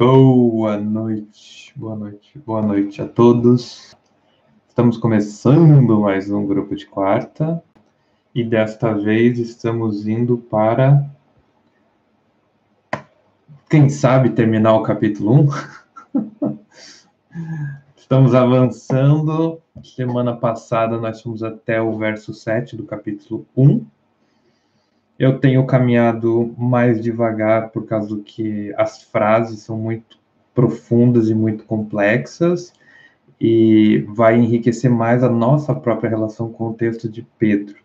Boa noite, boa noite, boa noite a todos. Estamos começando mais um grupo de quarta e desta vez estamos indo para. Quem sabe terminar o capítulo 1? estamos avançando. Semana passada nós fomos até o verso 7 do capítulo 1 eu tenho caminhado mais devagar por causa que as frases são muito profundas e muito complexas e vai enriquecer mais a nossa própria relação com o texto de Pedro.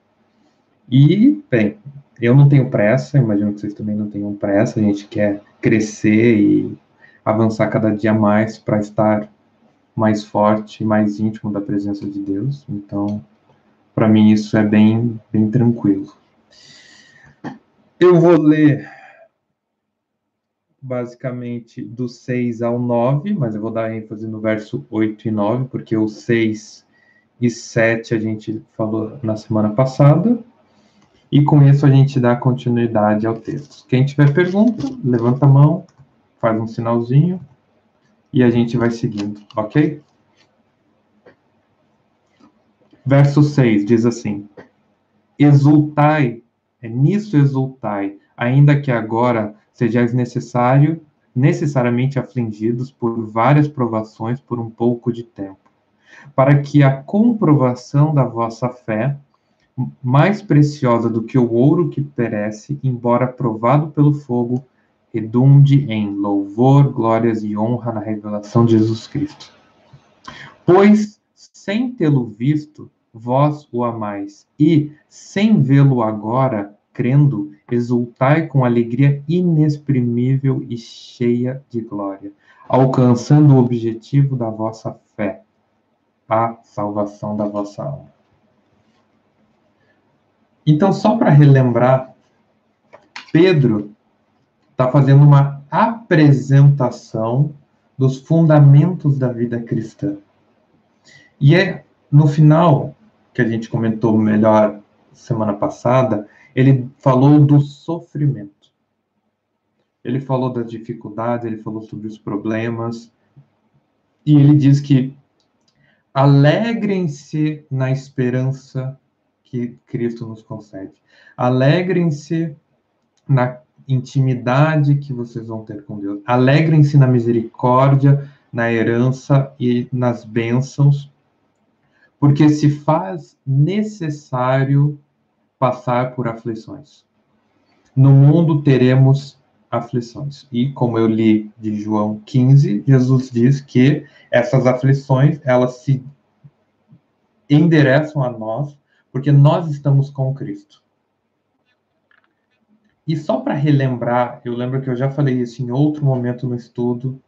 E, bem, eu não tenho pressa, imagino que vocês também não tenham pressa, a gente quer crescer e avançar cada dia mais para estar mais forte e mais íntimo da presença de Deus. Então, para mim isso é bem bem tranquilo. Eu vou ler basicamente do 6 ao 9, mas eu vou dar ênfase no verso 8 e 9, porque o 6 e 7 a gente falou na semana passada. E com isso a gente dá continuidade ao texto. Quem tiver pergunta, levanta a mão, faz um sinalzinho e a gente vai seguindo, ok? Verso 6 diz assim: Exultai nisso exultai, ainda que agora sejais necessário, necessariamente afligidos por várias provações por um pouco de tempo, para que a comprovação da vossa fé, mais preciosa do que o ouro que perece, embora provado pelo fogo, redunde em louvor, glórias e honra na revelação de Jesus Cristo. Pois, sem tê-lo visto, vós o amais, e, sem vê-lo agora, crendo, exultai com alegria inexprimível e cheia de glória, alcançando o objetivo da vossa fé, a salvação da vossa alma. Então, só para relembrar, Pedro está fazendo uma apresentação dos fundamentos da vida cristã. E é no final, que a gente comentou melhor semana passada, ele falou do sofrimento. Ele falou das dificuldades, ele falou sobre os problemas. E ele diz que alegrem-se na esperança que Cristo nos concede. Alegrem-se na intimidade que vocês vão ter com Deus. Alegrem-se na misericórdia, na herança e nas bênçãos, porque se faz necessário passar por aflições. No mundo teremos aflições. E como eu li de João 15, Jesus diz que essas aflições, elas se endereçam a nós porque nós estamos com Cristo. E só para relembrar, eu lembro que eu já falei isso em outro momento no estudo,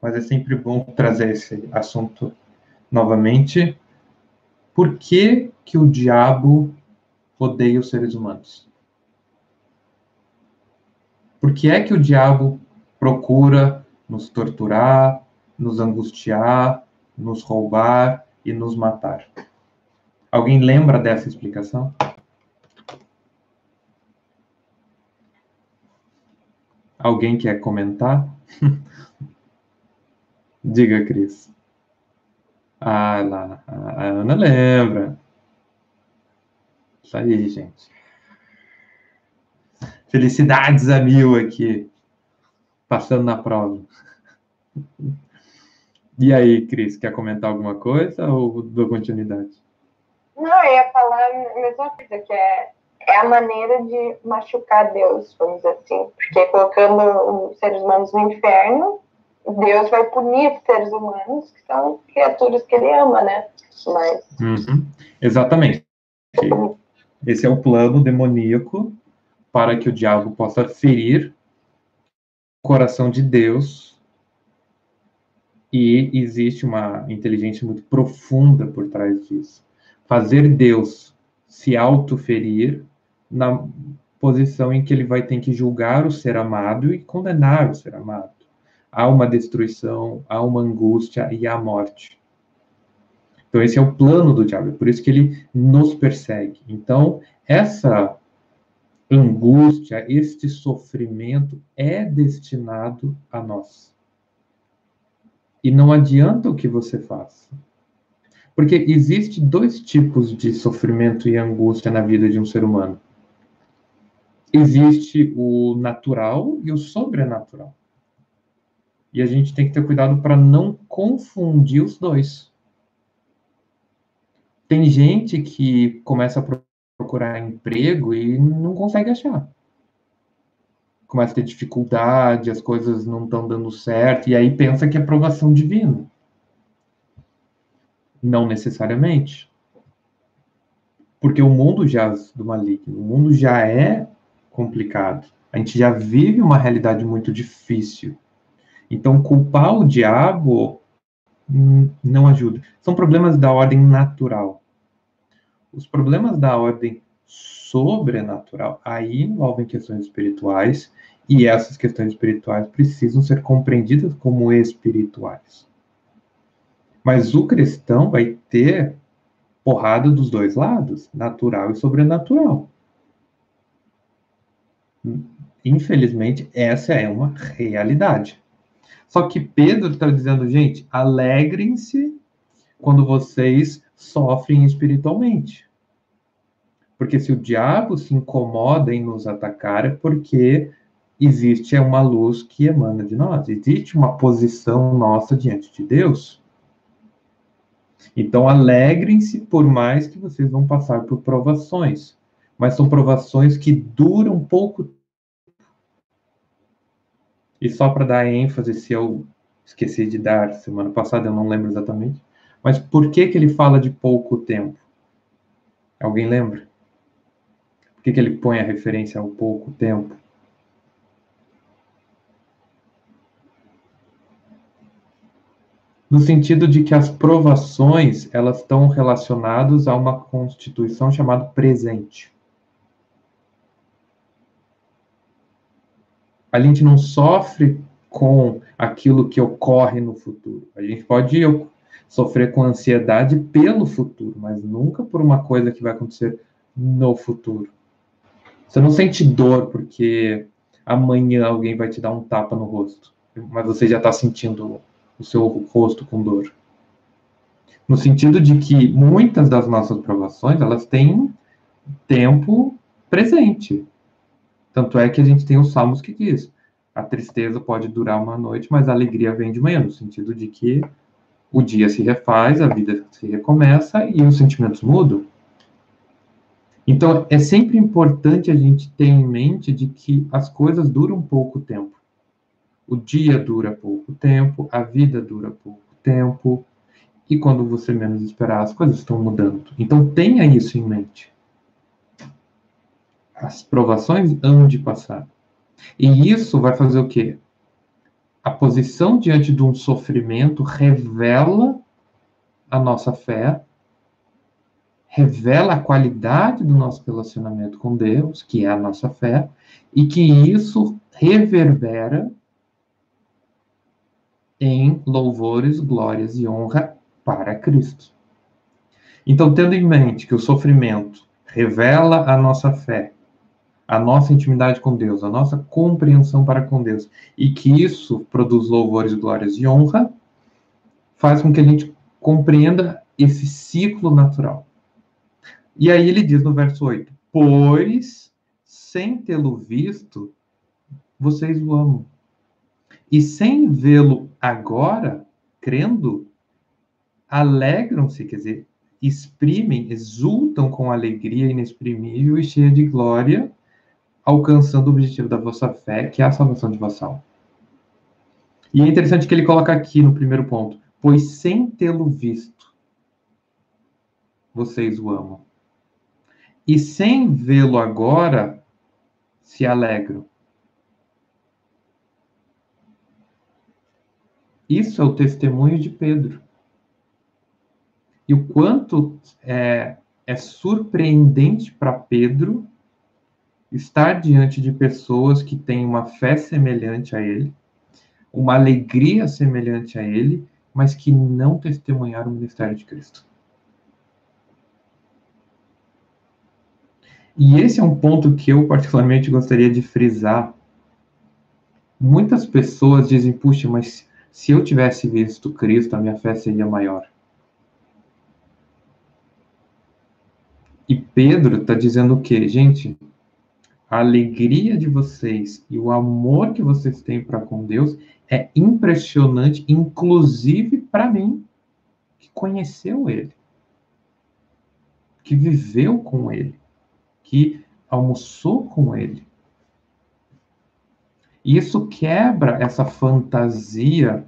mas é sempre bom trazer esse assunto novamente. Por que que o diabo odeia os seres humanos? Por que é que o diabo procura nos torturar, nos angustiar, nos roubar e nos matar? Alguém lembra dessa explicação? Alguém quer comentar? Diga, Cris. Ah, lá, a Ana lembra. Isso aí, gente. Felicidades a mil aqui, passando na prova. E aí, Cris, quer comentar alguma coisa ou dou continuidade? Não, eu ia falar a mesma coisa, que é, é a maneira de machucar Deus, vamos dizer assim. Porque colocando os seres humanos no inferno, Deus vai punir os seres humanos, que são criaturas que ele ama, né? Mas... Uhum. Exatamente. Esse é o plano demoníaco para que o diabo possa ferir o coração de Deus. E existe uma inteligência muito profunda por trás disso. Fazer Deus se autoferir na posição em que ele vai ter que julgar o ser amado e condenar o ser amado. Há uma destruição, há uma angústia e há morte. Então, esse é o plano do diabo, é por isso que ele nos persegue. Então, essa angústia, este sofrimento é destinado a nós. E não adianta o que você faça. Porque existe dois tipos de sofrimento e angústia na vida de um ser humano. Existe o natural e o sobrenatural. E a gente tem que ter cuidado para não confundir os dois. Tem gente que começa a procurar emprego e não consegue achar. Começa a ter dificuldade, as coisas não estão dando certo, e aí pensa que é aprovação divina. Não necessariamente. Porque o mundo já do maligno, o mundo já é complicado. A gente já vive uma realidade muito difícil. Então, culpar o diabo não ajuda. São problemas da ordem natural. Os problemas da ordem sobrenatural aí envolvem questões espirituais e essas questões espirituais precisam ser compreendidas como espirituais. Mas o cristão vai ter porrada dos dois lados, natural e sobrenatural. Infelizmente, essa é uma realidade. Só que Pedro está dizendo, gente, alegrem-se quando vocês sofrem espiritualmente. Porque se o diabo se incomoda em nos atacar, é porque existe uma luz que emana de nós, existe uma posição nossa diante de Deus. Então, alegrem-se por mais que vocês vão passar por provações, mas são provações que duram pouco e só para dar ênfase, se eu esqueci de dar semana passada, eu não lembro exatamente. Mas por que, que ele fala de pouco tempo? Alguém lembra? Por que, que ele põe a referência ao pouco tempo? No sentido de que as provações elas estão relacionadas a uma constituição chamada presente. A gente não sofre com aquilo que ocorre no futuro. A gente pode sofrer com ansiedade pelo futuro, mas nunca por uma coisa que vai acontecer no futuro. Você não sente dor porque amanhã alguém vai te dar um tapa no rosto, mas você já está sentindo o seu rosto com dor. No sentido de que muitas das nossas provações elas têm tempo presente. Tanto é que a gente tem os salmos que diz: a tristeza pode durar uma noite, mas a alegria vem de manhã, no sentido de que o dia se refaz, a vida se recomeça e os sentimentos mudam. Então, é sempre importante a gente ter em mente de que as coisas duram pouco tempo. O dia dura pouco tempo, a vida dura pouco tempo, e quando você menos esperar, as coisas estão mudando. Então, tenha isso em mente. As provações hão de passar. E isso vai fazer o quê? A posição diante de um sofrimento revela a nossa fé, revela a qualidade do nosso relacionamento com Deus, que é a nossa fé, e que isso reverbera em louvores, glórias e honra para Cristo. Então, tendo em mente que o sofrimento revela a nossa fé, a nossa intimidade com Deus, a nossa compreensão para com Deus, e que isso produz louvores, glórias e honra, faz com que a gente compreenda esse ciclo natural. E aí ele diz no verso 8: Pois, sem tê-lo visto, vocês o amam. E sem vê-lo agora, crendo, alegram-se, quer dizer, exprimem, exultam com alegria inexprimível e cheia de glória, alcançando o objetivo da vossa fé, que é a salvação de vossa alma. E é interessante que ele coloca aqui no primeiro ponto, pois sem tê-lo visto, vocês o amam. E sem vê-lo agora, se alegram. Isso é o testemunho de Pedro. E o quanto é, é surpreendente para Pedro estar diante de pessoas que têm uma fé semelhante a ele, uma alegria semelhante a ele, mas que não testemunharam o ministério de Cristo. E esse é um ponto que eu particularmente gostaria de frisar. Muitas pessoas dizem, puxa, mas se eu tivesse visto Cristo, a minha fé seria maior. E Pedro está dizendo o quê? Gente, a alegria de vocês e o amor que vocês têm para com Deus é impressionante, inclusive para mim, que conheceu Ele, que viveu com Ele, que almoçou com Ele. Isso quebra essa fantasia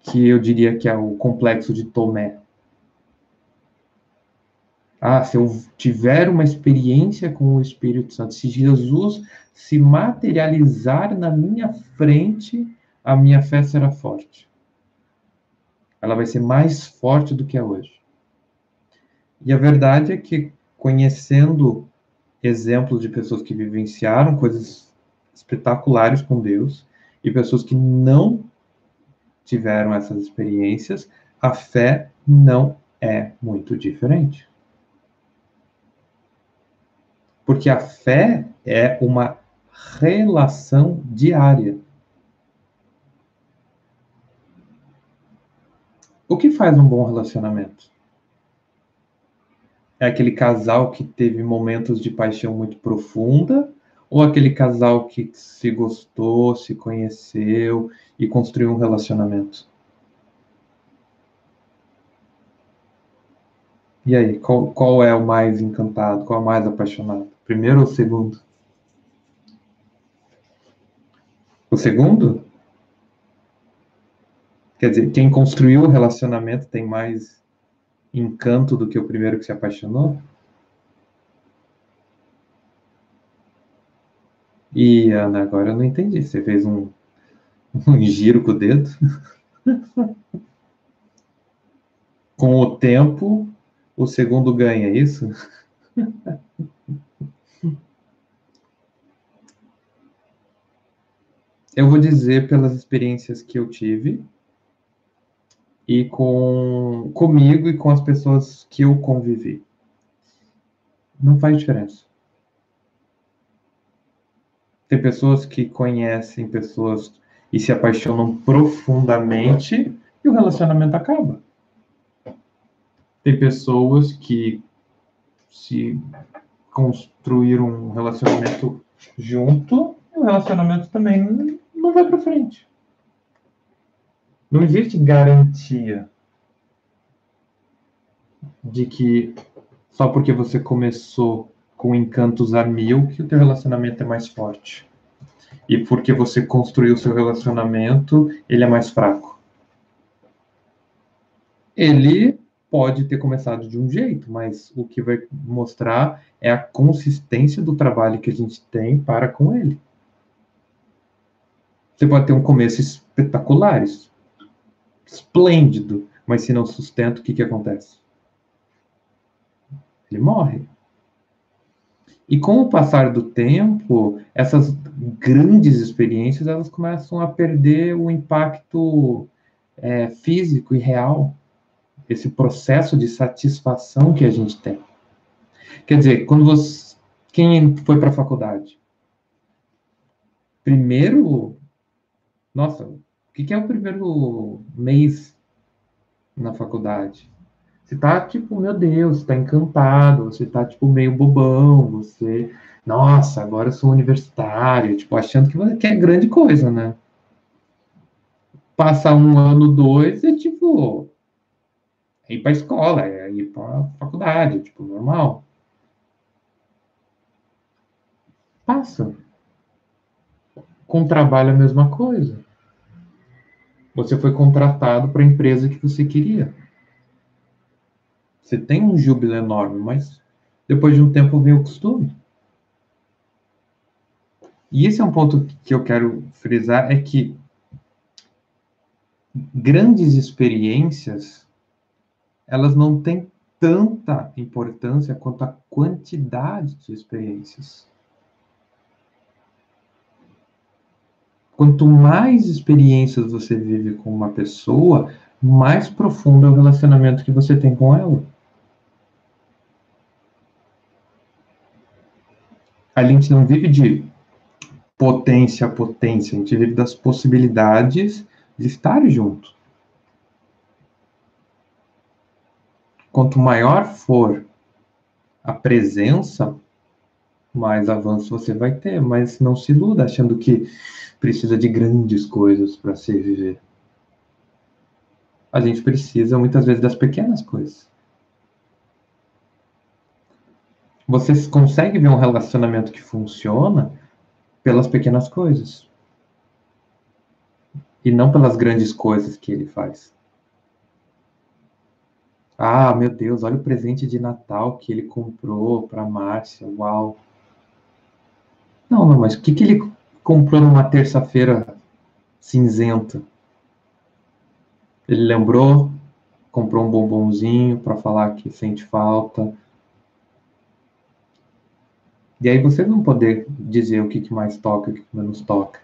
que eu diria que é o complexo de Tomé. Ah, se eu tiver uma experiência com o Espírito Santo, se Jesus se materializar na minha frente, a minha fé será forte. Ela vai ser mais forte do que é hoje. E a verdade é que, conhecendo exemplos de pessoas que vivenciaram coisas espetaculares com Deus e pessoas que não tiveram essas experiências, a fé não é muito diferente. Porque a fé é uma relação diária. O que faz um bom relacionamento? É aquele casal que teve momentos de paixão muito profunda ou aquele casal que se gostou, se conheceu e construiu um relacionamento? E aí, qual, qual é o mais encantado? Qual é o mais apaixonado? Primeiro ou segundo? O segundo? Quer dizer, quem construiu o relacionamento tem mais encanto do que o primeiro que se apaixonou? E, Ana, agora eu não entendi. Você fez um, um giro com o dedo? com o tempo, o segundo ganha, é isso? eu vou dizer pelas experiências que eu tive e com comigo e com as pessoas que eu convivi. Não faz diferença. Tem pessoas que conhecem pessoas e se apaixonam profundamente e o relacionamento acaba. Tem pessoas que se construíram um relacionamento junto e o relacionamento também não vai para frente. Não existe garantia de que só porque você começou com encantos a mil que o teu relacionamento é mais forte. E porque você construiu o seu relacionamento, ele é mais fraco. Ele pode ter começado de um jeito, mas o que vai mostrar é a consistência do trabalho que a gente tem para com ele. Você pode ter um começo espetacular, esplêndido, mas se não sustenta, o que, que acontece? Ele morre. E com o passar do tempo, essas grandes experiências elas começam a perder o impacto é, físico e real esse processo de satisfação que a gente tem. Quer dizer, quando você. Quem foi para a faculdade? Primeiro. Nossa, o que é o primeiro mês na faculdade? Você tá tipo, meu Deus, você tá encantado, você tá tipo meio bobão, você, nossa, agora eu sou universitário, tipo, achando que, que é grande coisa, né? Passar um ano, dois, é tipo, ir para a escola, é ir para a faculdade, tipo, normal. Passa. Com trabalho é a mesma coisa. Você foi contratado para a empresa que você queria. Você tem um júbilo enorme, mas depois de um tempo vem o costume. E esse é um ponto que eu quero frisar, é que grandes experiências elas não têm tanta importância quanto a quantidade de experiências. Quanto mais experiências você vive com uma pessoa, mais profundo é o relacionamento que você tem com ela. A gente não vive de potência a potência, a gente vive das possibilidades de estar junto. Quanto maior for a presença, mais avanço você vai ter, mas não se iluda achando que precisa de grandes coisas para se viver. A gente precisa muitas vezes das pequenas coisas. Você consegue ver um relacionamento que funciona pelas pequenas coisas e não pelas grandes coisas que ele faz. Ah, meu Deus, olha o presente de Natal que ele comprou para Márcia. Uau. Não, não, mas o que, que ele comprou numa terça-feira cinzenta? Ele lembrou, comprou um bombonzinho para falar que sente falta. E aí você não poder dizer o que, que mais toca, o que, que menos toca.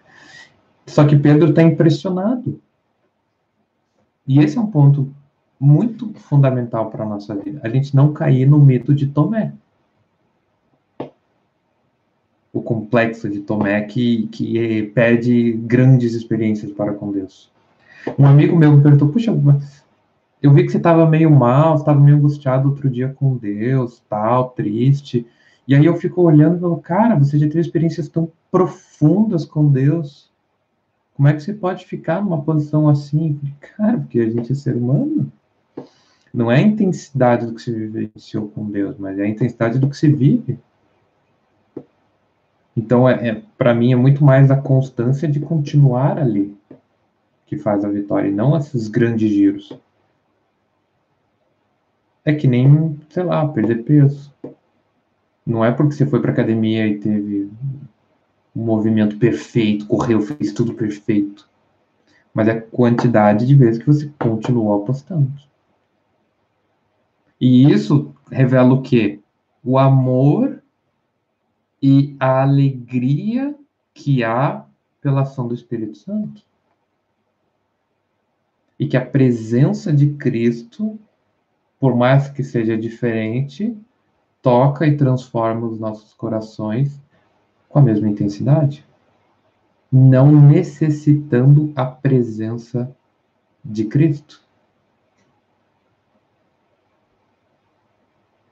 Só que Pedro está impressionado. E esse é um ponto muito fundamental para a nossa vida. A gente não cair no mito de Tomé. O complexo de Tomé que, que pede grandes experiências para com Deus. Um amigo meu me perguntou: Puxa, eu vi que você estava meio mal, estava meio angustiado outro dia com Deus, tal, triste. E aí eu fico olhando e falo: Cara, você já teve experiências tão profundas com Deus. Como é que você pode ficar numa posição assim? Cara, porque a gente é ser humano. Não é a intensidade do que se vivenciou com Deus, mas é a intensidade do que se vive. Então, é, é para mim, é muito mais a constância de continuar ali que faz a vitória, e não esses grandes giros. É que nem, sei lá, perder peso. Não é porque você foi para academia e teve um movimento perfeito, correu, fez tudo perfeito. Mas é a quantidade de vezes que você continuou apostando. E isso revela o quê? O amor e a alegria que há pela ação do Espírito Santo. E que a presença de Cristo, por mais que seja diferente, toca e transforma os nossos corações com a mesma intensidade, não necessitando a presença de Cristo.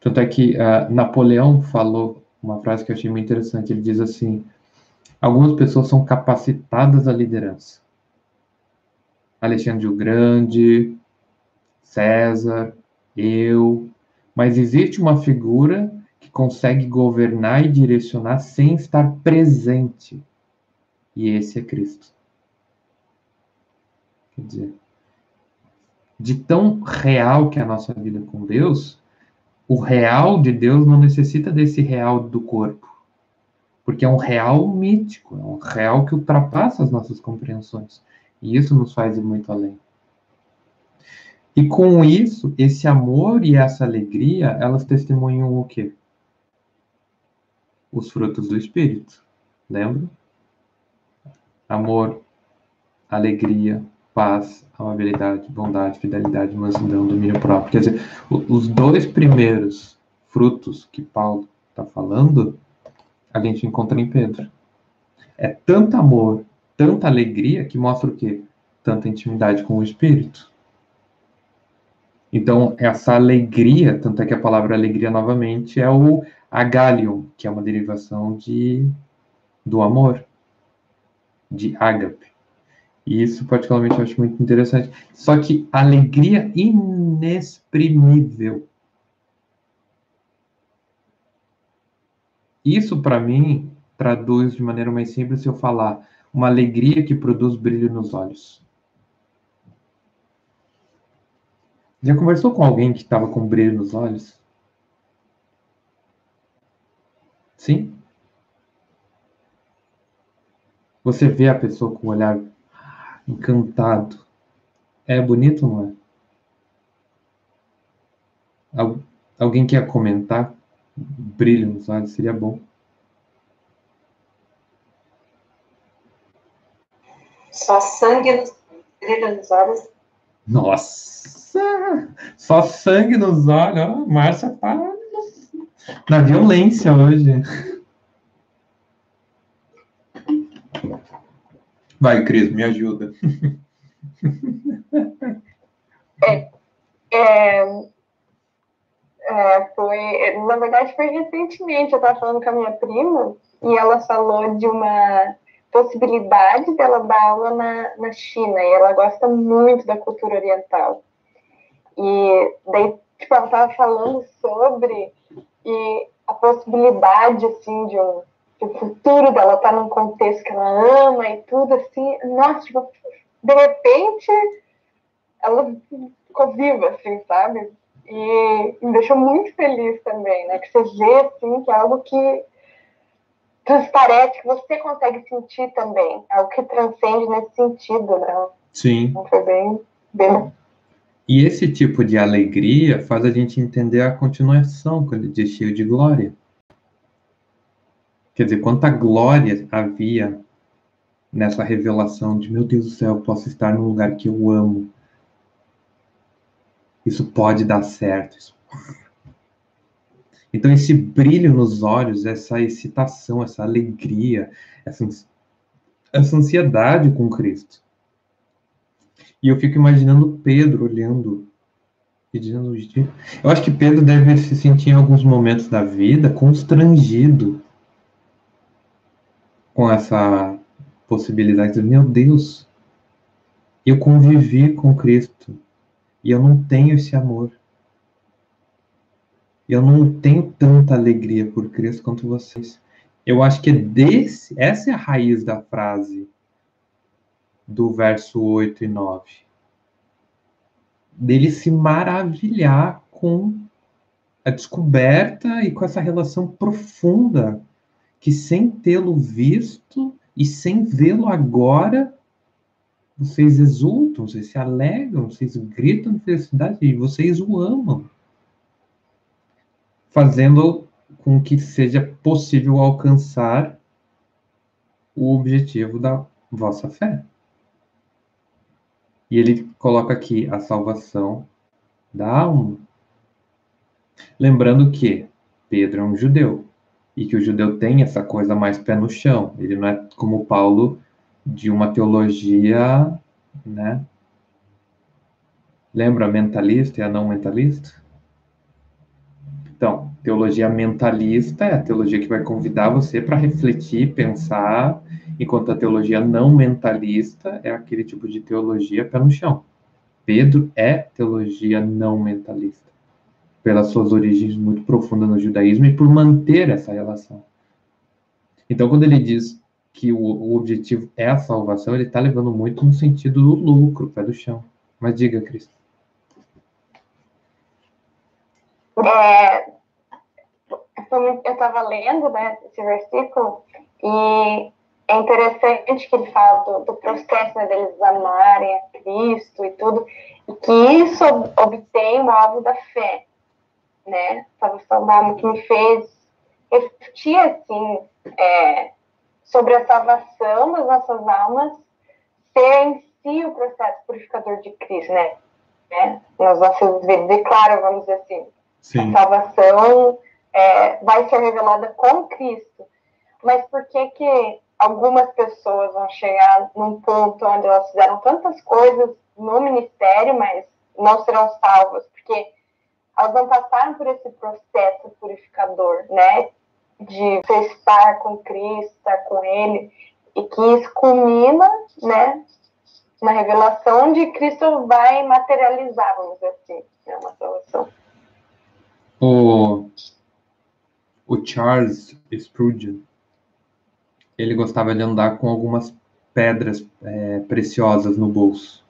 Tanto é que uh, Napoleão falou uma frase que eu achei muito interessante. Ele diz assim: algumas pessoas são capacitadas à liderança. Alexandre o Grande, César, eu, mas existe uma figura que consegue governar e direcionar sem estar presente. E esse é Cristo. Quer dizer, de tão real que é a nossa vida com Deus, o real de Deus não necessita desse real do corpo. Porque é um real mítico, é um real que ultrapassa as nossas compreensões. E isso nos faz ir muito além. E com isso, esse amor e essa alegria, elas testemunham o quê? os frutos do Espírito. Lembra? Amor, alegria, paz, amabilidade, bondade, fidelidade, mansidão, domínio próprio. Quer dizer, os dois primeiros frutos que Paulo está falando, a gente encontra em Pedro. É tanto amor, tanta alegria que mostra o quê? Tanta intimidade com o Espírito. Então, essa alegria, tanto é que a palavra alegria novamente é o agalion, que é uma derivação de do amor, de ágape. E isso, particularmente, eu acho muito interessante. Só que alegria inexprimível. Isso, para mim, traduz de maneira mais simples se eu falar uma alegria que produz brilho nos olhos. Já conversou com alguém que estava com brilho nos olhos? Sim? Você vê a pessoa com o olhar encantado. É bonito, não é? alguém quer comentar? Brilho nos olhos seria bom. Só sangue nos, brilho nos olhos. Nossa! Só sangue nos olhos. Márcia tá na violência hoje. Vai, Cris, me ajuda. É, é, é, foi, na verdade, foi recentemente. Eu estava falando com a minha prima e ela falou de uma possibilidade dela dar aula na, na China e ela gosta muito da cultura oriental. E daí, tipo, ela estava falando sobre e a possibilidade, assim, de um, um futuro dela estar tá num contexto que ela ama e tudo, assim, nossa, tipo, de repente, ela ficou viva, assim, sabe? E me deixou muito feliz também, né? Que você vê, assim, que é algo que transparece, que você consegue sentir também. É algo que transcende nesse sentido, né? Sim. Então, foi bem, bem... E esse tipo de alegria faz a gente entender a continuação, quando diz cheio de glória. Quer dizer, quanta glória havia nessa revelação de, meu Deus do céu, eu posso estar num lugar que eu amo. Isso pode dar certo. Isso... Então, esse brilho nos olhos, essa excitação, essa alegria, essa, essa ansiedade com Cristo. E eu fico imaginando Pedro olhando e dizendo: Eu acho que Pedro deve se sentir em alguns momentos da vida constrangido com essa possibilidade de, meu Deus, eu convivi com Cristo e eu não tenho esse amor. Eu não tenho tanta alegria por Cristo quanto vocês. Eu acho que é desse, essa é a raiz da frase do verso 8 e 9. Dele se maravilhar com a descoberta e com essa relação profunda que sem tê-lo visto e sem vê-lo agora, vocês exultam, vocês se alegram, vocês gritam de felicidade e vocês o amam, fazendo com que seja possível alcançar o objetivo da vossa fé. E ele coloca aqui a salvação da alma. Lembrando que Pedro é um judeu e que o judeu tem essa coisa mais pé no chão. Ele não é como Paulo de uma teologia, né? Lembra mentalista e a não mentalista? Então, teologia mentalista é a teologia que vai convidar você para refletir, pensar, enquanto a teologia não mentalista é aquele tipo de teologia pé no chão. Pedro é teologia não mentalista pelas suas origens muito profundas no judaísmo e por manter essa relação. Então, quando ele diz que o, o objetivo é a salvação, ele está levando muito no sentido do lucro, pé do chão. Mas diga, Cristo. É, eu estava lendo né, esse versículo e é interessante que ele fala do, do processo né, deles amarem a Cristo e tudo, e que isso obtém o alvo da fé né? Salvação da alma que me fez refletir, assim, é, sobre a salvação das nossas almas ser em si o processo purificador de Cristo, né? né? Nas nossas vidas. E claro, vamos dizer assim, Sim. a salvação é, vai ser revelada com Cristo. Mas por que que algumas pessoas vão chegar num ponto onde elas fizeram tantas coisas no ministério, mas não serão salvas? Porque elas não passaram por esse processo purificador, né? De estar com Cristo, estar com Ele, e que isso culmina, né? Na revelação de Cristo vai materializar, vamos dizer assim, né? uma salvação. O, o Charles Spurgeon, ele gostava de andar com algumas pedras é, preciosas no bolso.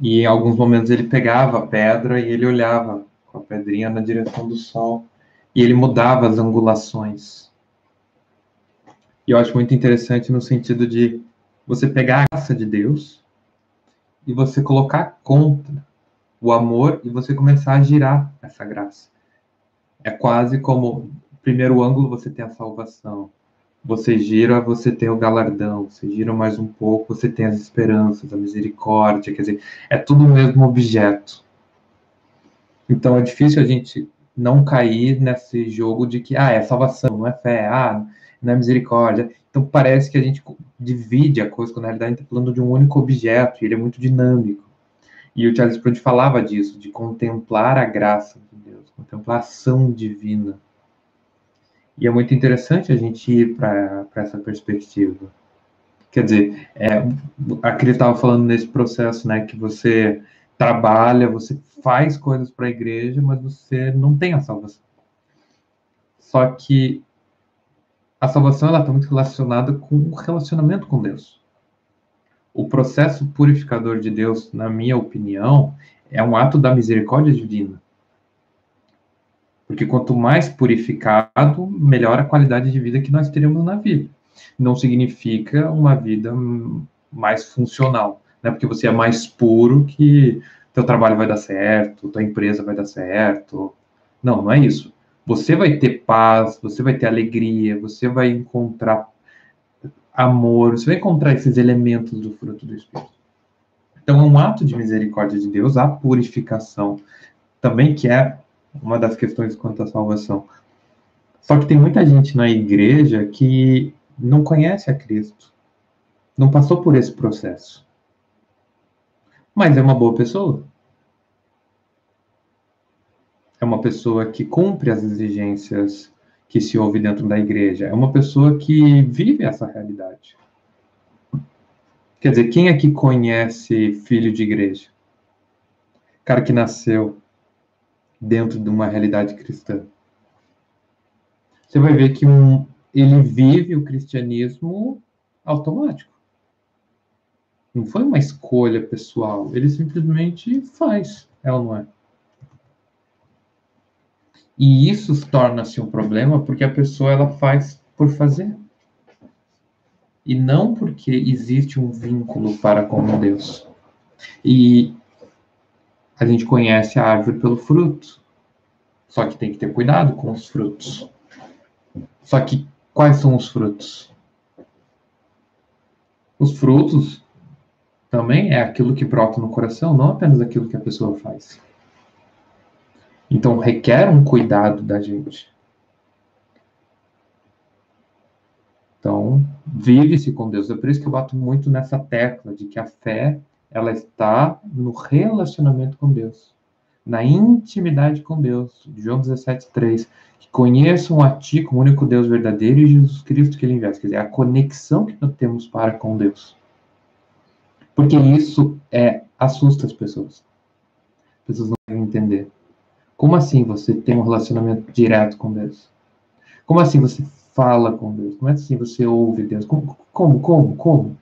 E em alguns momentos ele pegava a pedra e ele olhava com a pedrinha na direção do sol e ele mudava as angulações. E eu acho muito interessante no sentido de você pegar a graça de Deus e você colocar contra o amor e você começar a girar essa graça. É quase como primeiro ângulo você tem a salvação, você gira, você tem o galardão, você gira mais um pouco, você tem as esperanças, a misericórdia, quer dizer, é tudo o mesmo objeto. Então é difícil a gente não cair nesse jogo de que, ah, é salvação, não é fé, ah, não é misericórdia. Então parece que a gente divide a coisa, quando na realidade está falando de um único objeto, e ele é muito dinâmico. E o Charles Spurgeon falava disso, de contemplar a graça de Deus, contemplar a ação divina. E é muito interessante a gente ir para essa perspectiva. Quer dizer, é, a Cris estava falando nesse processo, né, que você trabalha, você faz coisas para a igreja, mas você não tem a salvação. Só que a salvação ela está muito relacionada com o relacionamento com Deus. O processo purificador de Deus, na minha opinião, é um ato da misericórdia divina. Porque quanto mais purificado, melhor a qualidade de vida que nós teremos na vida. Não significa uma vida mais funcional, né? Porque você é mais puro que teu trabalho vai dar certo, tua empresa vai dar certo. Não, não é isso. Você vai ter paz, você vai ter alegria, você vai encontrar amor, você vai encontrar esses elementos do fruto do Espírito. Então, é um ato de misericórdia de Deus, a purificação, também que é uma das questões quanto à salvação. Só que tem muita gente na igreja que não conhece a Cristo, não passou por esse processo, mas é uma boa pessoa é uma pessoa que cumpre as exigências que se ouve dentro da igreja, é uma pessoa que vive essa realidade. Quer dizer, quem aqui conhece filho de igreja? Cara que nasceu dentro de uma realidade cristã. Você vai ver que um, ele vive o cristianismo automático. Não foi uma escolha pessoal, ele simplesmente faz, é ou não é? E isso torna-se um problema porque a pessoa ela faz por fazer. E não porque existe um vínculo para com Deus. E a gente conhece a árvore pelo fruto. Só que tem que ter cuidado com os frutos. Só que quais são os frutos? Os frutos também é aquilo que brota no coração, não apenas aquilo que a pessoa faz. Então requer um cuidado da gente. Então, vive-se com Deus. É por isso que eu bato muito nessa tecla de que a fé, ela está no relacionamento com Deus, na intimidade com Deus. João 17, 3. Que conheçam a Ti como único Deus verdadeiro e Jesus Cristo que Ele enviaste. Quer dizer, a conexão que nós temos para com Deus. Porque isso é assusta as pessoas. As pessoas não querem entender. Como assim você tem um relacionamento direto com Deus? Como assim você fala com Deus? Como assim você ouve Deus? Como, como, como, como?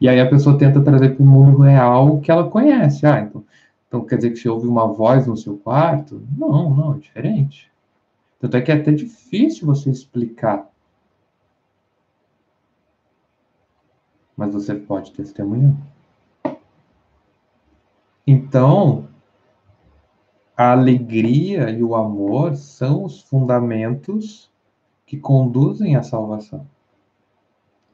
E aí a pessoa tenta trazer para o mundo real o que ela conhece. Ah, então, então quer dizer que você ouve uma voz no seu quarto? Não, não, é diferente. Tanto é que é até difícil você explicar. Mas você pode testemunhar. Então, a alegria e o amor são os fundamentos que conduzem à salvação.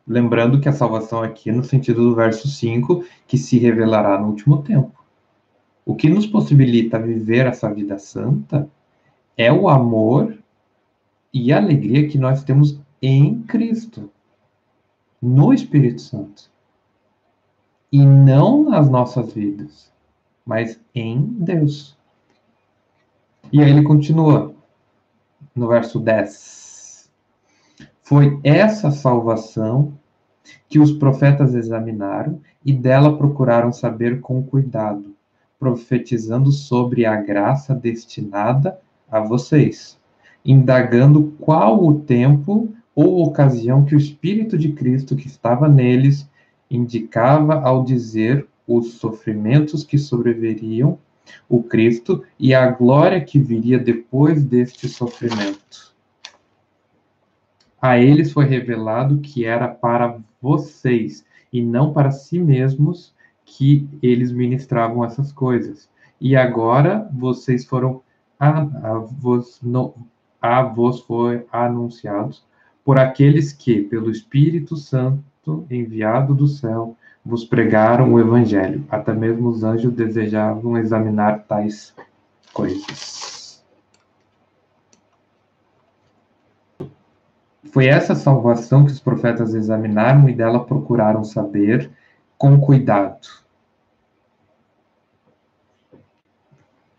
Lembrando que a salvação aqui é no sentido do verso 5, que se revelará no último tempo. O que nos possibilita viver essa vida santa é o amor e a alegria que nós temos em Cristo, no Espírito Santo. E não nas nossas vidas, mas em Deus. E aí ele continua no verso 10. Foi essa salvação que os profetas examinaram e dela procuraram saber com cuidado, profetizando sobre a graça destinada a vocês, indagando qual o tempo ou ocasião que o Espírito de Cristo que estava neles indicava ao dizer os sofrimentos que sobreviriam o Cristo e a glória que viria depois deste sofrimento. A eles foi revelado que era para vocês e não para si mesmos que eles ministravam essas coisas. E agora vocês foram a, a, vos, no, a vos foi anunciados por aqueles que, pelo Espírito Santo enviado do céu, vos pregaram o Evangelho. Até mesmo os anjos desejavam examinar tais coisas. Foi essa salvação que os profetas examinaram e dela procuraram saber com cuidado.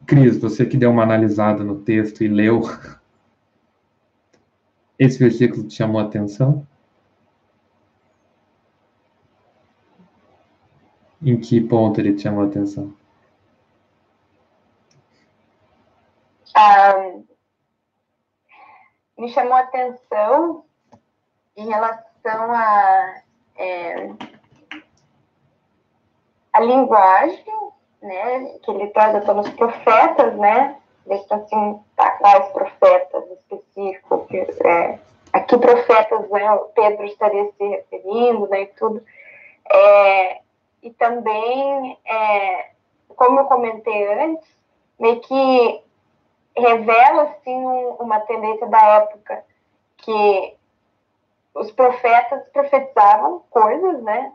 Cris, você que deu uma analisada no texto e leu, esse versículo te chamou a atenção? Em que ponto ele te chamou a atenção? Um, me chamou a atenção em relação a é, a linguagem, né, que ele traz até nos profetas, né, deixa assim, tá, quais profetas específicos, é, a que profetas né, Pedro estaria se referindo, né, e tudo, é, e também, é, como eu comentei antes, meio que revela, assim, um, uma tendência da época, que os profetas profetizavam coisas, né,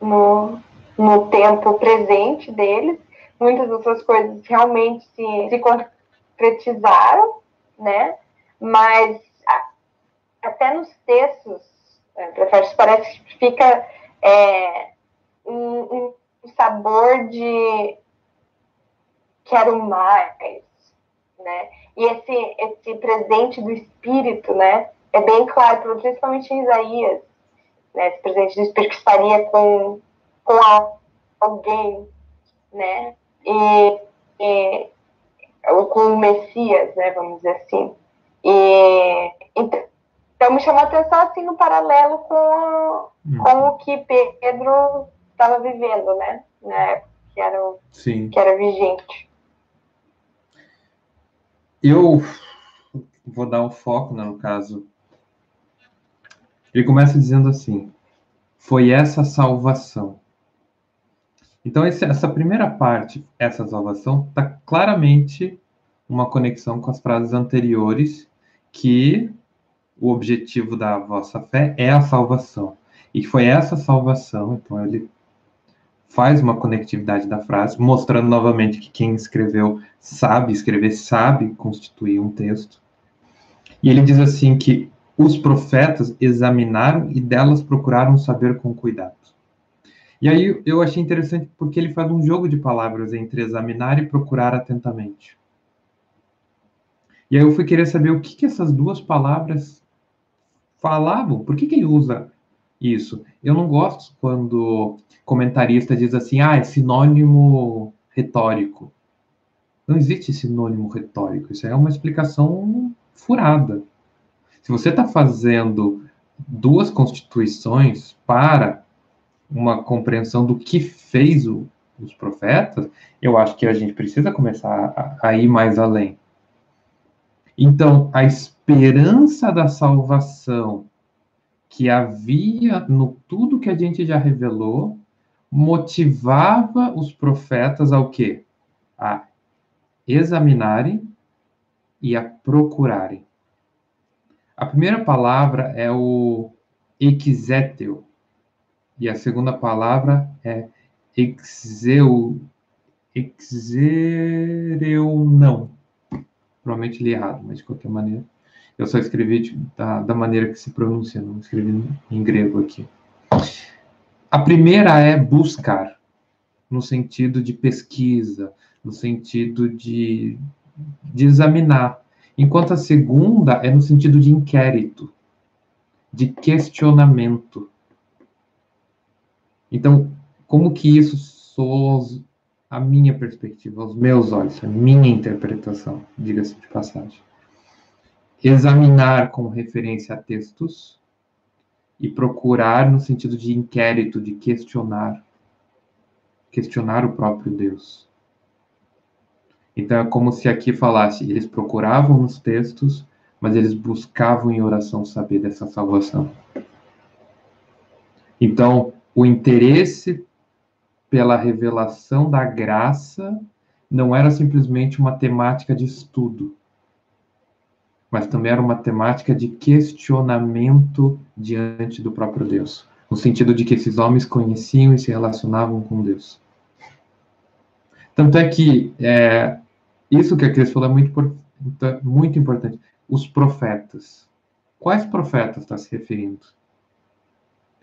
no, no, tempo presente deles, muitas dessas coisas realmente se, se concretizaram, né, mas a, até nos textos, é, parece que fica é, um, um sabor de quero mais, né? E esse, esse presente do Espírito, né? É bem claro, principalmente em Isaías, né? Esse presente do Espírito que estaria com, com alguém, né? E, e com o Messias, né? Vamos dizer assim. E, então, me chamou a atenção, assim, no paralelo com, hum. com o que Pedro estava vivendo, né? Na época que era, Sim. que era vigente. Eu vou dar um foco, né, no caso. Ele começa dizendo assim: foi essa salvação. Então, esse, essa primeira parte, essa salvação, está claramente uma conexão com as frases anteriores, que o objetivo da vossa fé é a salvação. E foi essa salvação, então ele faz uma conectividade da frase, mostrando novamente que quem escreveu sabe escrever, sabe constituir um texto. E ele diz assim que os profetas examinaram e delas procuraram saber com cuidado. E aí eu achei interessante porque ele faz um jogo de palavras entre examinar e procurar atentamente. E aí eu fui querer saber o que, que essas duas palavras falavam, por que, que ele usa isso? Eu não gosto quando comentarista diz assim, ah, é sinônimo retórico. Não existe sinônimo retórico, isso é uma explicação furada. Se você está fazendo duas constituições para uma compreensão do que fez o, os profetas, eu acho que a gente precisa começar a, a ir mais além. Então, a esperança da salvação que havia no tudo que a gente já revelou motivava os profetas ao quê? A examinarem e a procurarem. A primeira palavra é o exéteo e a segunda palavra é exeu, exereu não. Provavelmente li errado, mas de qualquer maneira. Eu só escrevi da, da maneira que se pronuncia, não escrevi em grego aqui. A primeira é buscar, no sentido de pesquisa, no sentido de, de examinar, enquanto a segunda é no sentido de inquérito, de questionamento. Então, como que isso soa a minha perspectiva, aos meus olhos, a minha interpretação, diga-se de passagem? Examinar com referência a textos, e procurar no sentido de inquérito, de questionar, questionar o próprio Deus. Então é como se aqui falasse, eles procuravam nos textos, mas eles buscavam em oração saber dessa salvação. Então, o interesse pela revelação da graça não era simplesmente uma temática de estudo, mas também era uma temática de questionamento diante do próprio Deus, no sentido de que esses homens conheciam e se relacionavam com Deus. Tanto é que é, isso que a Cris falou é muito, muito importante. Os profetas. quais profetas está se referindo?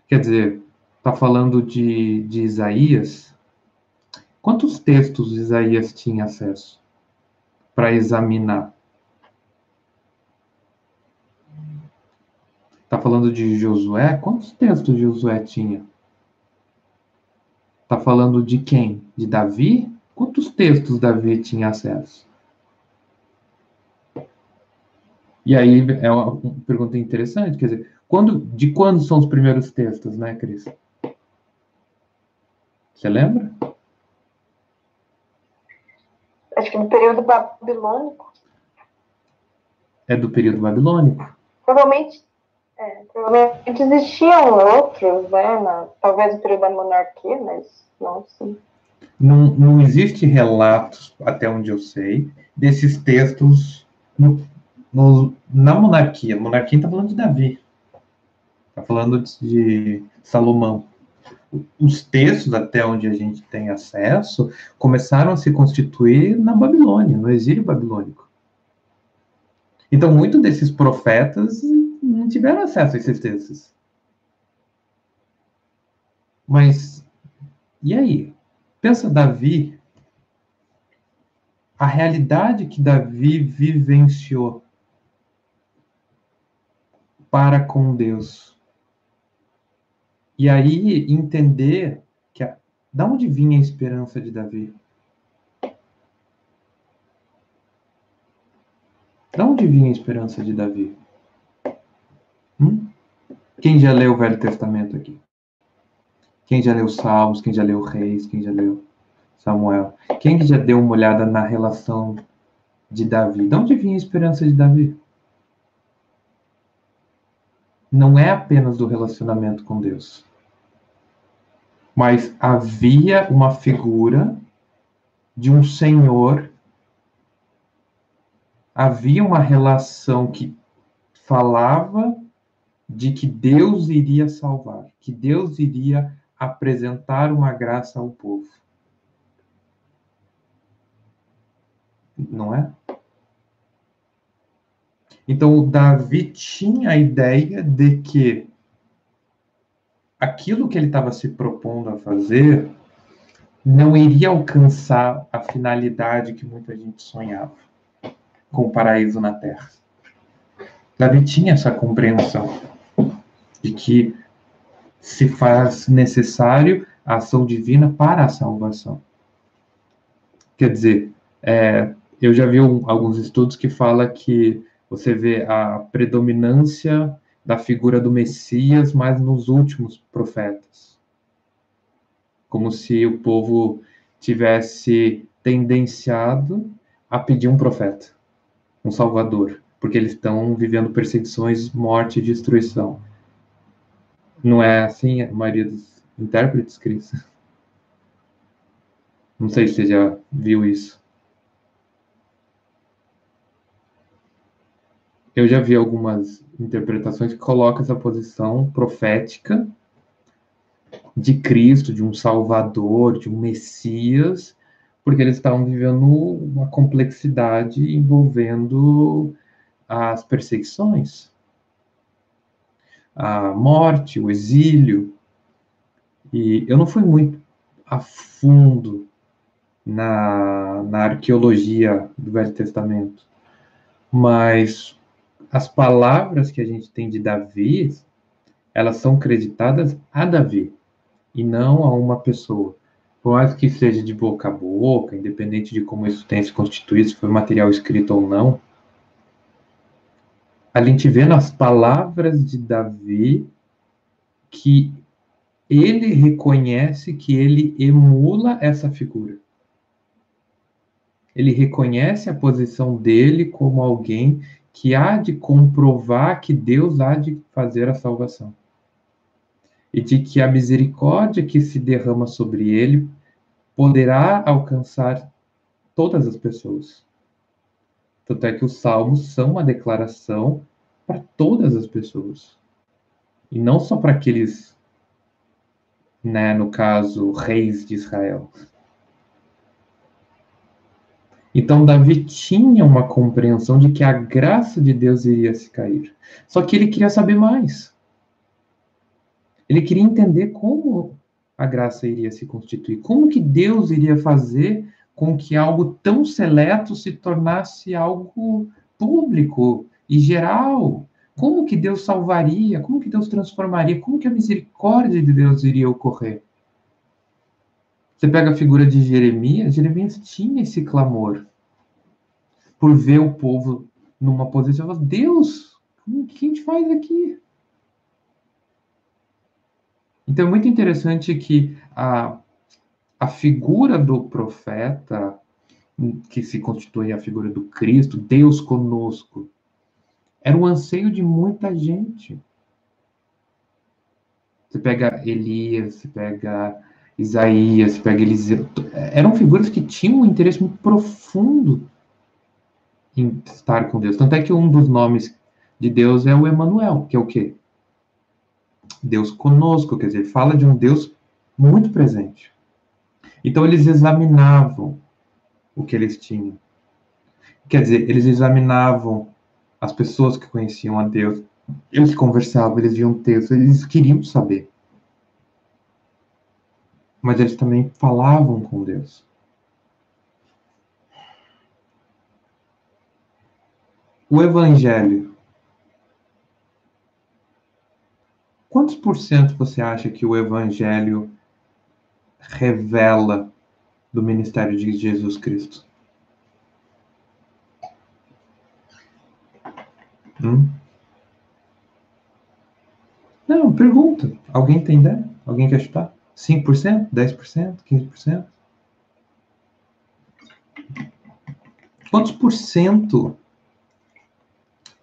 Quer dizer, está falando de, de Isaías? Quantos textos Isaías tinha acesso para examinar? Está falando de Josué? Quantos textos Josué tinha? Está falando de quem? De Davi? Quantos textos Davi tinha acesso? E aí é uma pergunta interessante, quer dizer, quando, de quando são os primeiros textos, né, Cris? Você lembra? Acho que no período babilônico. É do período babilônico? Provavelmente, é, provavelmente existiam outros, né? Talvez no período da monarquia, mas não sim. Não, não existe relatos, até onde eu sei, desses textos no, no, na monarquia. A monarquia está falando de Davi. Está falando de Salomão. Os textos, até onde a gente tem acesso, começaram a se constituir na Babilônia, no exílio babilônico. Então, muitos desses profetas não tiveram acesso a esses textos. Mas, e aí? Pensa Davi, a realidade que Davi vivenciou para com Deus. E aí entender que a, da onde vinha a esperança de Davi? Da onde vinha a esperança de Davi? Hum? Quem já leu o Velho Testamento aqui? Quem já leu Salmos, quem já leu Reis, quem já leu Samuel? Quem que já deu uma olhada na relação de Davi? De onde vinha a esperança de Davi? Não é apenas do relacionamento com Deus. Mas havia uma figura de um Senhor, havia uma relação que falava de que Deus iria salvar, que Deus iria apresentar uma graça ao povo. Não é? Então, Davi tinha a ideia de que aquilo que ele estava se propondo a fazer não iria alcançar a finalidade que muita gente sonhava com o paraíso na terra. Davi tinha essa compreensão de que se faz necessário a ação divina para a salvação. Quer dizer, é, eu já vi um, alguns estudos que fala que você vê a predominância da figura do Messias, mas nos últimos profetas. Como se o povo tivesse tendenciado a pedir um profeta, um salvador, porque eles estão vivendo perseguições, morte e destruição. Não é assim a maioria dos intérpretes, Cris? Não sei se você já viu isso. Eu já vi algumas interpretações que colocam essa posição profética de Cristo, de um Salvador, de um Messias, porque eles estavam vivendo uma complexidade envolvendo as perseguições a morte, o exílio. E eu não fui muito a fundo na, na arqueologia do Velho Testamento, mas as palavras que a gente tem de Davi, elas são creditadas a Davi e não a uma pessoa. Por mais que seja de boca a boca, independente de como isso tenha se constituído, se foi material escrito ou não, a gente vê nas palavras de Davi que ele reconhece que ele emula essa figura. Ele reconhece a posição dele como alguém que há de comprovar que Deus há de fazer a salvação. E de que a misericórdia que se derrama sobre ele poderá alcançar todas as pessoas. Tanto é que os salmos são uma declaração para todas as pessoas. E não só para aqueles, né, no caso, reis de Israel. Então, Davi tinha uma compreensão de que a graça de Deus iria se cair. Só que ele queria saber mais. Ele queria entender como a graça iria se constituir, como que Deus iria fazer com que algo tão seleto se tornasse algo público e geral. Como que Deus salvaria? Como que Deus transformaria? Como que a misericórdia de Deus iria ocorrer? Você pega a figura de Jeremias, Jeremias tinha esse clamor por ver o povo numa posição, Deus, o que a gente faz aqui? Então é muito interessante que a, a figura do profeta, que se constitui a figura do Cristo, Deus conosco, era um anseio de muita gente. Você pega Elias, você pega Isaías, você pega Eliseu. Eram figuras que tinham um interesse muito profundo em estar com Deus. Tanto é que um dos nomes de Deus é o Emanuel, que é o quê? Deus conosco, quer dizer, fala de um Deus muito presente. Então eles examinavam o que eles tinham. Quer dizer, eles examinavam as pessoas que conheciam a Deus, eles conversavam, eles viam textos, eles queriam saber. Mas eles também falavam com Deus. O Evangelho. Quantos por cento você acha que o Evangelho revela do ministério de Jesus Cristo? Hum? Não, pergunta. Alguém tem ideia? Alguém quer chutar? 5%? 10%? 15%? Quantos por cento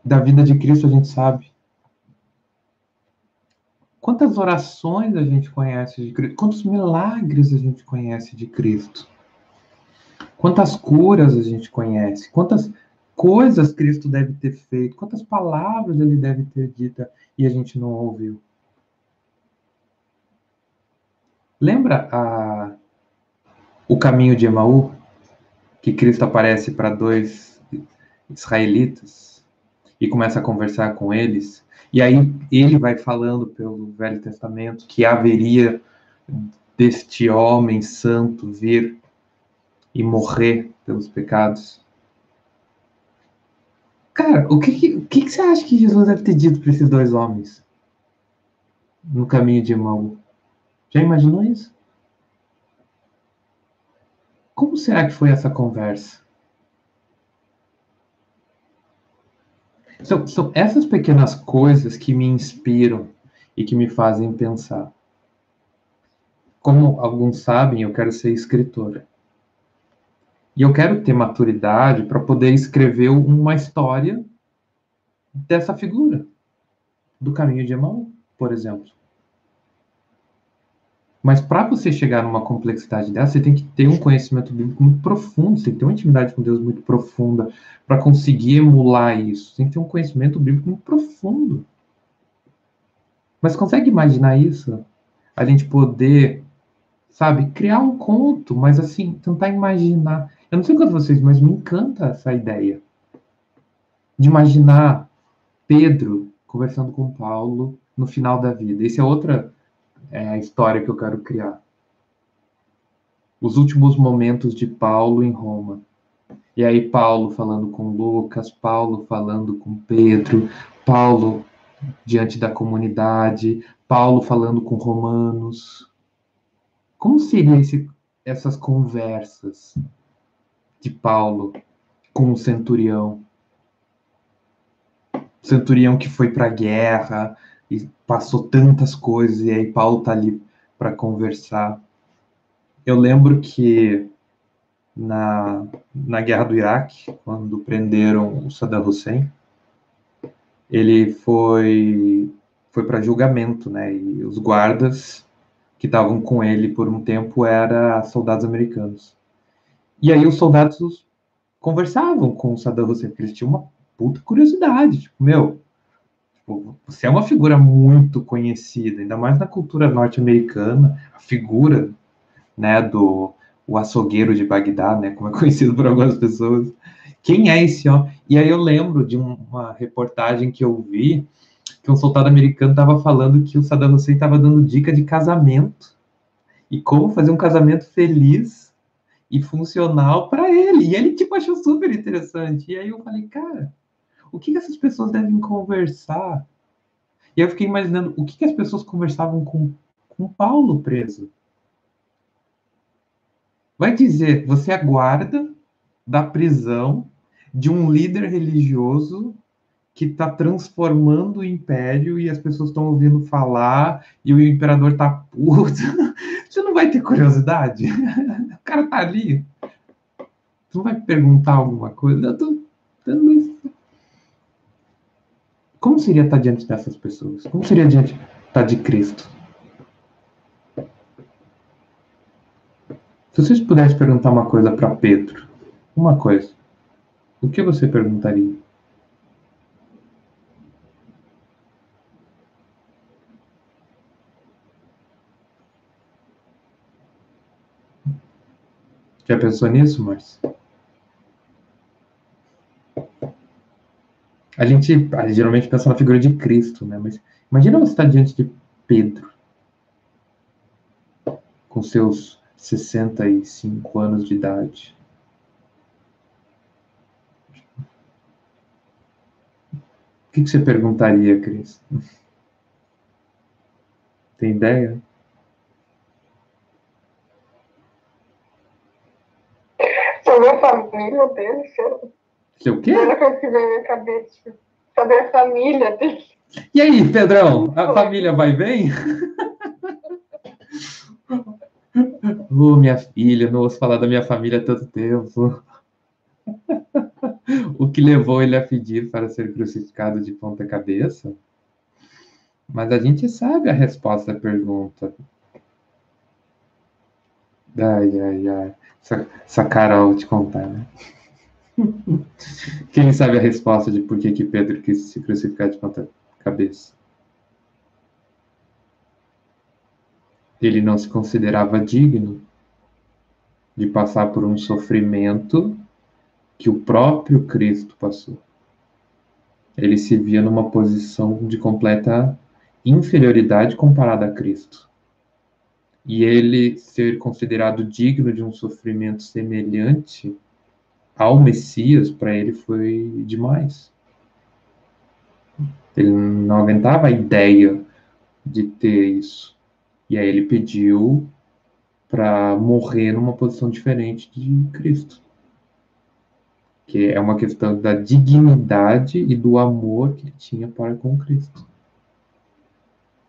da vida de Cristo a gente sabe? Quantas orações a gente conhece de Cristo? Quantos milagres a gente conhece de Cristo? Quantas curas a gente conhece? Quantas coisas Cristo deve ter feito? Quantas palavras ele deve ter dito e a gente não ouviu? Lembra a, o caminho de Emaú? Que Cristo aparece para dois israelitas e começa a conversar com eles. E aí ele vai falando pelo Velho Testamento que haveria deste homem santo vir e morrer pelos pecados. Cara, o que, o que, você acha que Jesus deve ter dito para esses dois homens no caminho de Emaú? Já imaginou isso? Como será que foi essa conversa? São, são essas pequenas coisas que me inspiram e que me fazem pensar. Como alguns sabem, eu quero ser escritor. E eu quero ter maturidade para poder escrever uma história dessa figura, do caminho de Emaú, por exemplo. Mas para você chegar numa complexidade dessa, você tem que ter um conhecimento bíblico muito profundo, você tem que ter uma intimidade com Deus muito profunda para conseguir emular isso. Você tem que ter um conhecimento bíblico muito profundo. Mas consegue imaginar isso? A gente poder, sabe, criar um conto, mas assim, tentar imaginar. Eu não sei quanto vocês, mas me encanta essa ideia de imaginar Pedro conversando com Paulo no final da vida. Esse é outra é a história que eu quero criar. Os últimos momentos de Paulo em Roma. E aí, Paulo falando com Lucas, Paulo falando com Pedro, Paulo diante da comunidade, Paulo falando com Romanos. Como seriam essas conversas de Paulo com o centurião? Centurião que foi para a guerra, e passou tantas coisas, e aí Paulo tá ali para conversar. Eu lembro que na, na guerra do Iraque, quando prenderam o Saddam Hussein, ele foi foi para julgamento, né? E os guardas que estavam com ele por um tempo eram soldados americanos. E aí os soldados conversavam com o Saddam Hussein, porque eles tinham uma puta curiosidade, tipo, meu, Tipo, você é uma figura muito conhecida, ainda mais na cultura norte-americana, a figura né, do, o açougueiro de Bagdá, né, como é conhecido por algumas pessoas. Quem é esse homem? E aí eu lembro de uma reportagem que eu vi que um soldado americano estava falando que o Saddam Hussein estava dando dica de casamento e como fazer um casamento feliz e funcional para ele. E ele tipo achou super interessante. E aí eu falei, cara, o que, que essas pessoas devem conversar? E eu fiquei imaginando o que, que as pessoas conversavam com, com Paulo preso. Vai dizer, você aguarda da prisão de um líder religioso que está transformando o império e as pessoas estão ouvindo falar e o imperador está puto. Você não vai ter curiosidade? O cara tá ali. Você não vai perguntar alguma coisa? Eu tô dando Como seria estar diante dessas pessoas? Como seria diante estar de Cristo? Se vocês pudessem perguntar uma coisa para Pedro, uma coisa, o que você perguntaria? Já pensou nisso, Márcio? A gente, a gente geralmente pensa na figura de Cristo, né? Mas imagina você estar diante de Pedro, com seus 65 anos de idade. O que, que você perguntaria, Cris? Tem ideia? Sobre a família dele, Seu o quê? Primeira coisa que veio na minha cabeça. Sobre a família. E aí, Pedrão? A família vai bem? Oh, minha filha, não ouço falar da minha família há tanto tempo. o que levou ele a pedir para ser crucificado de ponta cabeça? Mas a gente sabe a resposta à pergunta. Ai, ai, ai. Essa, essa Carol te contar, né? Quem sabe a resposta de por que, que Pedro quis se crucificar de ponta cabeça? Ele não se considerava digno de passar por um sofrimento que o próprio Cristo passou. Ele se via numa posição de completa inferioridade comparada a Cristo. E ele ser considerado digno de um sofrimento semelhante ao Messias, para ele foi demais. Ele não aguentava a ideia de ter isso. E aí ele pediu para morrer numa posição diferente de Cristo. Que é uma questão da dignidade e do amor que ele tinha para com Cristo.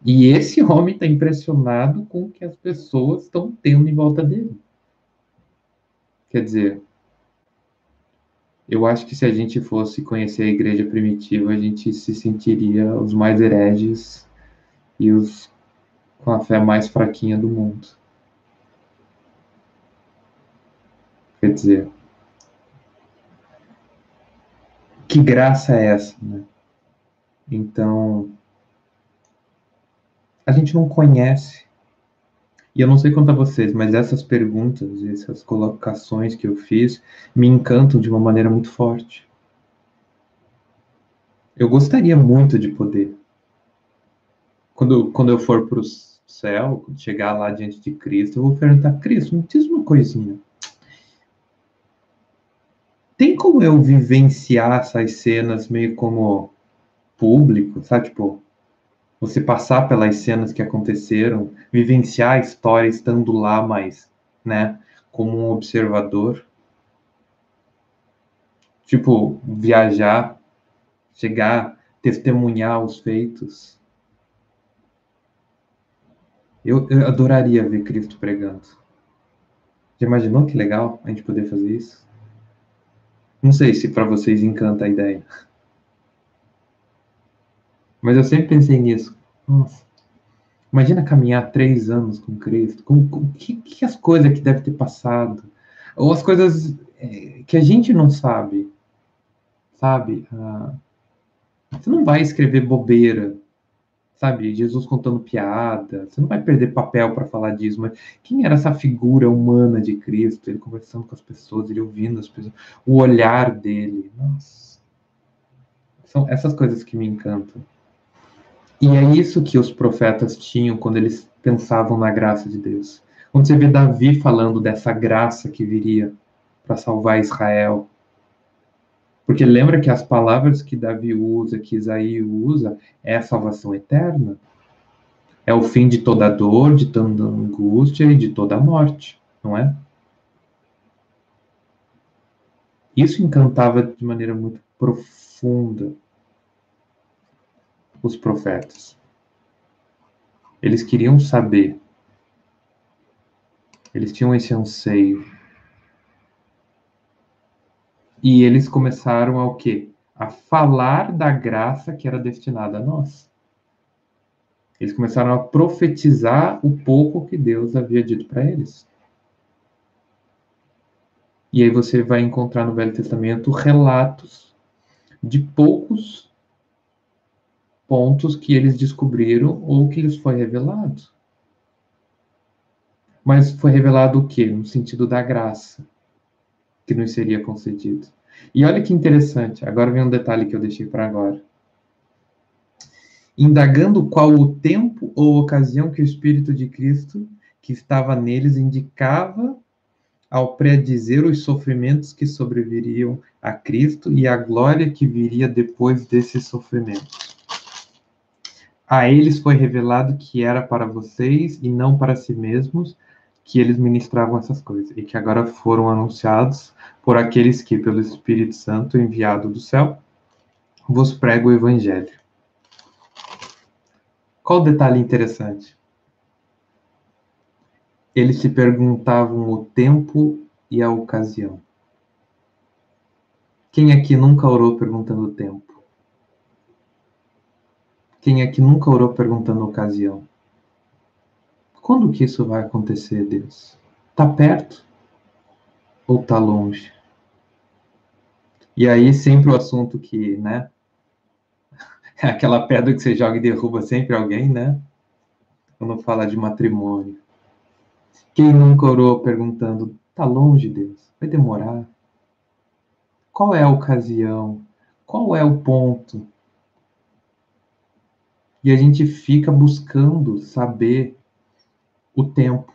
E esse homem está impressionado com o que as pessoas estão tendo em volta dele. Quer dizer, eu acho que se a gente fosse conhecer a igreja primitiva, a gente se sentiria os mais hereges e os com a fé mais fraquinha do mundo. Quer dizer, que graça é essa, né? Então, a gente não conhece. E eu não sei quanto a vocês, mas essas perguntas, essas colocações que eu fiz, me encantam de uma maneira muito forte. Eu gostaria muito de poder. Quando, quando eu for para os céu, chegar lá diante de Cristo, eu vou perguntar, Cristo, me diz uma coisinha. Tem como eu vivenciar essas cenas meio como público, sabe? Tipo, você passar pelas cenas que aconteceram, vivenciar a história estando lá, mas, né, como um observador. Tipo, viajar, chegar, testemunhar os feitos. Eu, eu adoraria ver Cristo pregando. Já imaginou que legal a gente poder fazer isso? Não sei se para vocês encanta a ideia. Mas eu sempre pensei nisso. Nossa, imagina caminhar três anos com Cristo. Com, com que, que as coisas que deve ter passado? Ou as coisas é, que a gente não sabe. Sabe? Ah, você não vai escrever bobeira sabe, Jesus contando piada. Você não vai perder papel para falar disso, mas quem era essa figura humana de Cristo? Ele conversando com as pessoas, ele ouvindo as pessoas, o olhar dele. Nossa. São essas coisas que me encantam. E é isso que os profetas tinham quando eles pensavam na graça de Deus. Quando você vê Davi falando dessa graça que viria para salvar Israel, porque lembra que as palavras que Davi usa, que Isaías usa, é a salvação eterna. É o fim de toda dor, de toda angústia e de toda morte, não é? Isso encantava de maneira muito profunda os profetas. Eles queriam saber. Eles tinham esse anseio e eles começaram a o quê? A falar da graça que era destinada a nós. Eles começaram a profetizar o pouco que Deus havia dito para eles. E aí você vai encontrar no Velho Testamento relatos de poucos pontos que eles descobriram ou que lhes foi revelado. Mas foi revelado o quê? No sentido da graça que nos seria concedido. E olha que interessante, agora vem um detalhe que eu deixei para agora. Indagando qual o tempo ou ocasião que o Espírito de Cristo que estava neles indicava ao predizer os sofrimentos que sobreviriam a Cristo e a glória que viria depois desses sofrimentos. A eles foi revelado que era para vocês e não para si mesmos, que eles ministravam essas coisas e que agora foram anunciados por aqueles que, pelo Espírito Santo enviado do céu, vos prego o Evangelho. Qual o detalhe interessante? Eles se perguntavam o tempo e a ocasião. Quem aqui nunca orou perguntando o tempo? Quem aqui nunca orou perguntando a ocasião? Quando que isso vai acontecer, Deus? Está perto ou está longe? E aí sempre o assunto que, né? É aquela pedra que você joga e derruba sempre alguém, né? Quando fala de matrimônio. Quem nunca orou perguntando, tá longe, Deus? Vai demorar? Qual é a ocasião? Qual é o ponto? E a gente fica buscando saber o tempo,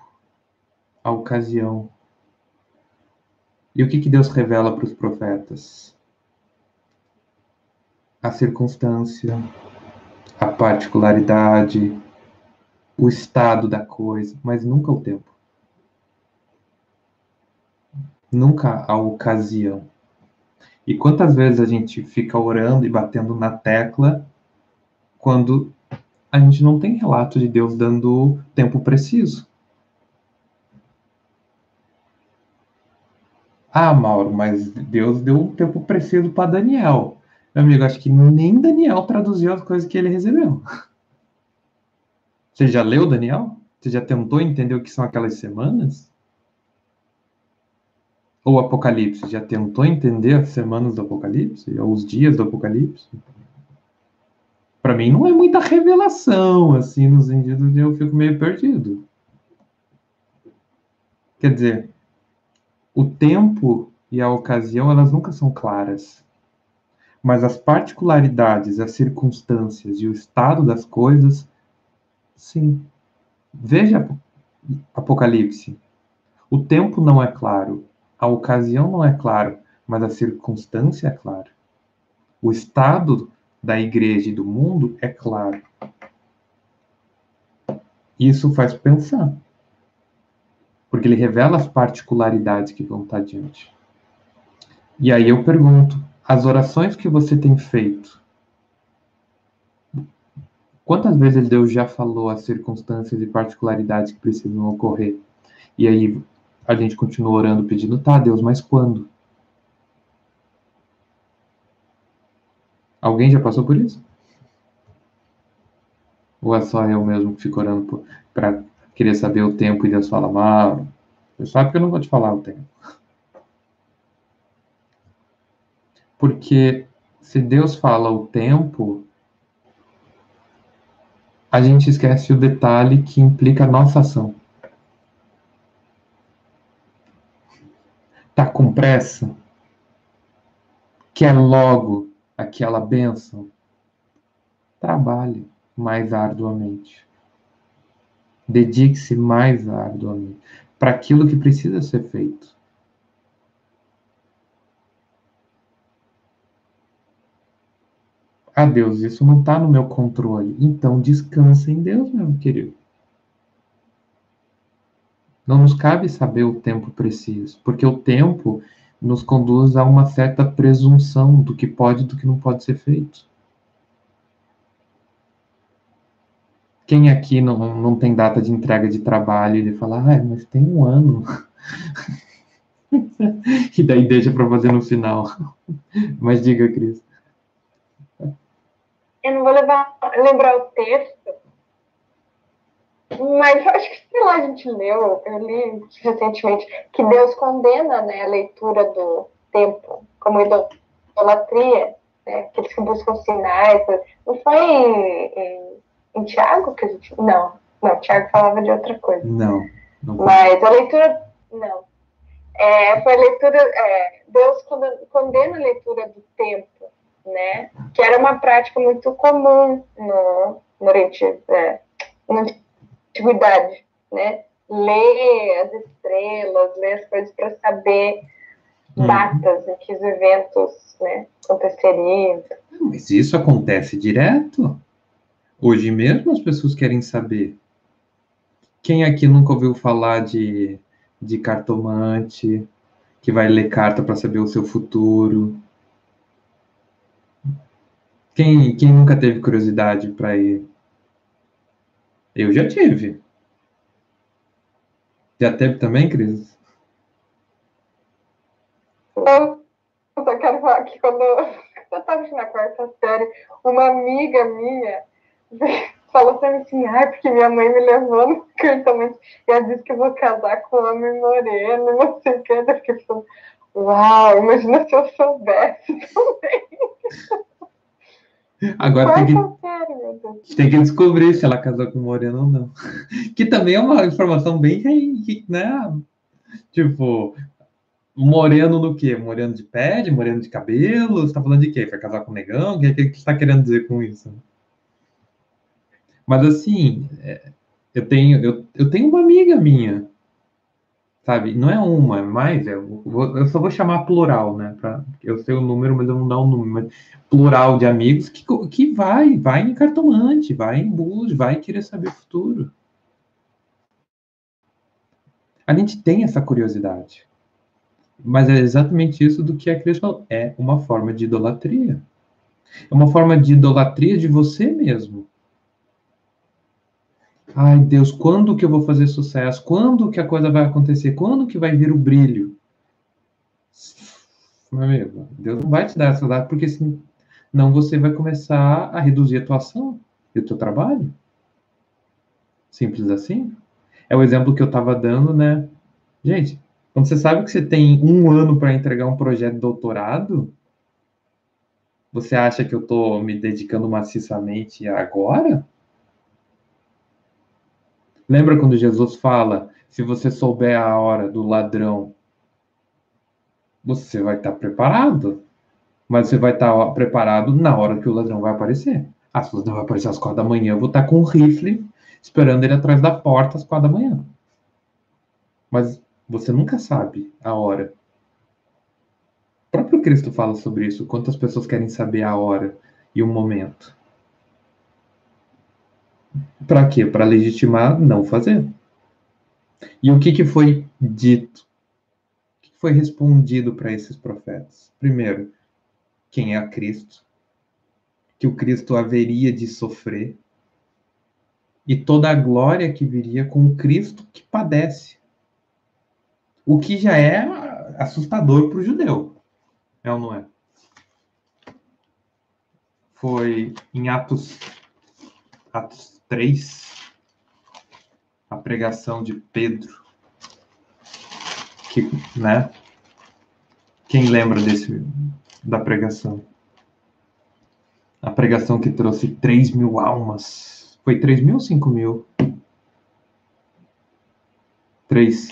a ocasião. E o que, que Deus revela para os profetas? A circunstância, a particularidade, o estado da coisa, mas nunca o tempo. Nunca a ocasião. E quantas vezes a gente fica orando e batendo na tecla quando a gente não tem relato de Deus dando tempo preciso. Ah, Mauro, mas Deus deu um tempo preciso para Daniel. Meu amigo, acho que nem Daniel traduziu as coisas que ele recebeu. Você já leu Daniel? Você já tentou entender o que são aquelas semanas? Ou Apocalipse? Já tentou entender as semanas do Apocalipse? Ou os dias do Apocalipse? Para mim não é muita revelação, assim, no sentido de eu fico meio perdido. Quer dizer, o tempo e a ocasião, elas nunca são claras. Mas as particularidades, as circunstâncias e o estado das coisas, sim. Veja Apocalipse. O tempo não é claro, a ocasião não é claro, mas a circunstância é clara. O estado da igreja e do mundo é claro. Isso faz pensar. Porque ele revela as particularidades que vão estar diante. E aí eu pergunto: as orações que você tem feito, quantas vezes Deus já falou as circunstâncias e particularidades que precisam ocorrer? E aí a gente continua orando, pedindo, tá, Deus, mas quando? Alguém já passou por isso? Ou é só eu mesmo que fico orando para querer saber o tempo e Deus fala, mal? Você sabe que eu não vou te falar o tempo. Porque se Deus fala o tempo, a gente esquece o detalhe que implica a nossa ação. Tá com pressa? Quer logo aquela bênção? Trabalhe mais arduamente. Dedique-se mais arduamente para aquilo que precisa ser feito. Ah, Deus, isso não está no meu controle. Então descansa em Deus, meu querido. Não nos cabe saber o tempo preciso, porque o tempo nos conduz a uma certa presunção do que pode e do que não pode ser feito. Quem aqui não, não tem data de entrega de trabalho e ele fala, ah, mas tem um ano. e daí deixa para fazer no final. mas diga, Cris. Eu não vou levar, lembrar o texto, mas eu acho que, sei lá, a gente leu, eu li recentemente, que Deus condena né, a leitura do tempo como idolatria, né, aqueles que buscam sinais. Não foi em, em, em Tiago que a gente. Não, não, Tiago falava de outra coisa. Não. não mas a leitura. Não. É, foi a leitura. É, Deus condena a leitura do tempo né? Que era uma prática muito comum no, no Oriente, é, na antiguidade, né? Ler as estrelas, ler as coisas para saber uhum. datas em que os eventos né, aconteceriam. Mas isso acontece direto. Hoje mesmo as pessoas querem saber. Quem aqui nunca ouviu falar de, de cartomante, que vai ler carta para saber o seu futuro? Quem, quem nunca teve curiosidade para ir? Eu já tive. Já teve também, Cris? Eu só quero falar que quando eu estava na quarta série, uma amiga minha falou pra mim assim, ai, porque minha mãe me levou no cartamento e ela disse que eu vou casar com um homem moreno, não sei o que. Eu fiquei pensando, uau, imagina se eu soubesse também. Agora tem que, tem que descobrir se ela casou com o Moreno ou não. Que também é uma informação bem, né? Tipo, moreno no quê? Moreno de pele, moreno de cabelo? Você tá falando de quê? Vai casar com o negão? O que, que você tá querendo dizer com isso? Mas assim, é, eu tenho, eu, eu tenho uma amiga minha sabe? Não é uma, é mais, é, eu só vou chamar plural, né? Pra, eu sei o número, mas eu não dou o número, mas plural de amigos que, que vai, vai em cartomante, vai em bus, vai querer saber o futuro. A gente tem essa curiosidade. Mas é exatamente isso do que a Cris falou. É uma forma de idolatria. É uma forma de idolatria de você mesmo. Ai, Deus, quando que eu vou fazer sucesso? Quando que a coisa vai acontecer? Quando que vai vir o brilho? Meu amigo, Deus não vai te dar essa data, porque senão você vai começar a reduzir a tua ação e o teu trabalho. Simples assim. É o exemplo que eu estava dando, né? Gente, quando você sabe que você tem um ano para entregar um projeto de doutorado, você acha que eu estou me dedicando maciçamente agora? Lembra quando Jesus fala: se você souber a hora do ladrão, você vai estar preparado. Mas você vai estar preparado na hora que o ladrão vai aparecer. Ah, se o ladrão vai aparecer às quatro da manhã, eu vou estar com um rifle esperando ele atrás da porta às quatro da manhã. Mas você nunca sabe a hora. O próprio Cristo fala sobre isso. Quantas pessoas querem saber a hora e o momento? Para quê? Para legitimar não fazer. E o que, que foi dito? O que foi respondido para esses profetas? Primeiro, quem é Cristo? Que o Cristo haveria de sofrer e toda a glória que viria com o Cristo que padece. O que já é assustador para o judeu. É ou não é? Foi em Atos, Atos 3, a pregação de Pedro, que, né? Quem lembra desse da pregação? A pregação que trouxe 3 mil almas Foi 3 mil ou 5 mil? 3.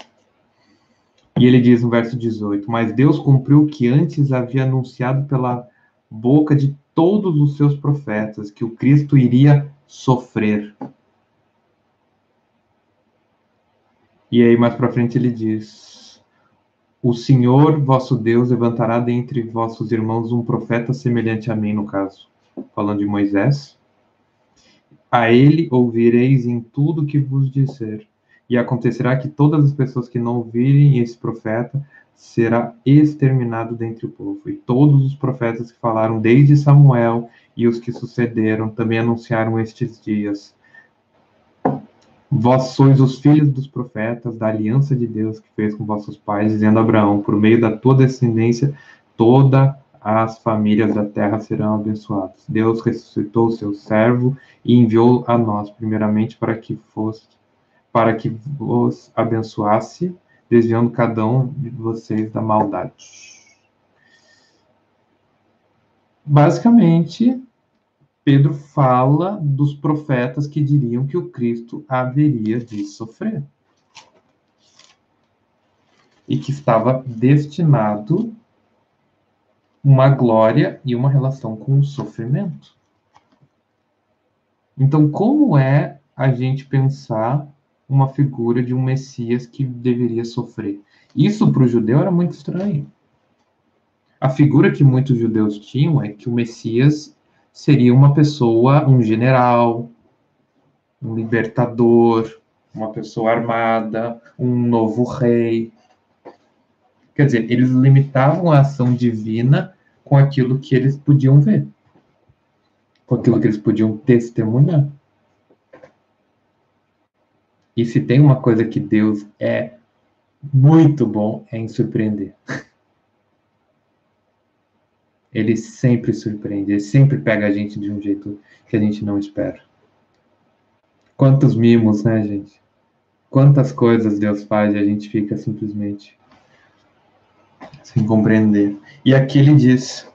E ele diz no verso 18: Mas Deus cumpriu o que antes havia anunciado pela boca de todos os seus profetas, que o Cristo iria sofrer. E aí, mais para frente, ele diz: O Senhor, vosso Deus, levantará dentre vossos irmãos um profeta semelhante a mim, no caso, falando de Moisés. A ele ouvireis em tudo que vos disser e acontecerá que todas as pessoas que não ouvirem esse profeta será exterminado dentre o povo. E todos os profetas que falaram desde Samuel e os que sucederam também anunciaram estes dias. Vós sois os filhos dos profetas, da aliança de Deus que fez com vossos pais, dizendo a Abraão: por meio da tua descendência, toda as famílias da terra serão abençoadas. Deus ressuscitou o seu servo e enviou a nós, primeiramente, para que fosse para que vos abençoasse, desviando cada um de vocês da maldade. Basicamente, Pedro fala dos profetas que diriam que o Cristo haveria de sofrer. E que estava destinado uma glória e uma relação com o sofrimento. Então, como é a gente pensar uma figura de um Messias que deveria sofrer. Isso para o judeu era muito estranho. A figura que muitos judeus tinham é que o Messias seria uma pessoa, um general, um libertador, uma pessoa armada, um novo rei. Quer dizer, eles limitavam a ação divina com aquilo que eles podiam ver, com aquilo que eles podiam testemunhar. E se tem uma coisa que Deus é muito bom, é em surpreender. Ele sempre surpreende, ele sempre pega a gente de um jeito que a gente não espera. Quantos mimos, né, gente? Quantas coisas Deus faz e a gente fica simplesmente sem compreender. E aqui ele diz: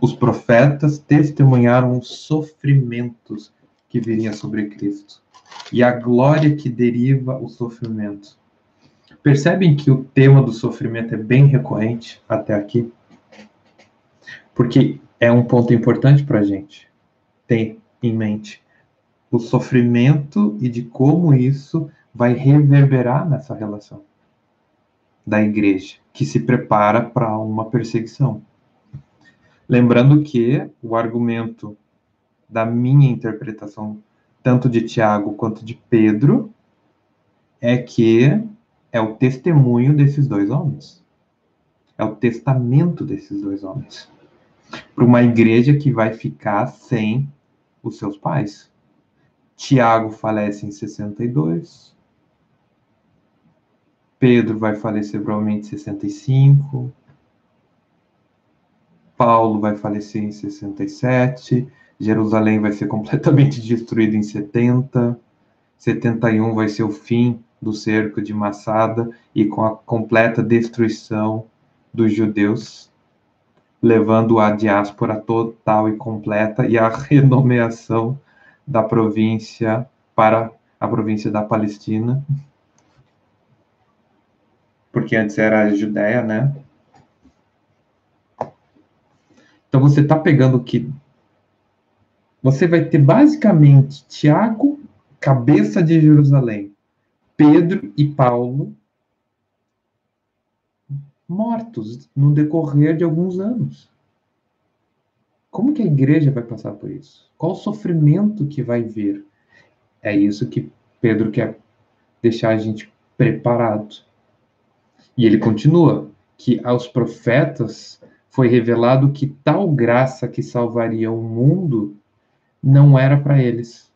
os profetas testemunharam os sofrimentos que viriam sobre Cristo e a glória que deriva o sofrimento. Percebem que o tema do sofrimento é bem recorrente até aqui? Porque é um ponto importante para a gente ter em mente o sofrimento e de como isso vai reverberar nessa relação da igreja, que se prepara para uma perseguição. Lembrando que o argumento da minha interpretação tanto de Tiago quanto de Pedro, é que é o testemunho desses dois homens. É o testamento desses dois homens. Para uma igreja que vai ficar sem os seus pais. Tiago falece em 62. Pedro vai falecer provavelmente em 65. Paulo vai falecer em 67. Jerusalém vai ser completamente destruída em 70. 71 vai ser o fim do cerco de Massada e com a completa destruição dos judeus, levando a diáspora total e completa e a renomeação da província para a província da Palestina, porque antes era a Judéia, né? Então você está pegando que você vai ter basicamente Tiago, cabeça de Jerusalém, Pedro e Paulo mortos no decorrer de alguns anos. Como que a igreja vai passar por isso? Qual o sofrimento que vai vir? É isso que Pedro quer deixar a gente preparado. E ele continua que aos profetas foi revelado que tal graça que salvaria o mundo não era para eles,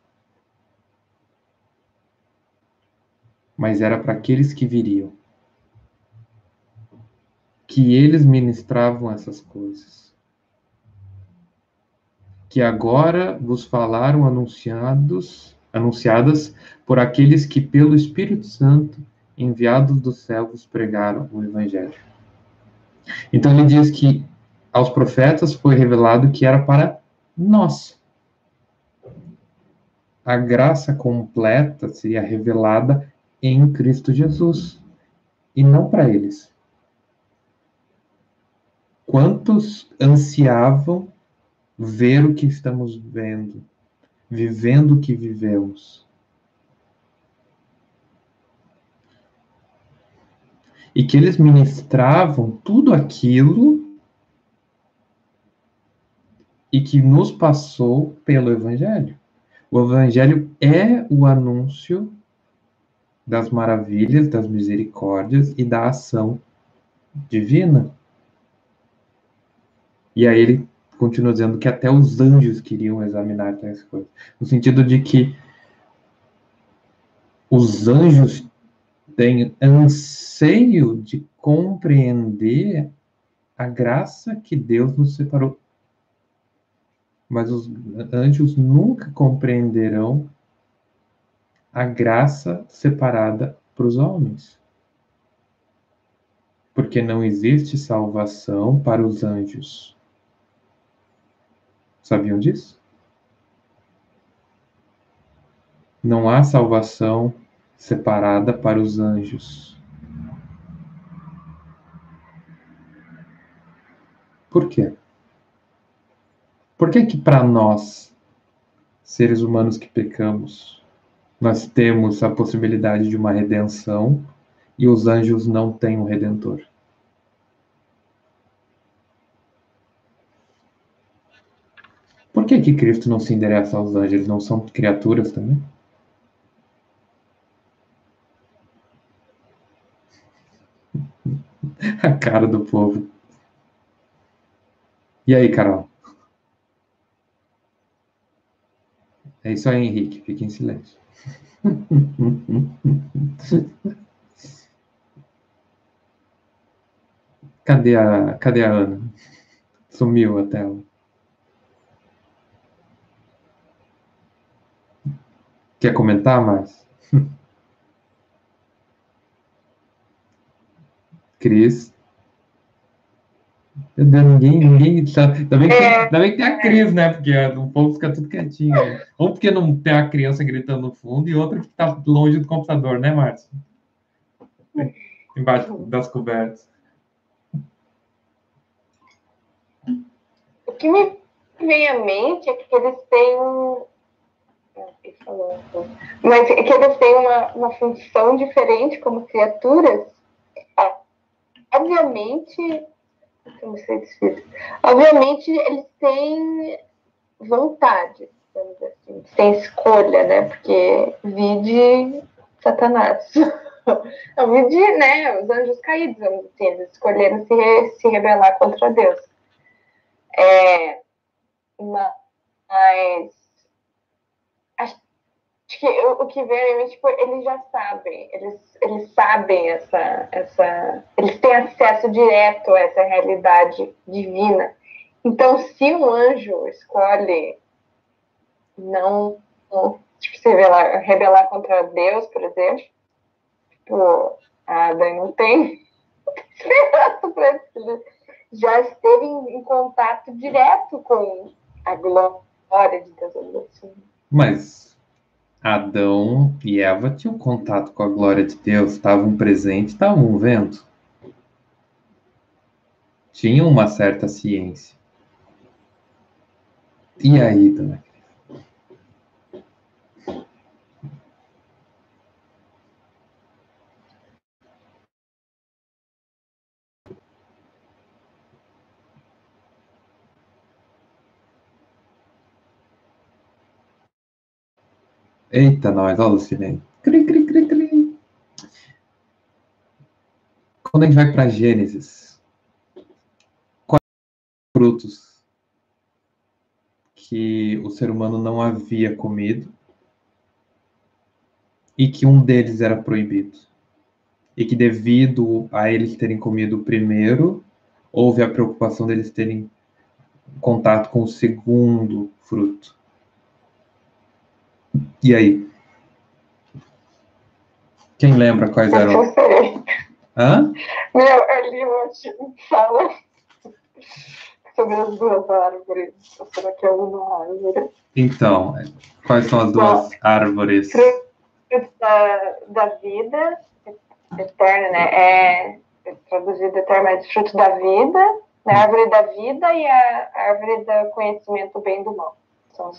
mas era para aqueles que viriam. Que eles ministravam essas coisas. Que agora vos falaram anunciados, anunciadas por aqueles que pelo Espírito Santo, enviados do céu, vos pregaram o evangelho. Então ele diz que aos profetas foi revelado que era para nós a graça completa seria revelada em Cristo Jesus e não para eles. Quantos ansiavam ver o que estamos vendo, vivendo o que vivemos? E que eles ministravam tudo aquilo e que nos passou pelo Evangelho. O Evangelho é o anúncio das maravilhas, das misericórdias e da ação divina. E aí ele continua dizendo que até os anjos queriam examinar tais coisas. No sentido de que os anjos têm anseio de compreender a graça que Deus nos separou. Mas os anjos nunca compreenderão a graça separada para os homens. Porque não existe salvação para os anjos. Sabiam disso? Não há salvação separada para os anjos. Por quê? Por que que para nós, seres humanos que pecamos, nós temos a possibilidade de uma redenção e os anjos não têm um redentor? Por que, que Cristo não se endereça aos anjos? Eles não são criaturas também? A cara do povo. E aí, Carol? É isso aí, Henrique. Fique em silêncio. Cadê a, cadê a Ana? Sumiu a tela. Quer comentar mais? Cris. Ninguém, ninguém. Também, é, também tem a Cris, né? Porque o povo fica tudo quietinho. Né? Ou porque não tem a criança gritando no fundo, e outra que está longe do computador, né, Márcio? Embaixo das cobertas. O que me vem à mente é que eles têm mas que eles têm uma, uma função diferente como criaturas, obviamente, obviamente eles têm vontade, assim, têm escolha, né? Porque vide Satanás. Não, vide, né? Os anjos caídos, vamos dizer, eles escolheram se, se rebelar contra Deus. É, mas acho que o, que vem é tipo, eles já sabem, eles, eles sabem essa, essa. Eles têm acesso direto a essa realidade divina. Então, se um anjo escolhe não tipo, se rebelar, rebelar contra Deus, por exemplo, tipo, a Adão não tem esperança para já esteve em, em, contato direto com a glória de Deus. Assim. Mas Adão e Eva tinham contato com a glória de Deus, estavam presentes, estavam vendo. Tinham uma certa ciência. E aí, dona Eita, nós, olha o silêncio. Cri, cri, cri, cri. Quando a gente vai para Gênesis, quais frutos que o ser humano não havia comido e que um deles era proibido? E que devido a eles terem comido o primeiro, houve a preocupação deles terem contato com o segundo fruto. E aí? Quem lembra quais eram? Eu sei. Hã? Meu, ali hoje fala. sobre as duas árvores? Será que é uma árvore? Então, quais são as duas Bom, árvores? Da, da vida eterna, né? É, é traduzido eternamente fruto da vida, né? a árvore da vida e a árvore do conhecimento bem do mal. São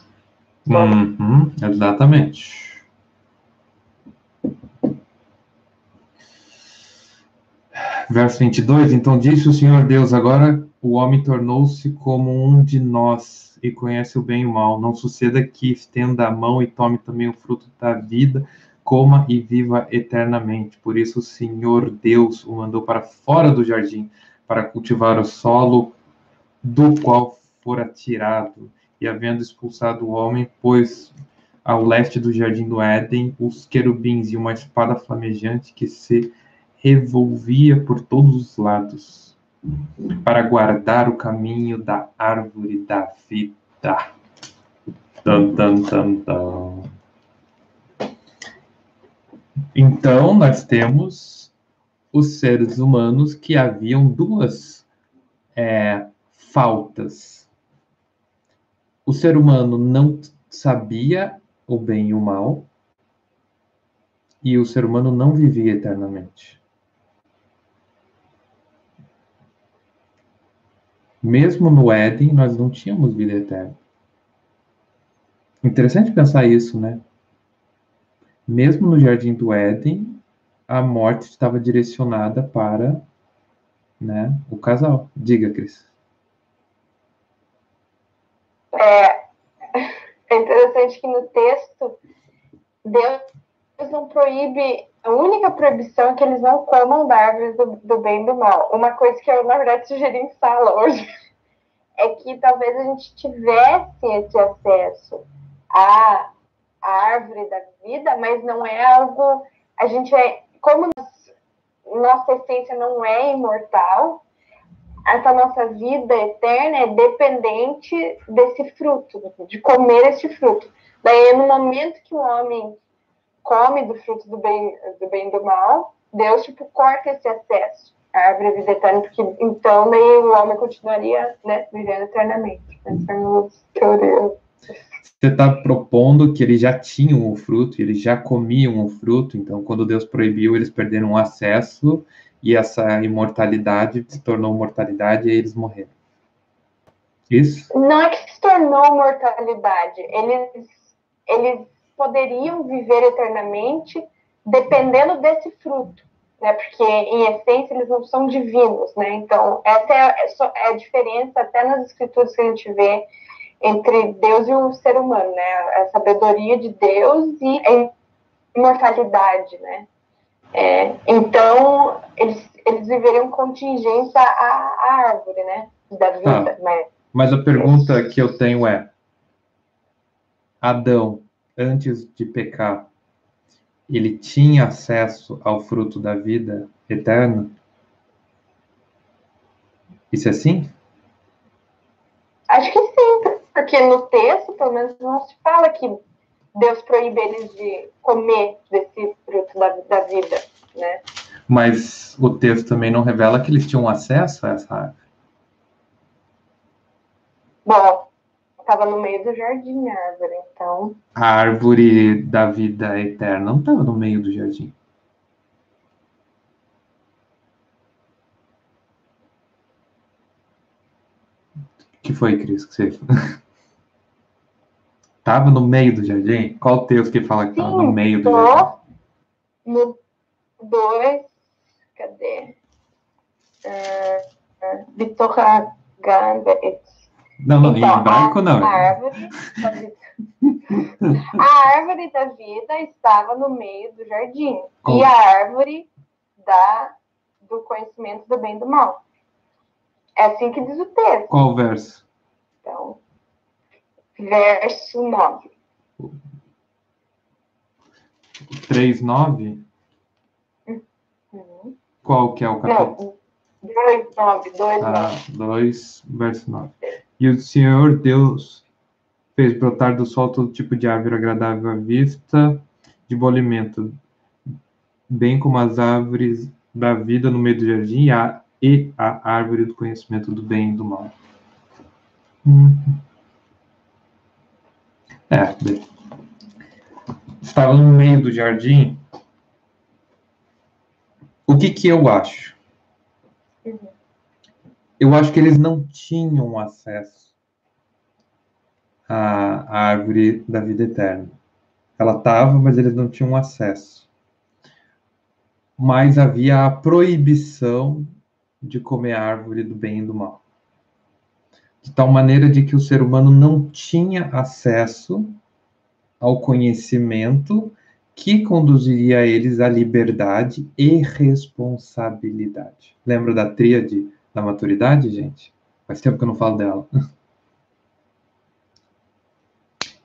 uhum, exatamente. Verso 22, então disse o Senhor Deus, agora o homem tornou-se como um de nós e conhece o bem e o mal. Não suceda que estenda a mão e tome também o fruto da vida, coma e viva eternamente. Por isso o Senhor Deus o mandou para fora do jardim, para cultivar o solo do qual fora tirado. E havendo expulsado o homem, pôs ao leste do jardim do Éden os querubins e uma espada flamejante que se revolvia por todos os lados, para guardar o caminho da árvore da vida. Então, nós temos os seres humanos que haviam duas é, faltas. O ser humano não sabia o bem e o mal, e o ser humano não vivia eternamente. Mesmo no Éden, nós não tínhamos vida eterna. Interessante pensar isso, né? Mesmo no jardim do Éden, a morte estava direcionada para né, o casal. Diga, Cris. É, é interessante que no texto, Deus não proíbe, a única proibição é que eles não comam da árvore do, do bem e do mal. Uma coisa que eu, na verdade, sugeri em sala hoje é que talvez a gente tivesse esse acesso à a árvore da vida, mas não é algo. A gente é. Como nossa essência não é imortal, essa nossa vida eterna é dependente desse fruto, de comer este fruto. Daí, no momento que o homem come do fruto do bem do bem do mal, Deus tipo corta esse acesso à árvore da vida eterna, porque então daí o homem continuaria né, vivendo eternamente. Essa é a teoria. Você está propondo que eles já tinham o fruto, eles já comiam o fruto, então quando Deus proibiu, eles perderam o acesso e essa imortalidade se tornou mortalidade e eles morreram. Isso? Não é que se tornou mortalidade, eles, eles poderiam viver eternamente dependendo desse fruto, né? Porque em essência eles não são divinos, né? Então essa é, é, é a diferença até nas escrituras que a gente vê entre Deus e o ser humano, né? A sabedoria de Deus e a imortalidade, né? É, então, eles, eles viveriam contingência à, à árvore, né? Da vida. Ah, mas, mas a pergunta que eu tenho é: Adão, antes de pecar, ele tinha acesso ao fruto da vida eterna? Isso é assim? Acho que sim, porque no texto, pelo menos, não se fala que Deus proíbe eles de comer desse fruto da, da vida, né? Mas o texto também não revela que eles tinham acesso a essa árvore. Bom, estava no meio do jardim a árvore, então. A árvore da vida eterna não estava no meio do jardim. Que foi, Cris? Que você... Estava no meio do jardim? Qual o texto que fala que estava no meio do tô jardim? No 2, cadê? Uh, Vitor Não, não, então, em hebraico não. A árvore, a árvore da vida estava no meio do jardim. E a árvore da, do conhecimento do bem e do mal. É assim que diz o texto. Qual verso? Então, verso 9. 3, 9? Uhum. Qual que é o capítulo? Não, 2, 9, 2, ah, 2, verso 9. E o Senhor Deus fez brotar do sol todo tipo de árvore agradável à vista, de bom alimento, bem como as árvores da vida no meio do jardim e a, e a árvore do conhecimento do bem e do mal. Uhum. É, estava no meio do jardim. O que que eu acho? Eu acho que eles não tinham acesso à árvore da vida eterna. Ela estava, mas eles não tinham acesso. Mas havia a proibição de comer a árvore do bem e do mal. De tal maneira de que o ser humano não tinha acesso ao conhecimento que conduziria eles à liberdade e responsabilidade. Lembra da tríade da maturidade, gente? Faz tempo que eu não falo dela.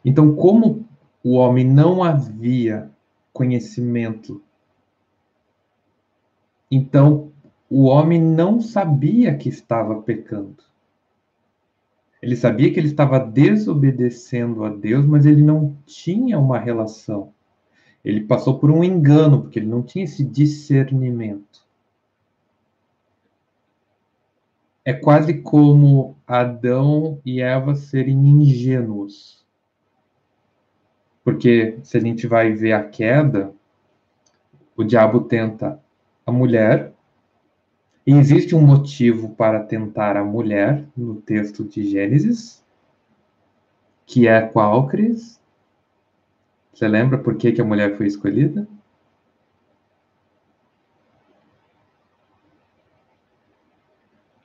Então, como o homem não havia conhecimento, então o homem não sabia que estava pecando. Ele sabia que ele estava desobedecendo a Deus, mas ele não tinha uma relação. Ele passou por um engano, porque ele não tinha esse discernimento. É quase como Adão e Eva serem ingênuos. Porque se a gente vai ver a queda, o diabo tenta a mulher, existe um motivo para tentar a mulher no texto de Gênesis, que é qual, Cris? Você lembra por que, que a mulher foi escolhida?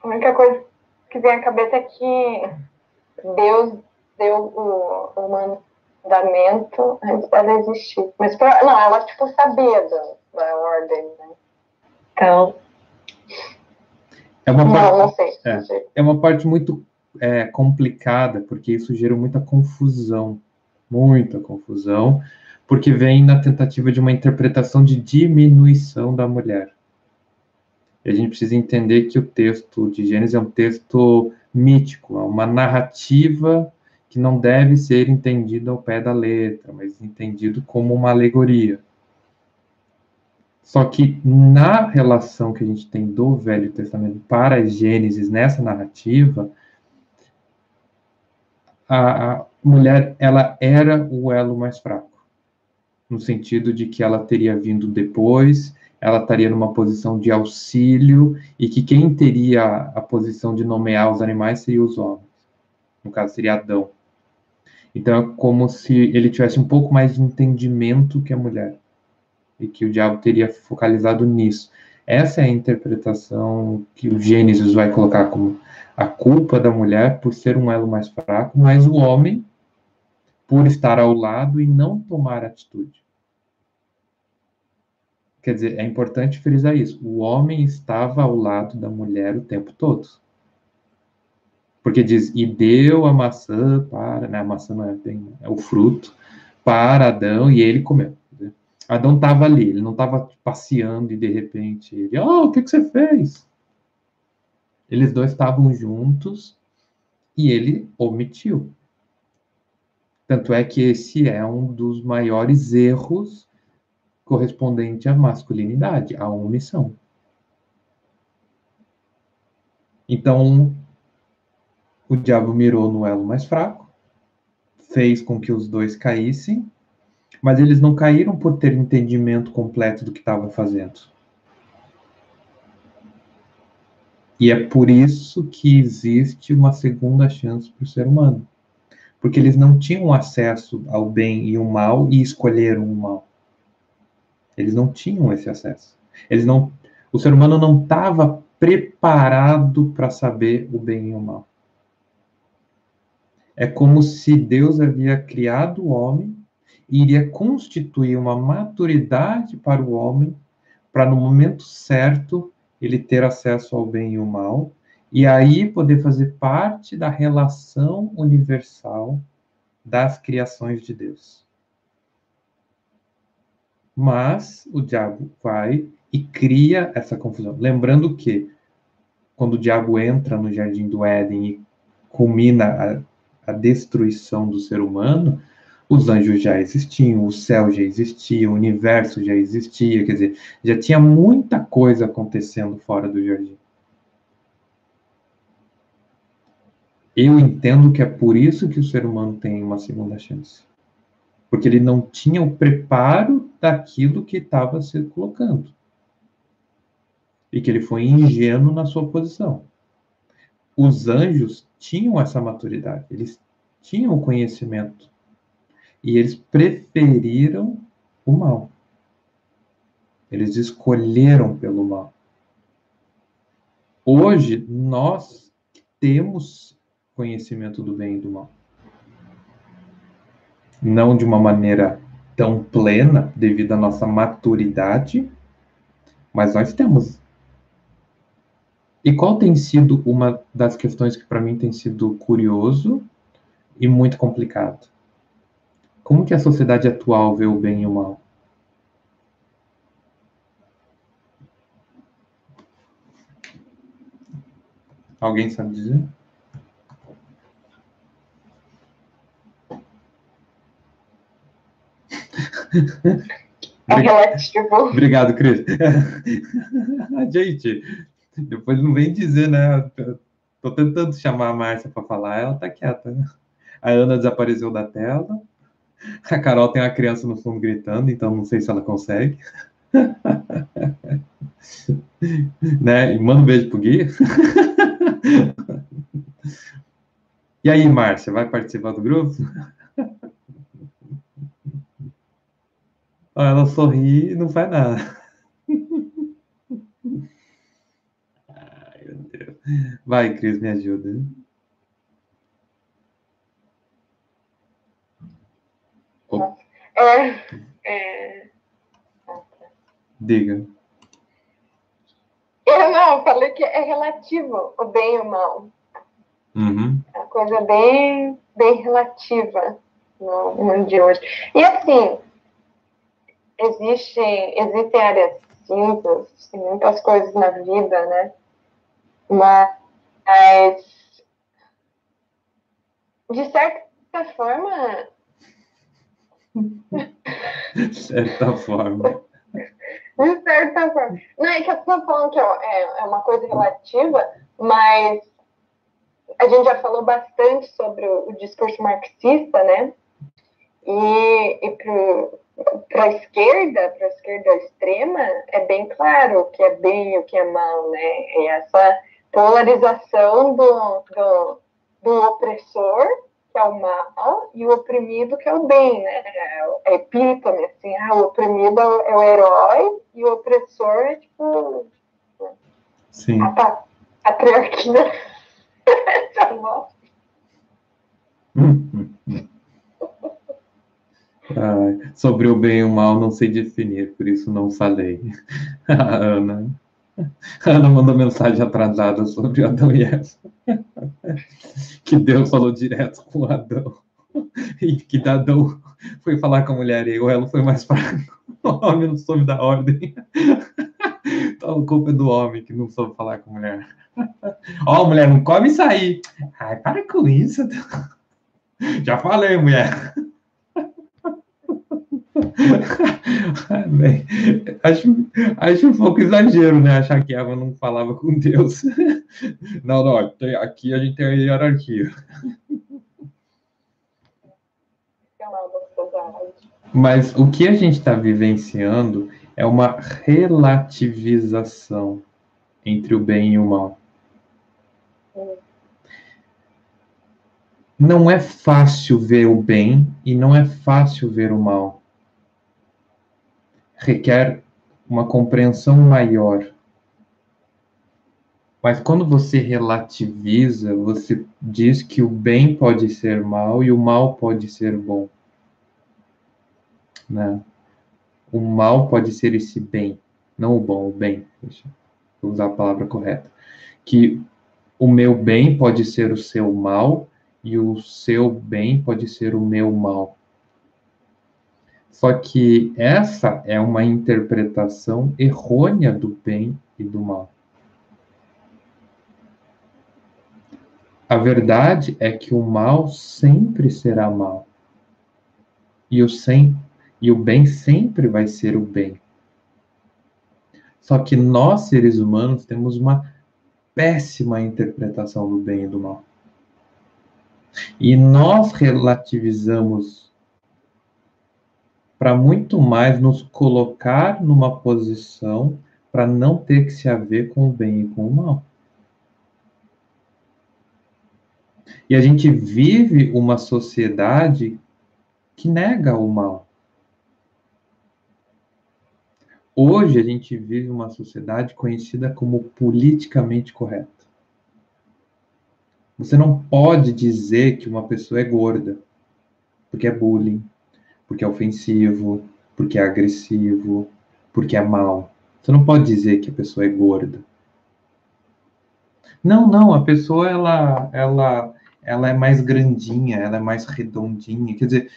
A única coisa que vem à cabeça é que Deus deu o, o mandamento antes dela existir. Mas não, ela tipo sabia da, da ordem, né? Então, é uma, não, parte, não sei, é, é uma parte muito é, complicada, porque isso gera muita confusão, muita confusão, porque vem na tentativa de uma interpretação de diminuição da mulher. E a gente precisa entender que o texto de Gênesis é um texto mítico, é uma narrativa que não deve ser entendida ao pé da letra, mas entendido como uma alegoria. Só que na relação que a gente tem do Velho Testamento para a Gênesis, nessa narrativa, a, a mulher ela era o elo mais fraco, no sentido de que ela teria vindo depois, ela estaria numa posição de auxílio e que quem teria a posição de nomear os animais seria os homens. No caso seria Adão. Então é como se ele tivesse um pouco mais de entendimento que a mulher e que o diabo teria focalizado nisso. Essa é a interpretação que o Gênesis vai colocar como a culpa da mulher por ser um elo mais fraco, mas o homem por estar ao lado e não tomar atitude. Quer dizer, é importante frisar isso. O homem estava ao lado da mulher o tempo todo. Porque diz, e deu a maçã para, né, a maçã não é bem, é o fruto, para Adão, e ele comeu. Adão estava ali, ele não estava passeando e de repente ele, oh, o que, que você fez? Eles dois estavam juntos e ele omitiu. Tanto é que esse é um dos maiores erros correspondente à masculinidade, a omissão. Então, o diabo mirou no elo mais fraco, fez com que os dois caíssem mas eles não caíram por ter entendimento completo do que estavam fazendo. E é por isso que existe uma segunda chance para o ser humano. Porque eles não tinham acesso ao bem e o mal e escolheram o mal. Eles não tinham esse acesso. Eles não, o ser humano não estava preparado para saber o bem e o mal. É como se Deus havia criado o homem iria constituir uma maturidade para o homem, para no momento certo ele ter acesso ao bem e ao mal, e aí poder fazer parte da relação universal das criações de Deus. Mas o diabo vai e cria essa confusão. Lembrando que quando o diabo entra no jardim do Éden e culmina a, a destruição do ser humano, os anjos já existiam, o céu já existia, o universo já existia, quer dizer, já tinha muita coisa acontecendo fora do jardim. Eu entendo que é por isso que o ser humano tem uma segunda chance. Porque ele não tinha o preparo daquilo que estava se colocando. E que ele foi ingênuo na sua posição. Os anjos tinham essa maturidade, eles tinham o conhecimento. E eles preferiram o mal. Eles escolheram pelo mal. Hoje, nós temos conhecimento do bem e do mal. Não de uma maneira tão plena, devido à nossa maturidade, mas nós temos. E qual tem sido uma das questões que para mim tem sido curioso e muito complicado? Como que a sociedade atual vê o bem e o mal? Alguém sabe dizer? É relativo. Obrigado, Cris. Gente, depois não vem dizer, né? Tô tentando chamar a Márcia para falar, ela tá quieta. Né? A Ana desapareceu da tela. A Carol tem uma criança no fundo gritando, então não sei se ela consegue. né? E manda um beijo pro Gui. e aí, Márcia, vai participar do grupo? Ela sorri e não faz nada. Ai, meu Deus. Vai, Cris, me ajuda. Oh. É, é... Diga. Eu não, falei que é relativo o bem e o mal. Uhum. É uma coisa bem, bem relativa no mundo de hoje. E assim, existem, existem áreas simples, tem muitas coisas na vida, né? Mas, de certa forma. De certa forma. De certa forma. Não, é que eu estou falando que é, é, é uma coisa relativa, mas a gente já falou bastante sobre o, o discurso marxista, né? E, e para a esquerda, para a esquerda extrema, é bem claro o que é bem e o que é mal, né? E essa polarização do, do, do opressor, que é o mal, e o oprimido, que é o bem, né? É epítome, assim, ah, o oprimido é o herói e o opressor é tipo. Sim. A, patriarquia. Ah, sobre o bem e o mal não sei definir, por isso não falei. Ana. Ana mandou mensagem atrasada sobre Adão e Eva. Que Deus falou direto com Adão. E que Adão foi falar com a mulher e o elo foi mais fraco. O homem não soube da ordem. Então a culpa é do homem que não soube falar com a mulher. Ó, oh, mulher, não come isso aí. Ai, para com isso. Já falei, mulher. Acho, acho um pouco exagero, né? Achar que Eva não falava com Deus. Não, não, aqui a gente tem a hierarquia. Mas o que a gente está vivenciando é uma relativização entre o bem e o mal. Não é fácil ver o bem e não é fácil ver o mal requer uma compreensão maior. Mas quando você relativiza, você diz que o bem pode ser mal e o mal pode ser bom. Né? O mal pode ser esse bem, não o bom, o bem. Deixa eu usar a palavra correta. Que o meu bem pode ser o seu mal e o seu bem pode ser o meu mal. Só que essa é uma interpretação errônea do bem e do mal. A verdade é que o mal sempre será mal. E o, sem, e o bem sempre vai ser o bem. Só que nós, seres humanos, temos uma péssima interpretação do bem e do mal. E nós relativizamos para muito mais nos colocar numa posição para não ter que se haver com o bem e com o mal. E a gente vive uma sociedade que nega o mal. Hoje a gente vive uma sociedade conhecida como politicamente correta. Você não pode dizer que uma pessoa é gorda, porque é bullying, porque é ofensivo, porque é agressivo, porque é mal. Você não pode dizer que a pessoa é gorda. Não, não, a pessoa ela ela ela é mais grandinha, ela é mais redondinha, quer dizer,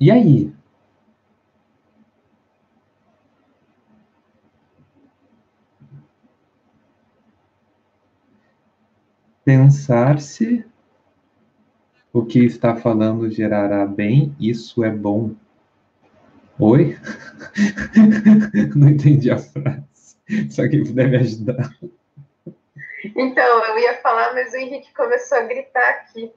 e aí? Pensar-se o que está falando gerará bem, isso é bom. Oi? Não entendi a frase. Só quem puder me ajudar. Então, eu ia falar, mas o Henrique começou a gritar aqui.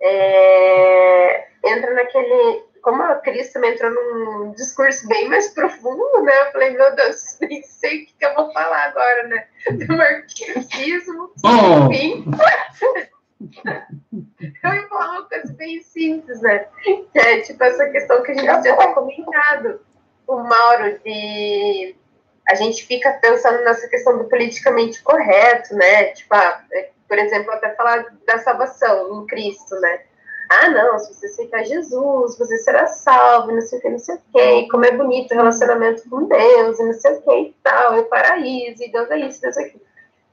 É... Entra naquele como a Cris também entrou num discurso bem mais profundo, né? Eu falei, meu Deus, nem sei o que, que eu vou falar agora, né? Do marxismo, enfim. eu ia falar uma coisa bem simples, né? Que é tipo essa questão que a gente já está comentado. O Mauro, de a gente fica pensando nessa questão do politicamente correto, né? Tipo, ah, é, por exemplo, até falar da salvação em Cristo, né? ah, não, se você aceitar Jesus, você será salvo, não sei o que, não sei o que, como é bonito o relacionamento com Deus, e não sei o que e tal, e o paraíso, e Deus é isso, Deus é aquilo.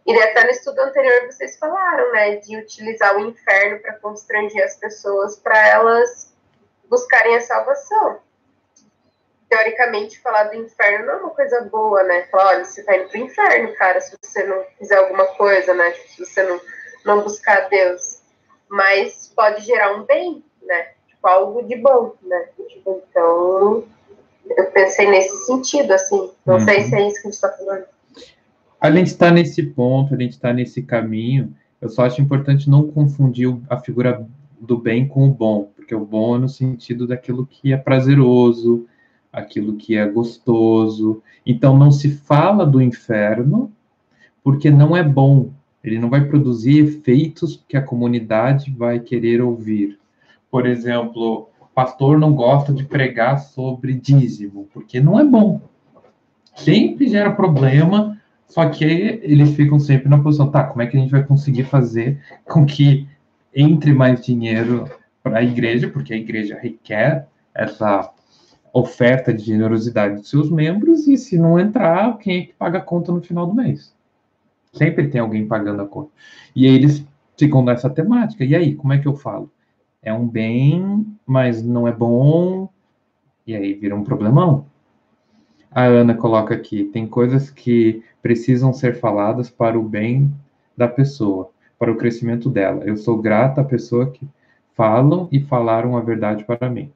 E até no estudo anterior vocês falaram, né, de utilizar o inferno para constranger as pessoas, para elas buscarem a salvação. Teoricamente, falar do inferno não é uma coisa boa, né? Falar, olha, você tá indo pro inferno, cara, se você não fizer alguma coisa, né? Tipo, se você não, não buscar Deus mas pode gerar um bem, né? Tipo, algo de bom, né? Tipo, então, eu pensei nesse sentido, assim. Não uhum. sei se é isso que a gente está falando. A gente está nesse ponto, a gente está nesse caminho. Eu só acho importante não confundir a figura do bem com o bom, porque o bom é no sentido daquilo que é prazeroso, aquilo que é gostoso. Então, não se fala do inferno porque não é bom, ele não vai produzir efeitos que a comunidade vai querer ouvir. Por exemplo, o pastor não gosta de pregar sobre dízimo, porque não é bom. Sempre gera problema, só que eles ficam sempre na posição, tá, como é que a gente vai conseguir fazer com que entre mais dinheiro para a igreja, porque a igreja requer essa oferta de generosidade dos seus membros, e se não entrar, quem é que paga a conta no final do mês? Sempre tem alguém pagando a conta. E aí eles ficam nessa temática. E aí, como é que eu falo? É um bem, mas não é bom. E aí vira um problemão. A Ana coloca aqui: tem coisas que precisam ser faladas para o bem da pessoa, para o crescimento dela. Eu sou grata à pessoa que falam e falaram a verdade para mim.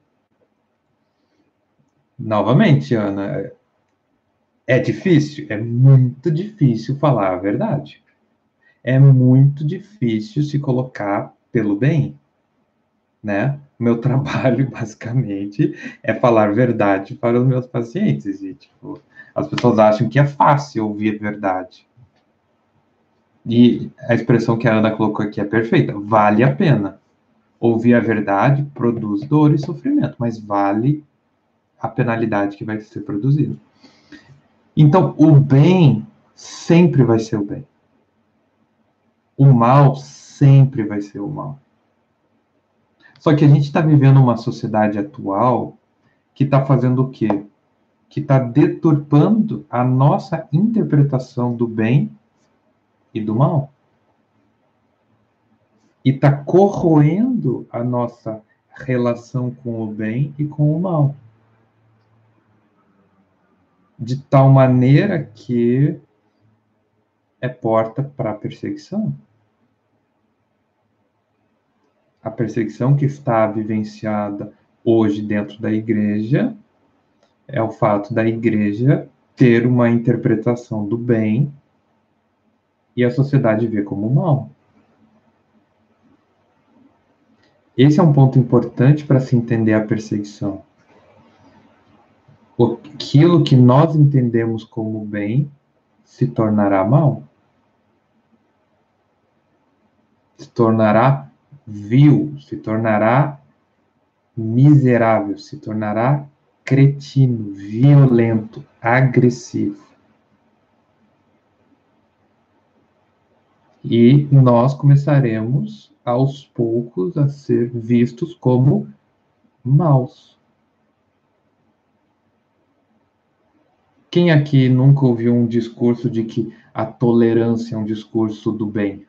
Novamente, Ana, é difícil? É muito difícil falar a verdade. É muito difícil se colocar pelo bem, né? Meu trabalho, basicamente, é falar verdade para os meus pacientes. E, tipo, as pessoas acham que é fácil ouvir verdade. E a expressão que a Ana colocou aqui é perfeita. Vale a pena. Ouvir a verdade produz dor e sofrimento, mas vale a penalidade que vai ser produzida. Então, o bem sempre vai ser o bem. O mal sempre vai ser o mal. Só que a gente está vivendo uma sociedade atual que está fazendo o quê? Que está deturpando a nossa interpretação do bem e do mal. E está corroendo a nossa relação com o bem e com o mal de tal maneira que é porta para a perseguição. A perseguição que está vivenciada hoje dentro da igreja é o fato da igreja ter uma interpretação do bem e a sociedade ver como mal. Esse é um ponto importante para se entender a perseguição. Aquilo que nós entendemos como bem se tornará mal. Se tornará vil, se tornará miserável, se tornará cretino, violento, agressivo. E nós começaremos aos poucos a ser vistos como maus. Quem aqui nunca ouviu um discurso de que a tolerância é um discurso do bem?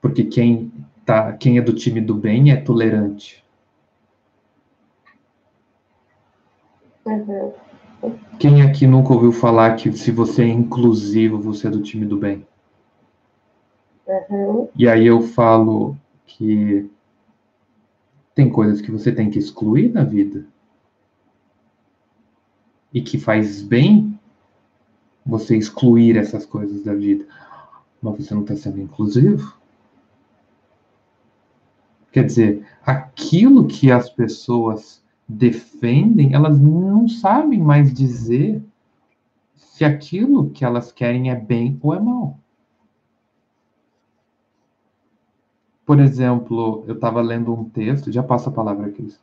Porque quem, tá, quem é do time do bem é tolerante. Uhum. Quem aqui nunca ouviu falar que se você é inclusivo, você é do time do bem? Uhum. E aí eu falo que tem coisas que você tem que excluir na vida. E que faz bem você excluir essas coisas da vida. Mas você não está sendo inclusivo? Quer dizer, aquilo que as pessoas defendem, elas não sabem mais dizer se aquilo que elas querem é bem ou é mal. Por exemplo, eu estava lendo um texto, já passa a palavra, Cris,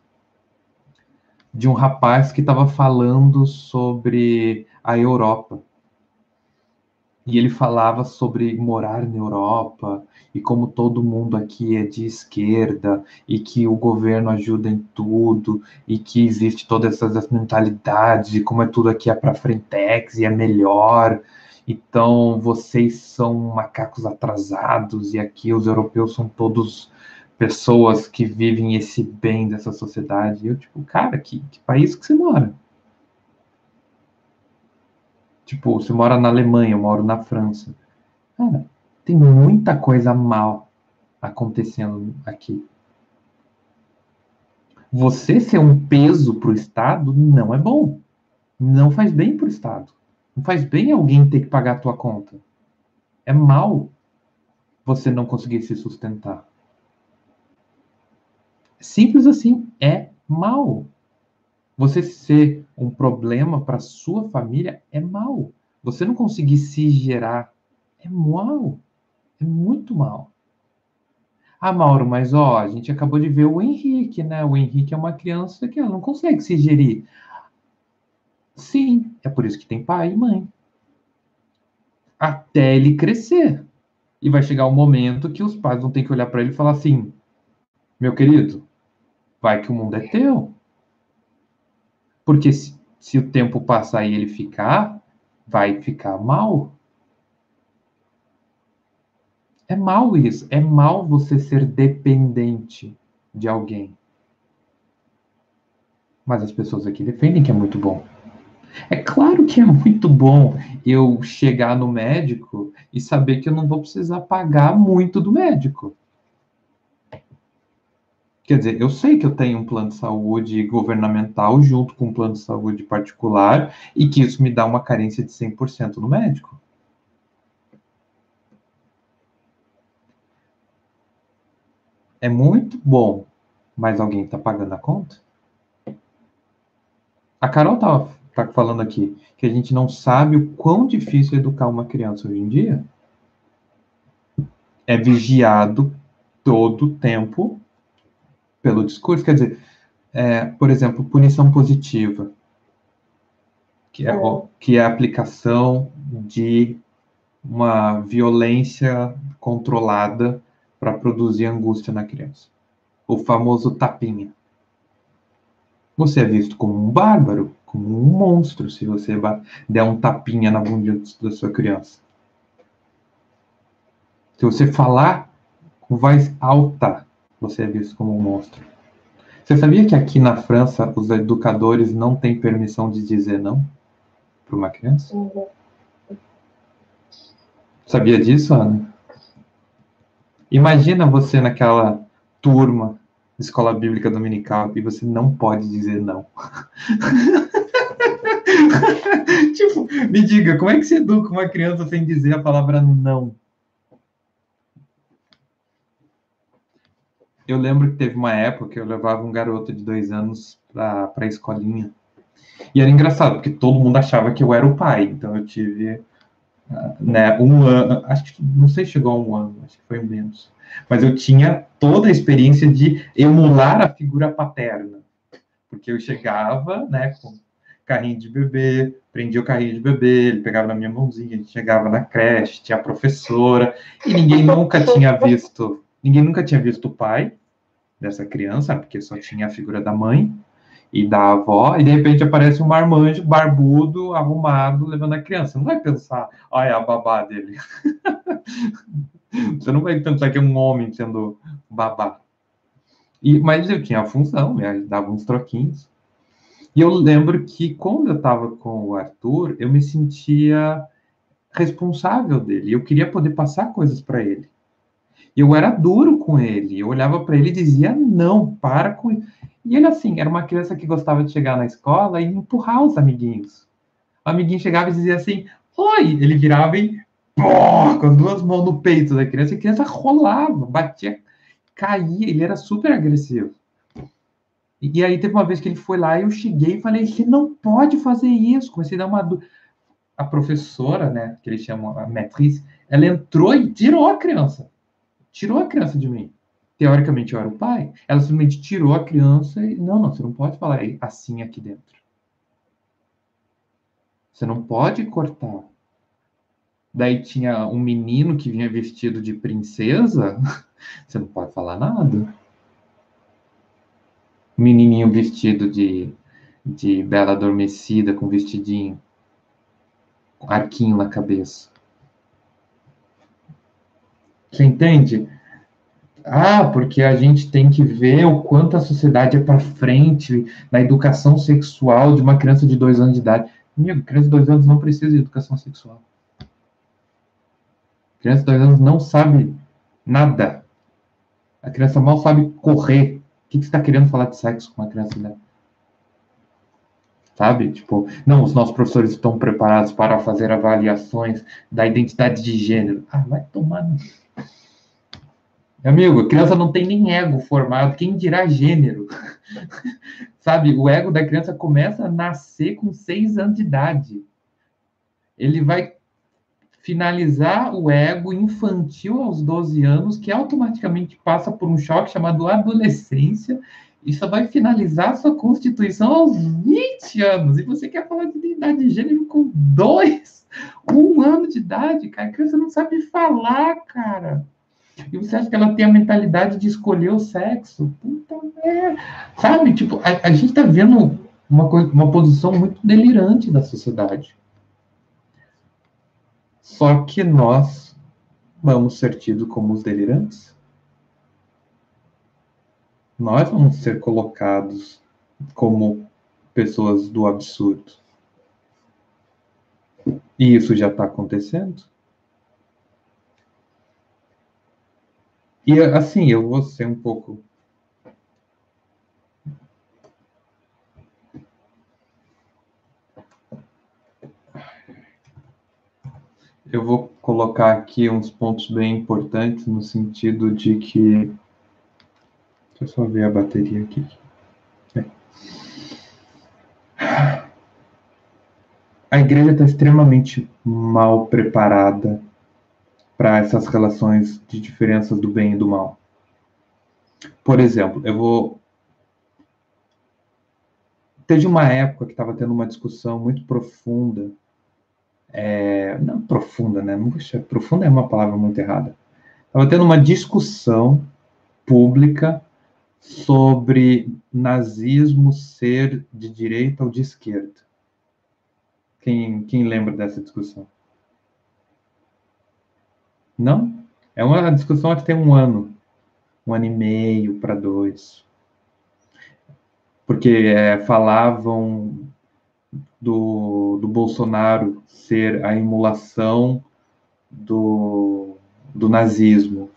de um rapaz que estava falando sobre a Europa. E ele falava sobre morar na Europa e como todo mundo aqui é de esquerda e que o governo ajuda em tudo e que existe todas essas mentalidades e como é tudo aqui é para frentex e é melhor. Então vocês são macacos atrasados e aqui os europeus são todos pessoas que vivem esse bem dessa sociedade. E eu tipo, cara, que, que país que você mora? Tipo, você mora na Alemanha, eu moro na França. Cara, tem muita coisa mal acontecendo aqui. Você ser um peso para o Estado não é bom. Não faz bem para o Estado. Não faz bem alguém ter que pagar a tua conta. É mal você não conseguir se sustentar. Simples assim, é mal. Você ser um problema para sua família é mal. Você não conseguir se gerar é mal. É muito mal. Ah, Mauro, mas ó, a gente acabou de ver o Henrique, né? O Henrique é uma criança que ela não consegue se gerir. Sim, é por isso que tem pai e mãe. Até ele crescer. E vai chegar o um momento que os pais vão ter que olhar para ele e falar assim: meu querido, vai que o mundo é teu. Porque se, se o tempo passar e ele ficar, vai ficar mal. É mal isso. É mal você ser dependente de alguém. Mas as pessoas aqui defendem que é muito bom. É claro que é muito bom eu chegar no médico e saber que eu não vou precisar pagar muito do médico. Quer dizer, eu sei que eu tenho um plano de saúde governamental junto com um plano de saúde particular e que isso me dá uma carência de 100% no médico. É muito bom, mas alguém está pagando a conta? A Carol estava tá falando aqui que a gente não sabe o quão difícil é educar uma criança hoje em dia. É vigiado todo o tempo pelo discurso, quer dizer, é, por exemplo, punição positiva, que é, é. que é a aplicação de uma violência controlada para produzir angústia na criança. O famoso tapinha. Você é visto como um bárbaro, como um monstro, se você der um tapinha na bunda da sua criança. Se você falar com voz alta, você é visto como um monstro. Você sabia que aqui na França os educadores não têm permissão de dizer não para uma criança? Sabia disso, Ana? Imagina você naquela turma de escola bíblica dominical e você não pode dizer não. tipo, me diga, como é que você educa uma criança sem dizer a palavra não? Eu lembro que teve uma época que eu levava um garoto de dois anos para a escolinha. E era engraçado, porque todo mundo achava que eu era o pai. Então eu tive né, um ano, acho que não sei se chegou a um ano, acho que foi menos. Mas eu tinha toda a experiência de emular a figura paterna. Porque eu chegava, né, com carrinho de bebê, prendia o carrinho de bebê, ele pegava na minha mãozinha, a gente chegava na creche, tinha a professora, e ninguém nunca tinha visto, ninguém nunca tinha visto o pai dessa criança, porque só tinha a figura da mãe e da avó, e de repente aparece um marmanjo barbudo, arrumado, levando a criança. Você não vai pensar, olha a babá dele. Você não vai pensar que é um homem sendo babá. E, mas eu tinha a função, né? dava uns troquinhos. E eu lembro que quando eu estava com o Arthur, eu me sentia responsável dele. Eu queria poder passar coisas para ele. Eu era duro com ele. Eu olhava para ele e dizia: não, para com. E ele, assim, era uma criança que gostava de chegar na escola e empurrar os amiguinhos. O amiguinho chegava e dizia assim: oi! Ele virava e pô, com as duas mãos no peito da criança. E a criança rolava, batia, caía. Ele era super agressivo. E aí teve uma vez que ele foi lá e eu cheguei e falei, você não pode fazer isso. Comecei a dar uma... A professora, né, que eles chamam a matriz, ela entrou e tirou a criança. Tirou a criança de mim. Teoricamente eu era o pai. Ela simplesmente tirou a criança e, não, não, você não pode falar assim aqui dentro. Você não pode cortar. Daí tinha um menino que vinha vestido de princesa, você não pode falar nada menininho vestido de, de bela adormecida, com vestidinho, com arquinho na cabeça. Você entende? Ah, porque a gente tem que ver o quanto a sociedade é para frente na educação sexual de uma criança de dois anos de idade. Amigo, criança de dois anos não precisa de educação sexual. criança de dois anos não sabe nada. A criança mal sabe correr. O que, você está querendo falar de sexo com uma criança dela? Sabe? Tipo, não, os nossos professores estão preparados para fazer avaliações da identidade de gênero. Ah, vai tomar. Meu amigo, a criança não tem nem ego formado, quem dirá gênero? Sabe? O ego da criança começa a nascer com seis anos de idade. Ele vai finalizar o ego infantil aos 12 anos, que automaticamente passa por um choque chamado adolescência, e só vai finalizar sua constituição aos 20 anos. E você quer falar de identidade de gênero com dois, um ano de idade, cara? A criança não sabe falar, cara. E você acha que ela tem a mentalidade de escolher o sexo? Puta merda. Sabe, tipo, a, a gente tá vendo uma, coisa, uma posição muito delirante da sociedade. Só que nós vamos ser tidos como os delirantes. Nós vamos ser colocados como pessoas do absurdo. E isso já está acontecendo. E assim, eu vou ser um pouco eu vou colocar aqui uns pontos bem importantes no sentido de que. Deixa eu só ver a bateria aqui. É. A igreja está extremamente mal preparada para essas relações de diferenças do bem e do mal. Por exemplo, eu vou. Teve uma época que estava tendo uma discussão muito profunda é, não profunda, né? Puxa, profunda é uma palavra muito errada. Estava tendo uma discussão pública sobre nazismo ser de direita ou de esquerda. Quem, quem lembra dessa discussão? Não? É uma discussão que tem um ano, um ano e meio para dois. Porque é, falavam do, do Bolsonaro ser a emulação do, do nazismo.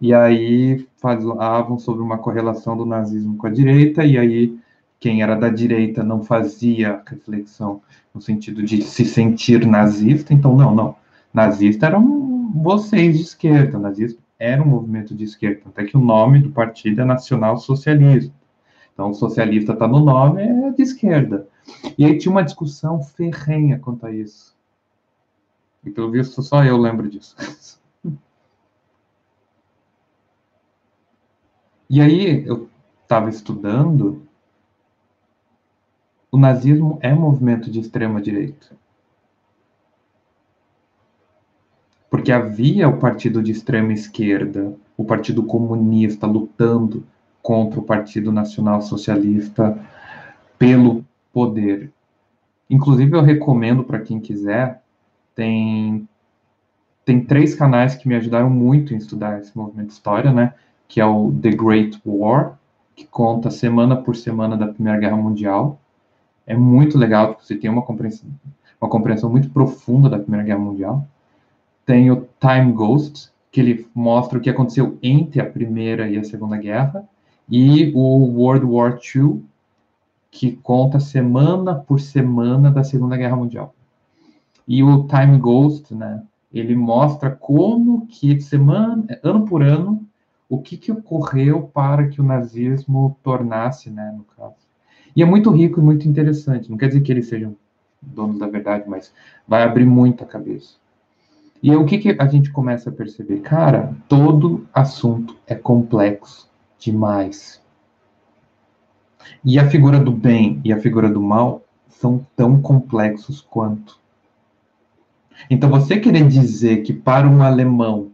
E aí falavam sobre uma correlação do nazismo com a direita, e aí quem era da direita não fazia reflexão no sentido de se sentir nazista, então não, não. Nazista eram vocês de esquerda, nazista era um movimento de esquerda, até que o nome do partido é Nacional Socialista. Então, socialista está no nome, é de esquerda. E aí tinha uma discussão ferrenha quanto a isso. E pelo visto só eu lembro disso. E aí eu estava estudando, o nazismo é movimento de extrema direita. Porque havia o partido de extrema esquerda, o Partido Comunista lutando contra o Partido Nacional Socialista pelo poder. Inclusive eu recomendo para quem quiser, tem tem três canais que me ajudaram muito em estudar esse movimento de história, né? Que é o The Great War, que conta semana por semana da Primeira Guerra Mundial. É muito legal, porque você tem uma compreensão, uma compreensão muito profunda da Primeira Guerra Mundial. Tem o Time Ghost, que ele mostra o que aconteceu entre a Primeira e a Segunda Guerra. E o World War II, que conta semana por semana da Segunda Guerra Mundial. E o Time Ghost, né, ele mostra como que semana, ano por ano, o que, que ocorreu para que o nazismo tornasse, né, no caso. E é muito rico e muito interessante. Não quer dizer que eles sejam donos da verdade, mas vai abrir muito a cabeça. E o que, que a gente começa a perceber? Cara, todo assunto é complexo demais. E a figura do bem e a figura do mal são tão complexos quanto. Então, você querer dizer que para um alemão,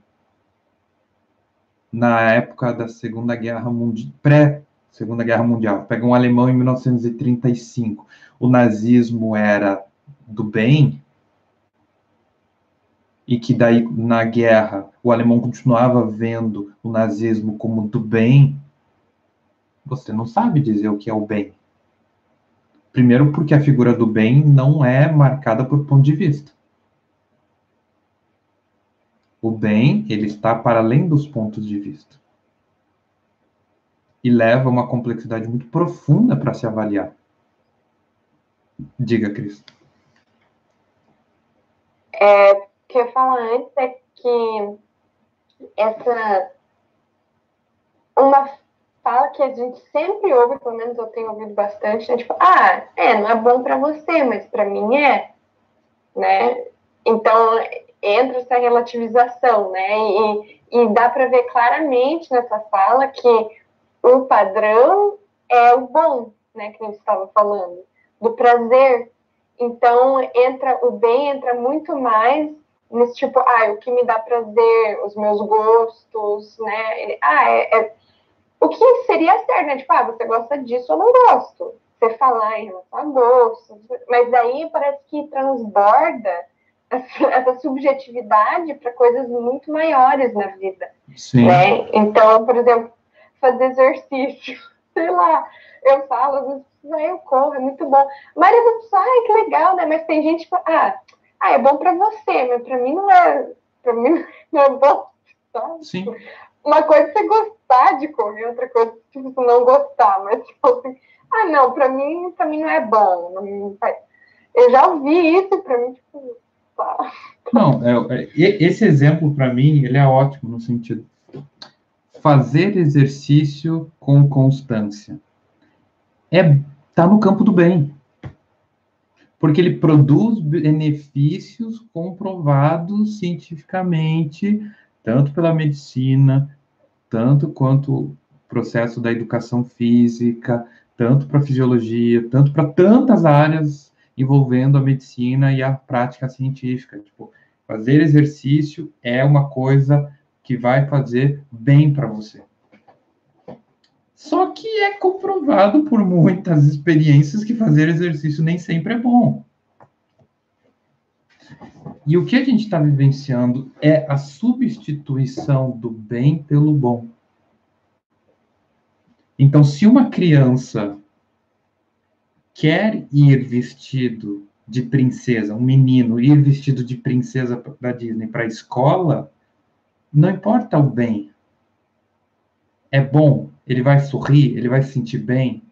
na época da Segunda Guerra Mundial, pré-Segunda Guerra Mundial, pega um alemão em 1935, o nazismo era do bem, e que daí na guerra o alemão continuava vendo o nazismo como do bem, você não sabe dizer o que é o bem. Primeiro, porque a figura do bem não é marcada por ponto de vista. O bem, ele está para além dos pontos de vista. E leva uma complexidade muito profunda para se avaliar. Diga, Cris. É, o que eu ia falar antes é que essa uma fala que a gente sempre ouve, pelo menos eu tenho ouvido bastante, né? tipo, ah, é, não é bom para você, mas para mim é, né? Então, entra essa relativização, né? E, e dá para ver claramente nessa fala que o padrão é o bom, né? Que a gente estava falando, do prazer. Então, entra o bem entra muito mais nesse tipo, ah, o que me dá prazer, os meus gostos, né? Ah, é, é... o que seria certo, né? Tipo, ah, você gosta disso, eu não gosto. Você falar em relação a gostos, mas daí parece que transborda essa subjetividade para coisas muito maiores na vida. Sim. Né? Então, por exemplo, fazer exercício, sei lá, eu falo, eu corro, é muito bom. Maria das pessoas, ai, que legal, né? Mas tem gente que ah, ah é bom para você, mas para mim não é, para mim não é bom, sabe? Sim. Uma coisa é você gostar de correr, outra coisa é tipo, não gostar, mas tipo assim, ah, não, para mim, para mim não é bom. Não. Eu já ouvi isso, para mim, tipo, não, é, é, esse exemplo para mim ele é ótimo no sentido fazer exercício com constância é tá no campo do bem, porque ele produz benefícios comprovados cientificamente, tanto pela medicina, tanto quanto o processo da educação física, tanto para fisiologia, tanto para tantas áreas envolvendo a medicina e a prática científica. Tipo, fazer exercício é uma coisa que vai fazer bem para você. Só que é comprovado por muitas experiências que fazer exercício nem sempre é bom. E o que a gente está vivenciando é a substituição do bem pelo bom. Então, se uma criança quer ir vestido de princesa, um menino ir vestido de princesa da Disney para a escola, não importa o bem. É bom, ele vai sorrir, ele vai se sentir bem.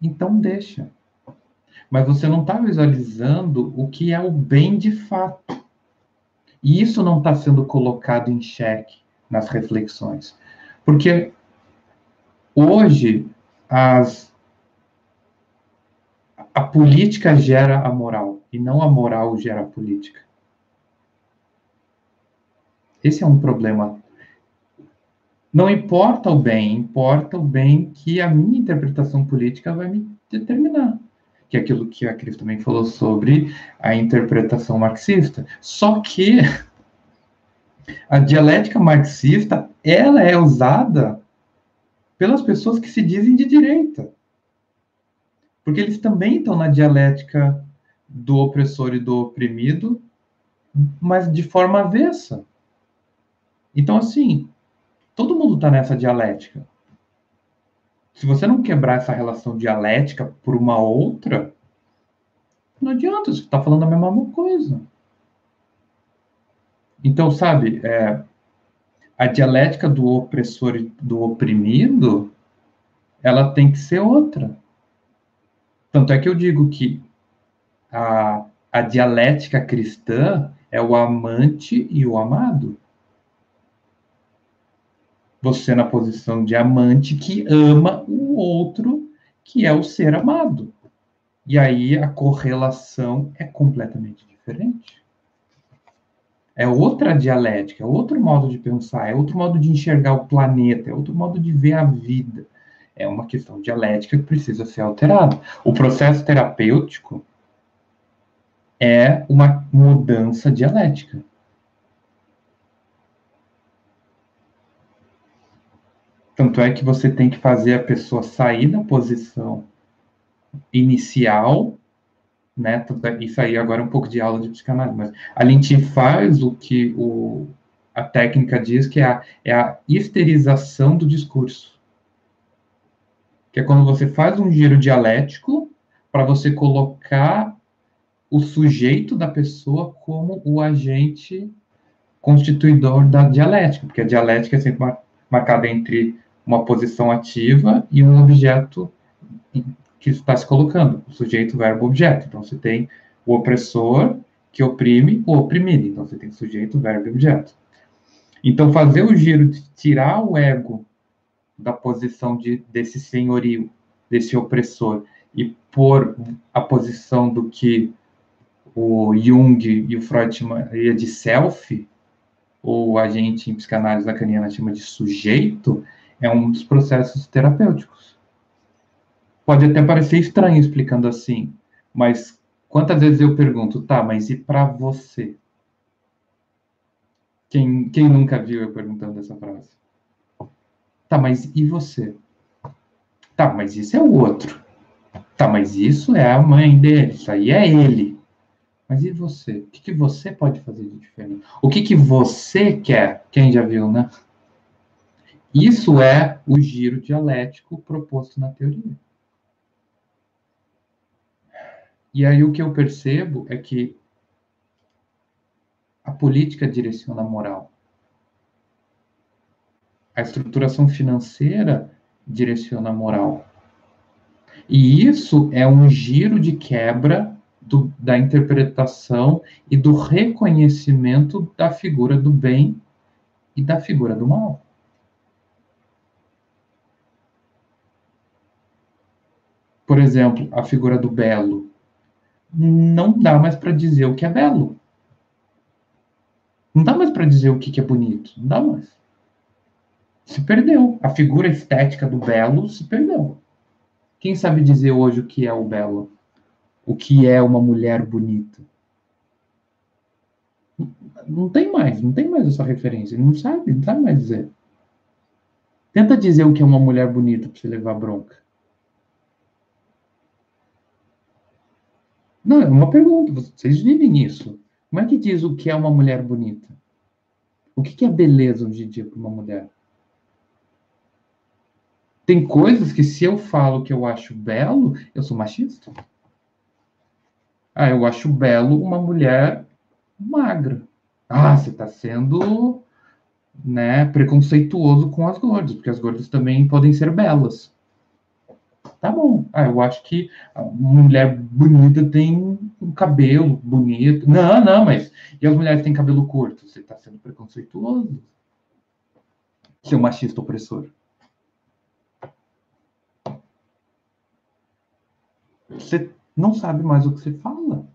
Então deixa. Mas você não está visualizando o que é o bem de fato. E isso não está sendo colocado em xeque nas reflexões. Porque hoje as, a política gera a moral e não a moral gera a política. Esse é um problema. Não importa o bem, importa o bem que a minha interpretação política vai me determinar. Que é aquilo que a Cris também falou sobre a interpretação marxista. Só que a dialética marxista, ela é usada pelas pessoas que se dizem de direita. Porque eles também estão na dialética do opressor e do oprimido, mas de forma avessa. Então, assim, todo mundo está nessa dialética. Se você não quebrar essa relação dialética por uma outra, não adianta, você está falando a mesma coisa. Então, sabe, é, a dialética do opressor e do oprimido, ela tem que ser outra. Tanto é que eu digo que a, a dialética cristã é o amante e o amado. Você na posição de amante que ama o outro, que é o ser amado. E aí a correlação é completamente diferente. É outra dialética, é outro modo de pensar, é outro modo de enxergar o planeta, é outro modo de ver a vida. É uma questão dialética que precisa ser alterada. O processo terapêutico é uma mudança dialética. Tanto é que você tem que fazer a pessoa sair da posição inicial, né? É, isso aí agora é um pouco de aula de psicanálise, mas a gente faz o que o, a técnica diz que é a, é a histerização do discurso. Que é quando você faz um giro dialético para você colocar o sujeito da pessoa como o agente constituidor da dialética, porque a dialética é sempre marcada entre uma posição ativa e um objeto que está se colocando, o sujeito, verbo, objeto. Então, você tem o opressor que oprime o oprimido. Então, você tem sujeito, verbo e objeto. Então, fazer o giro de tirar o ego da posição de, desse senhorio, desse opressor, e pôr a posição do que o Jung e o Freud chamaria de self, ou a gente em psicanálise lacaniana chama de sujeito, é um dos processos terapêuticos. Pode até parecer estranho explicando assim, mas quantas vezes eu pergunto, tá, mas e para você? Quem, quem nunca viu eu perguntando essa frase? Tá, mas e você? Tá, mas isso é o outro. Tá, mas isso é a mãe dele, isso aí é ele. Mas e você? O que, que você pode fazer de diferente? O que, que você quer? Quem já viu, né? Isso é o giro dialético proposto na teoria. E aí o que eu percebo é que a política direciona a moral. A estruturação financeira direciona a moral. E isso é um giro de quebra do, da interpretação e do reconhecimento da figura do bem e da figura do mal. Por exemplo, a figura do belo não dá mais para dizer o que é belo. Não dá mais para dizer o que é bonito. Não dá mais. Se perdeu. A figura estética do belo se perdeu. Quem sabe dizer hoje o que é o belo? O que é uma mulher bonita? Não tem mais, não tem mais essa referência. Não sabe, não sabe mais dizer. Tenta dizer o que é uma mulher bonita para você levar bronca. Não, é uma pergunta. Vocês vivem isso. Como é que diz o que é uma mulher bonita? O que é beleza hoje em dia para uma mulher? Tem coisas que se eu falo que eu acho belo, eu sou machista. Ah, eu acho belo uma mulher magra. Ah, você está sendo né, preconceituoso com as gordas, porque as gordas também podem ser belas. Tá bom. Ah, eu acho que a mulher bonita tem um cabelo bonito. Não, não, mas. E as mulheres têm cabelo curto? Você está sendo preconceituoso. Seu machista opressor. Você não sabe mais o que você fala.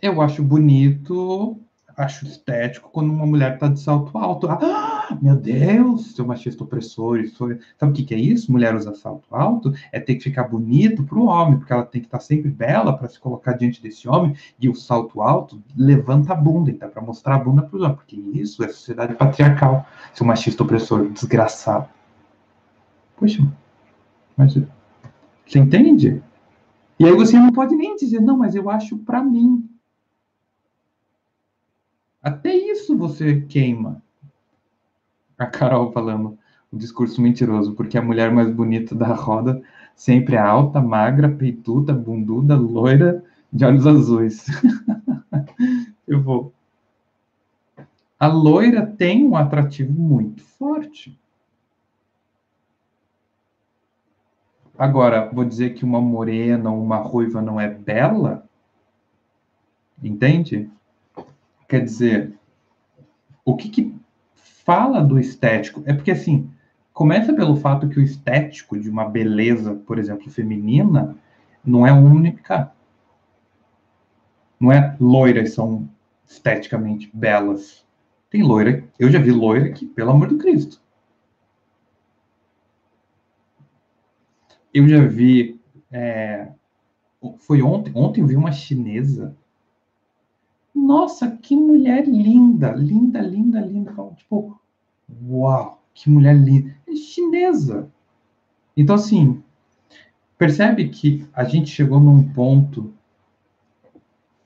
Eu acho bonito acho estético quando uma mulher está de salto alto. Ah, meu Deus, seu machista opressor. Isso... Sabe o que, que, é isso? Mulher usar salto alto é ter que ficar bonito para o homem, porque ela tem que estar tá sempre bela para se colocar diante desse homem. E o salto alto levanta a bunda, então, para mostrar a bunda para os homens, porque isso é sociedade patriarcal. Seu machista opressor, desgraçado. Poxa, mas você entende? E aí você não pode nem dizer, não, mas eu acho para mim. Até isso você queima. A Carol falando o discurso mentiroso, porque a mulher mais bonita da roda sempre é alta, magra, peituda, bunduda, loira, de olhos azuis. Eu vou. A loira tem um atrativo muito forte. Agora, vou dizer que uma morena ou uma ruiva não é bela? Entende? Quer dizer, o que, que fala do estético? É porque, assim, começa pelo fato que o estético de uma beleza, por exemplo, feminina, não é única. Não é loiras são esteticamente belas. Tem loira, eu já vi loira que, pelo amor de Cristo. Eu já vi. É, foi ontem, ontem eu vi uma chinesa nossa, que mulher linda, linda, linda, linda. Tipo, uau, que mulher linda. É chinesa. Então, assim, percebe que a gente chegou num ponto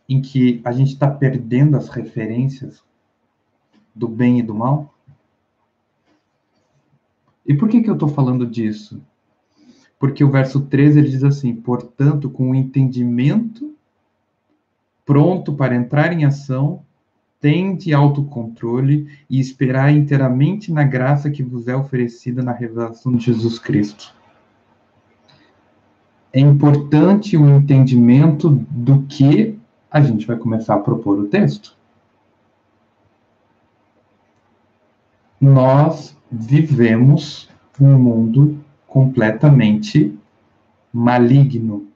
em que a gente está perdendo as referências do bem e do mal? E por que, que eu estou falando disso? Porque o verso 13 ele diz assim: portanto, com o entendimento pronto para entrar em ação, tende autocontrole e esperar inteiramente na graça que vos é oferecida na revelação de Jesus Cristo. É importante o entendimento do que a gente vai começar a propor o texto. Nós vivemos um mundo completamente maligno.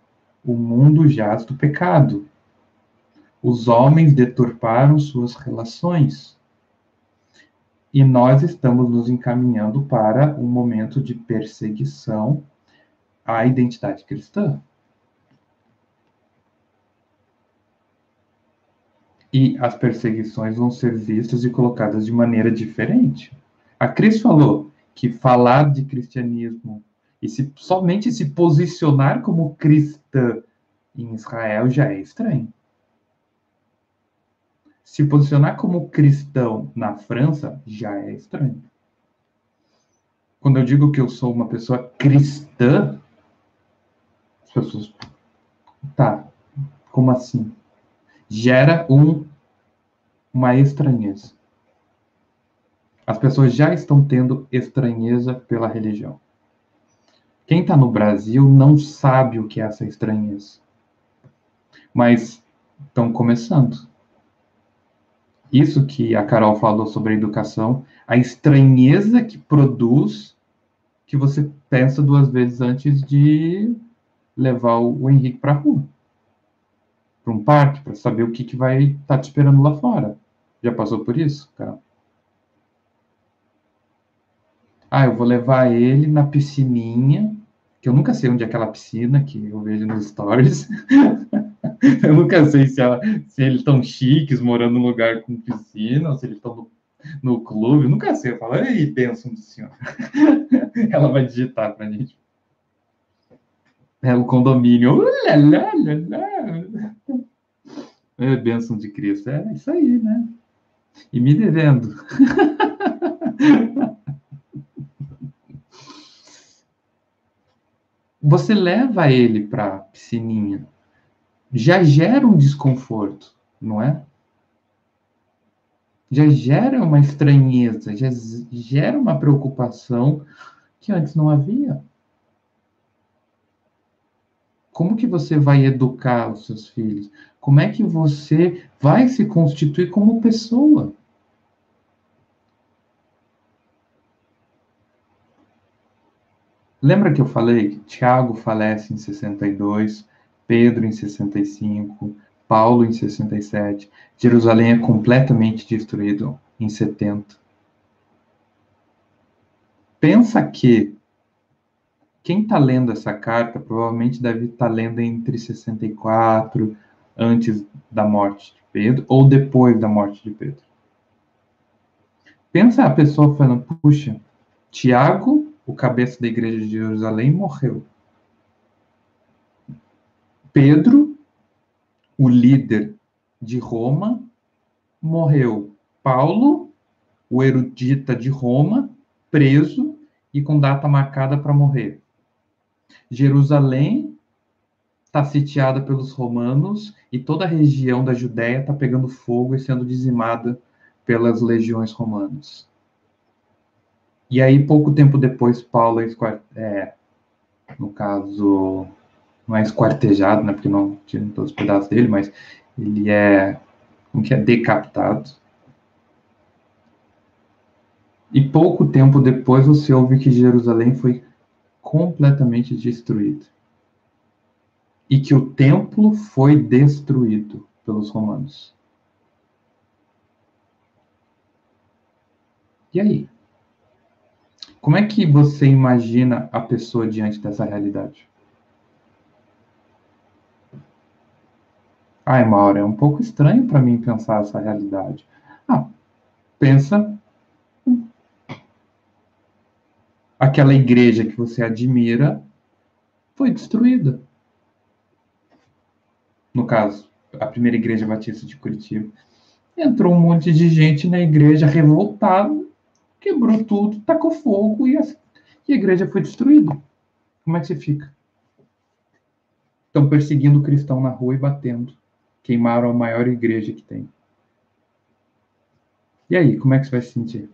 O mundo jaz do pecado os homens deturparam suas relações. E nós estamos nos encaminhando para um momento de perseguição à identidade cristã. E as perseguições vão ser vistas e colocadas de maneira diferente. A Cris falou que falar de cristianismo e se, somente se posicionar como cristã em Israel já é estranho se posicionar como cristão na França já é estranho. Quando eu digo que eu sou uma pessoa cristã, as pessoas. Tá, como assim? Gera um, uma estranheza. As pessoas já estão tendo estranheza pela religião. Quem está no Brasil não sabe o que é essa estranheza. Mas estão começando isso que a Carol falou sobre a educação, a estranheza que produz que você pensa duas vezes antes de levar o Henrique para a rua, para um parque, para saber o que, que vai estar tá te esperando lá fora. Já passou por isso, Carol? Ah, eu vou levar ele na piscininha, que eu nunca sei onde é aquela piscina que eu vejo nos stories. Eu nunca sei se, ela, se eles estão chiques morando num lugar com piscina, ou se eles estão no, no clube. Nunca sei. Eu falo, ei, bênção do senhor. Ela vai digitar pra gente. É o condomínio. É bênção de Cristo. É isso aí, né? E me devendo. Você leva ele para piscininha já gera um desconforto, não é? Já gera uma estranheza, já gera uma preocupação que antes não havia. Como que você vai educar os seus filhos? Como é que você vai se constituir como pessoa? Lembra que eu falei que Tiago falece em 62, Pedro em 65, Paulo em 67, Jerusalém é completamente destruído em 70. Pensa que quem está lendo essa carta provavelmente deve estar tá lendo entre 64, antes da morte de Pedro, ou depois da morte de Pedro. Pensa a pessoa falando, puxa, Tiago, o cabeça da igreja de Jerusalém, morreu. Pedro, o líder de Roma, morreu. Paulo, o erudita de Roma, preso e com data marcada para morrer. Jerusalém está sitiada pelos romanos e toda a região da Judéia está pegando fogo e sendo dizimada pelas legiões romanas. E aí, pouco tempo depois, Paulo é, é no caso, não é esquartejado, né, porque não tinha todos os pedaços dele, mas ele é, como que é, decapitado. E pouco tempo depois você ouve que Jerusalém foi completamente destruída. E que o templo foi destruído pelos romanos. E aí? Como é que você imagina a pessoa diante dessa realidade? Ai, Maura, é um pouco estranho para mim pensar essa realidade. Ah, pensa aquela igreja que você admira foi destruída. No caso, a primeira igreja batista de Curitiba. Entrou um monte de gente na igreja revoltada, quebrou tudo, tacou fogo e a, e a igreja foi destruída. Como é que você fica? Estão perseguindo o cristão na rua e batendo. Queimaram a maior igreja que tem. E aí, como é que você vai se sentir?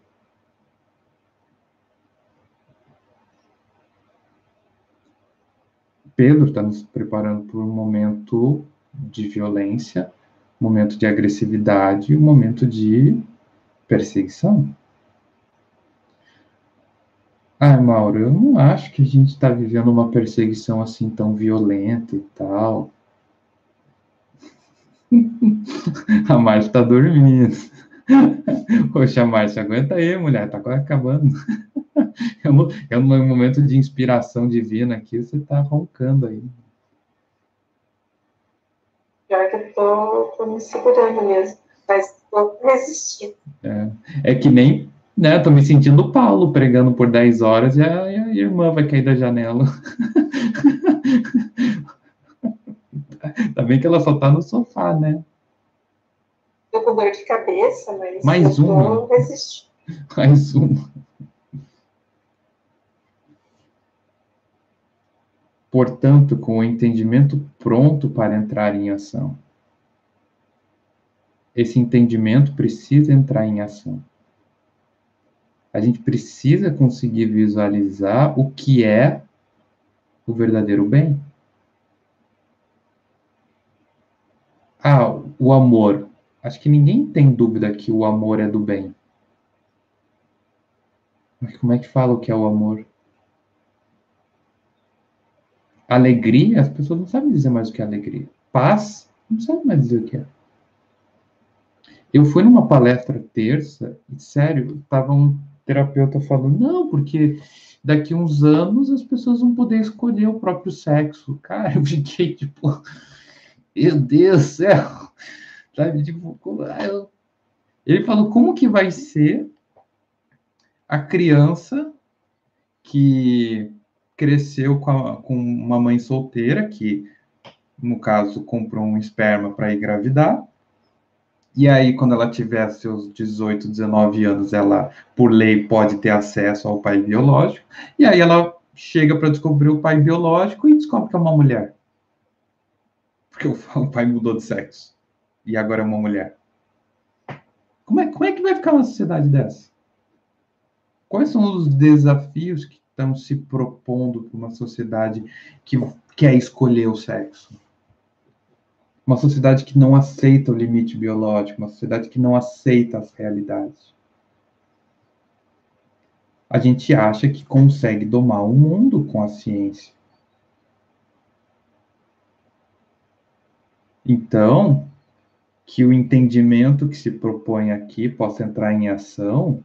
Pedro está nos preparando para um momento de violência, momento de agressividade, um momento de perseguição. Ah, Mauro, eu não acho que a gente está vivendo uma perseguição assim tão violenta e tal. a Márcia está dormindo. Poxa, Márcia, aguenta aí, mulher, tá quase acabando. É um, é um momento de inspiração divina aqui, você tá roncando aí. Pior que eu tô, tô me segurando mesmo, mas tô resistindo. É, é que nem, né, tô me sentindo Paulo pregando por 10 horas e a, e a irmã vai cair da janela. tá bem que ela só tá no sofá, né? Tô com dor de cabeça, mas Mais uma. Mais uma. portanto, com o entendimento pronto para entrar em ação. Esse entendimento precisa entrar em ação. A gente precisa conseguir visualizar o que é o verdadeiro bem. Ah, o amor. Acho que ninguém tem dúvida que o amor é do bem. Mas como é que fala o que é o amor? Alegria, as pessoas não sabem dizer mais o que é alegria. Paz, não sabem mais dizer o que é. Eu fui numa palestra terça, e sério, estava um terapeuta falando, não, porque daqui uns anos as pessoas vão poder escolher o próprio sexo. Cara, eu fiquei tipo, meu Deus do céu. Sabe, tipo, eu... ele falou, como que vai ser a criança que cresceu com, a, com uma mãe solteira, que, no caso, comprou um esperma para engravidar. E aí, quando ela tiver seus 18, 19 anos, ela, por lei, pode ter acesso ao pai biológico. E aí ela chega para descobrir o pai biológico e descobre que é uma mulher. Porque o pai mudou de sexo. E agora é uma mulher. Como é, como é que vai ficar uma sociedade dessa? Quais são os desafios que estão se propondo para uma sociedade que quer escolher o sexo. Uma sociedade que não aceita o limite biológico, uma sociedade que não aceita as realidades. A gente acha que consegue domar o mundo com a ciência. Então, que o entendimento que se propõe aqui possa entrar em ação,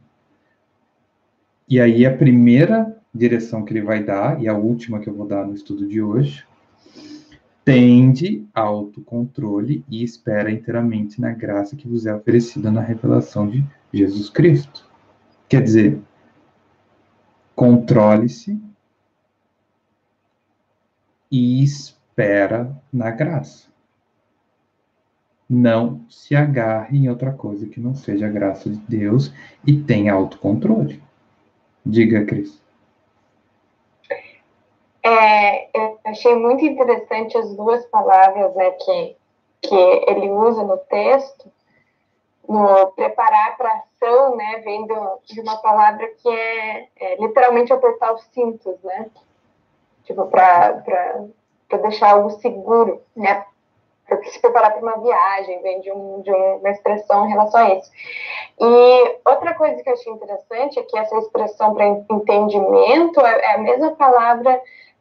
e aí a primeira direção que ele vai dar, e a última que eu vou dar no estudo de hoje, tende autocontrole e espera inteiramente na graça que vos é oferecida na revelação de Jesus Cristo. Quer dizer, controle-se e espera na graça. Não se agarre em outra coisa que não seja a graça de Deus e tenha autocontrole. Diga, Cris. É, eu achei muito interessante as duas palavras né, que, que ele usa no texto, no preparar para ação, né, de uma palavra que é, é literalmente apertar os cintos, né, tipo, para deixar algo seguro, né, para se preparar para uma viagem, vem de, um, de uma expressão em relação a isso. E outra coisa que eu achei interessante é que essa expressão para entendimento é, é a mesma palavra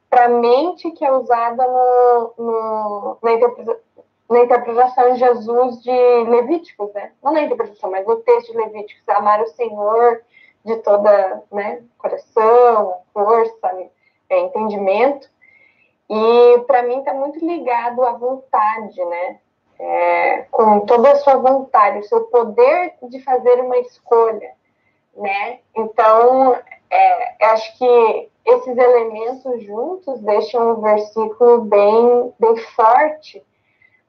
para mente que é usada no, no, na, interpretação, na interpretação de Jesus de Levíticos, né? Não na interpretação, mas no texto de Levíticos, amar o Senhor de toda, né, coração, força, é, entendimento. E para mim está muito ligado à vontade, né? É, com toda a sua vontade, o seu poder de fazer uma escolha, né? Então, é, acho que esses elementos juntos deixam o versículo bem, bem forte,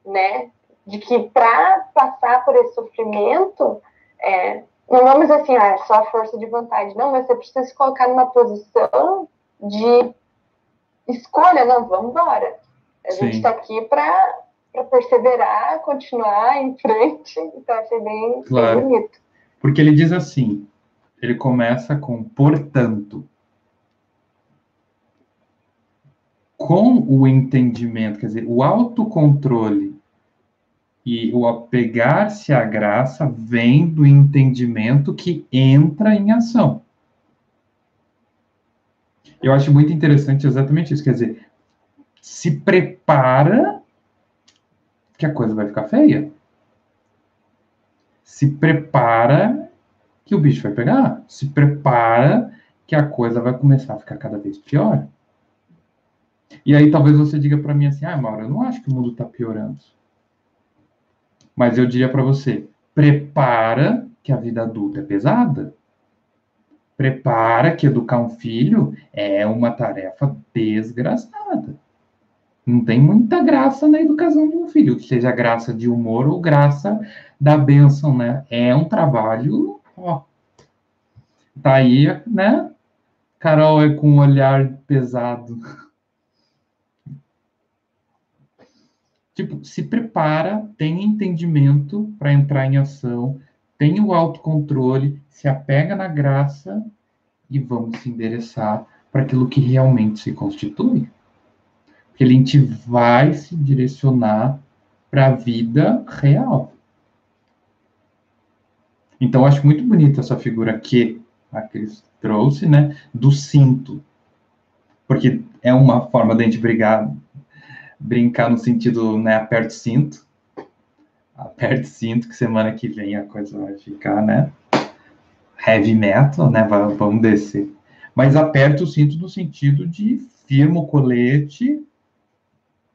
né? De que para passar por esse sofrimento, é, não vamos assim, ah, é só força de vontade, não, mas você precisa se colocar numa posição de escolha, não, vamos embora. A Sim. gente está aqui para perseverar, continuar em frente, então achei bem, claro. bem bonito. Porque ele diz assim, ele começa com portanto. Com o entendimento, quer dizer, o autocontrole e o apegar-se à graça vem do entendimento que entra em ação. Eu acho muito interessante exatamente isso. Quer dizer, se prepara que a coisa vai ficar feia. Se prepara que o bicho vai pegar. Se prepara que a coisa vai começar a ficar cada vez pior. E aí talvez você diga para mim assim: "Ah, Mauro, eu não acho que o mundo está piorando". Mas eu diria para você: prepara que a vida adulta é pesada prepara que educar um filho é uma tarefa desgraçada. Não tem muita graça na educação de um filho, seja graça de humor ou graça da bênção, né? É um trabalho, ó. Tá aí, né? Carol é com um olhar pesado. Tipo, se prepara, tem entendimento para entrar em ação, tem o autocontrole, se apega na graça e vamos se endereçar para aquilo que realmente se constitui. Porque a gente vai se direcionar para a vida real. Então, acho muito bonita essa figura que a Cris trouxe, né, do cinto. Porque é uma forma da gente brigar, brincar no sentido, né, aperto cinto, aperte cinto, que semana que vem a coisa vai ficar, né? Heavy metal, né? Vamos descer. Mas aperta o cinto no sentido de firma o colete,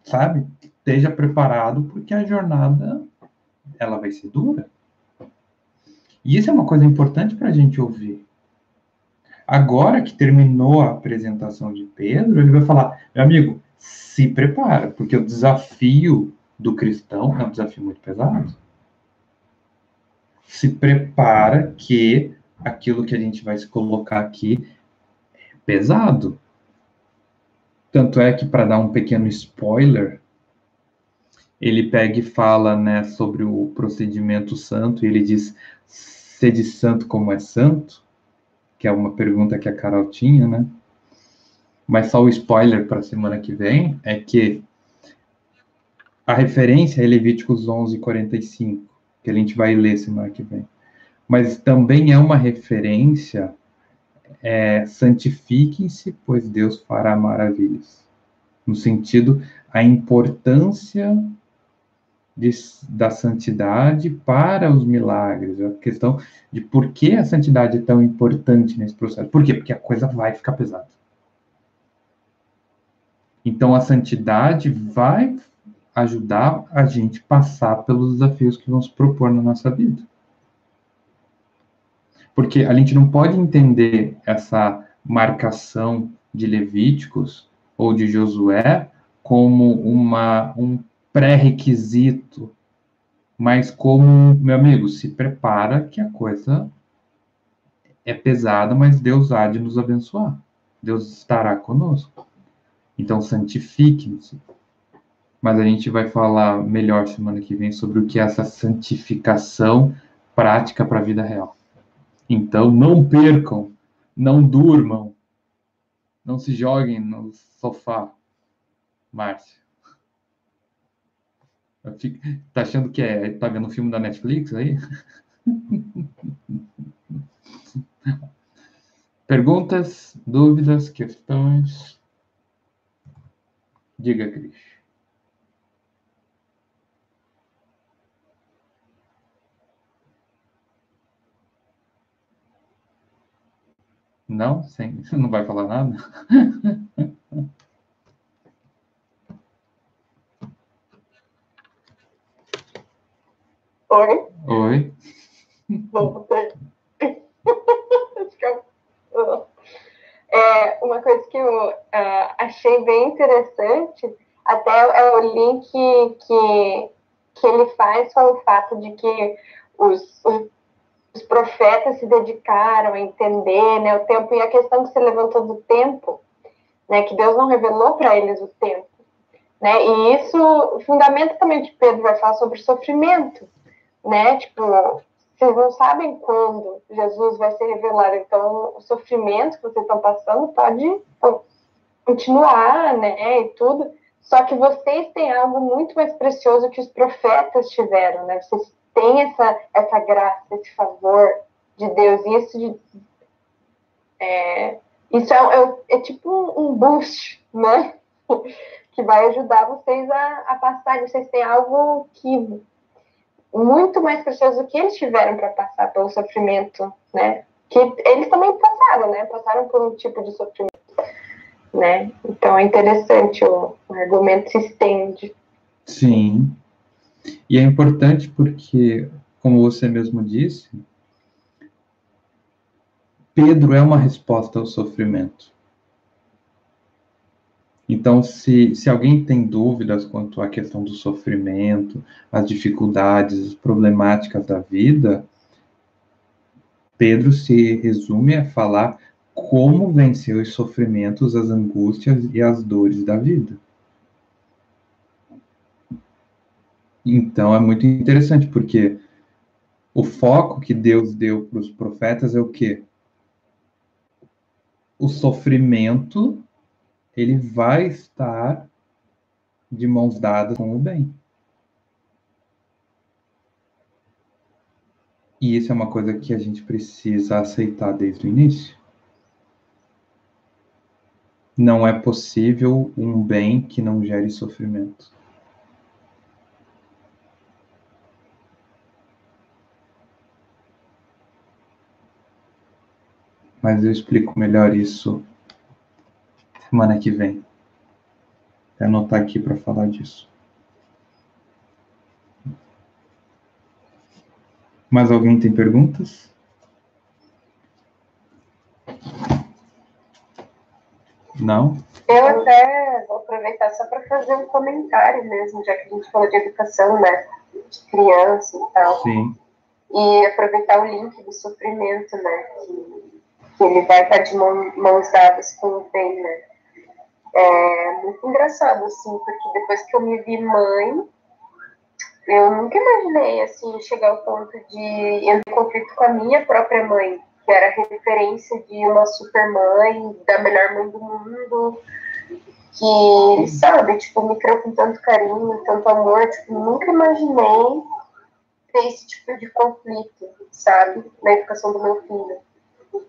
sabe? Esteja preparado, porque a jornada ela vai ser dura. E isso é uma coisa importante para a gente ouvir. Agora que terminou a apresentação de Pedro, ele vai falar: meu amigo, se prepara, porque o desafio do cristão é um desafio muito pesado. Se prepara que aquilo que a gente vai se colocar aqui é pesado. Tanto é que, para dar um pequeno spoiler, ele pega e fala né, sobre o procedimento santo, e ele diz: sede santo como é santo, que é uma pergunta que a Carol tinha, né? Mas só o spoiler para a semana que vem é que a referência é Levíticos 11, 45, que a gente vai ler semana que vem. Mas também é uma referência, é, santifiquem-se, pois Deus fará maravilhas. No sentido, a importância de, da santidade para os milagres, a questão de por que a santidade é tão importante nesse processo. Por quê? Porque a coisa vai ficar pesada. Então, a santidade vai ajudar a gente passar pelos desafios que vão se propor na nossa vida. Porque a gente não pode entender essa marcação de Levíticos ou de Josué como uma, um pré-requisito, mas como, meu amigo, se prepara que a coisa é pesada, mas Deus há de nos abençoar. Deus estará conosco. Então, santifiquem-se mas a gente vai falar melhor semana que vem sobre o que é essa santificação prática para a vida real. Então, não percam, não durmam, não se joguem no sofá, Márcia. Fico, tá achando que é, tá vendo um filme da Netflix aí? Perguntas, dúvidas, questões? Diga, Cris. Não? Sem, não vai falar nada? Oi? Oi. Voltei. é, uma coisa que eu uh, achei bem interessante, até é o link que, que ele faz com o fato de que os, os os profetas se dedicaram a entender né, o tempo e a questão que você levantou do tempo, né, que Deus não revelou para eles o tempo. Né, e isso, fundamentalmente, Pedro vai falar sobre sofrimento. Né, tipo, vocês não sabem quando Jesus vai ser revelado, então o sofrimento que vocês estão passando pode continuar, né, e tudo. Só que vocês têm algo muito mais precioso que os profetas tiveram, né? Vocês tem essa, essa graça, esse favor de Deus. E isso, de, é, isso é, é, é, tipo um, um boost, né? que vai ajudar vocês a, a passar. Vocês têm algo que muito mais precioso do que eles tiveram para passar pelo sofrimento, né? Que eles também passaram, né? Passaram por um tipo de sofrimento, né? Então é interessante o, o argumento se estende. Sim. E é importante porque, como você mesmo disse, Pedro é uma resposta ao sofrimento. Então, se, se alguém tem dúvidas quanto à questão do sofrimento, as dificuldades, as problemáticas da vida, Pedro se resume a falar como vencer os sofrimentos, as angústias e as dores da vida. Então é muito interessante, porque o foco que Deus deu para os profetas é o quê? O sofrimento, ele vai estar de mãos dadas com o bem. E isso é uma coisa que a gente precisa aceitar desde o início. Não é possível um bem que não gere sofrimento. Mas eu explico melhor isso semana que vem. Vou anotar aqui para falar disso. Mais alguém tem perguntas? Não? Eu até vou aproveitar só para fazer um comentário mesmo, já que a gente falou de educação, né? De criança e tal. Sim. E aproveitar o link do sofrimento, né? Que que ele vai estar de mãos dadas com o bem? É muito engraçado, assim, porque depois que eu me vi mãe, eu nunca imaginei, assim, chegar ao ponto de entrar em conflito com a minha própria mãe, que era referência de uma super mãe, da melhor mãe do mundo, que, sabe, tipo, me criou com tanto carinho, tanto amor, tipo, nunca imaginei ter esse tipo de conflito, sabe, na educação do meu filho.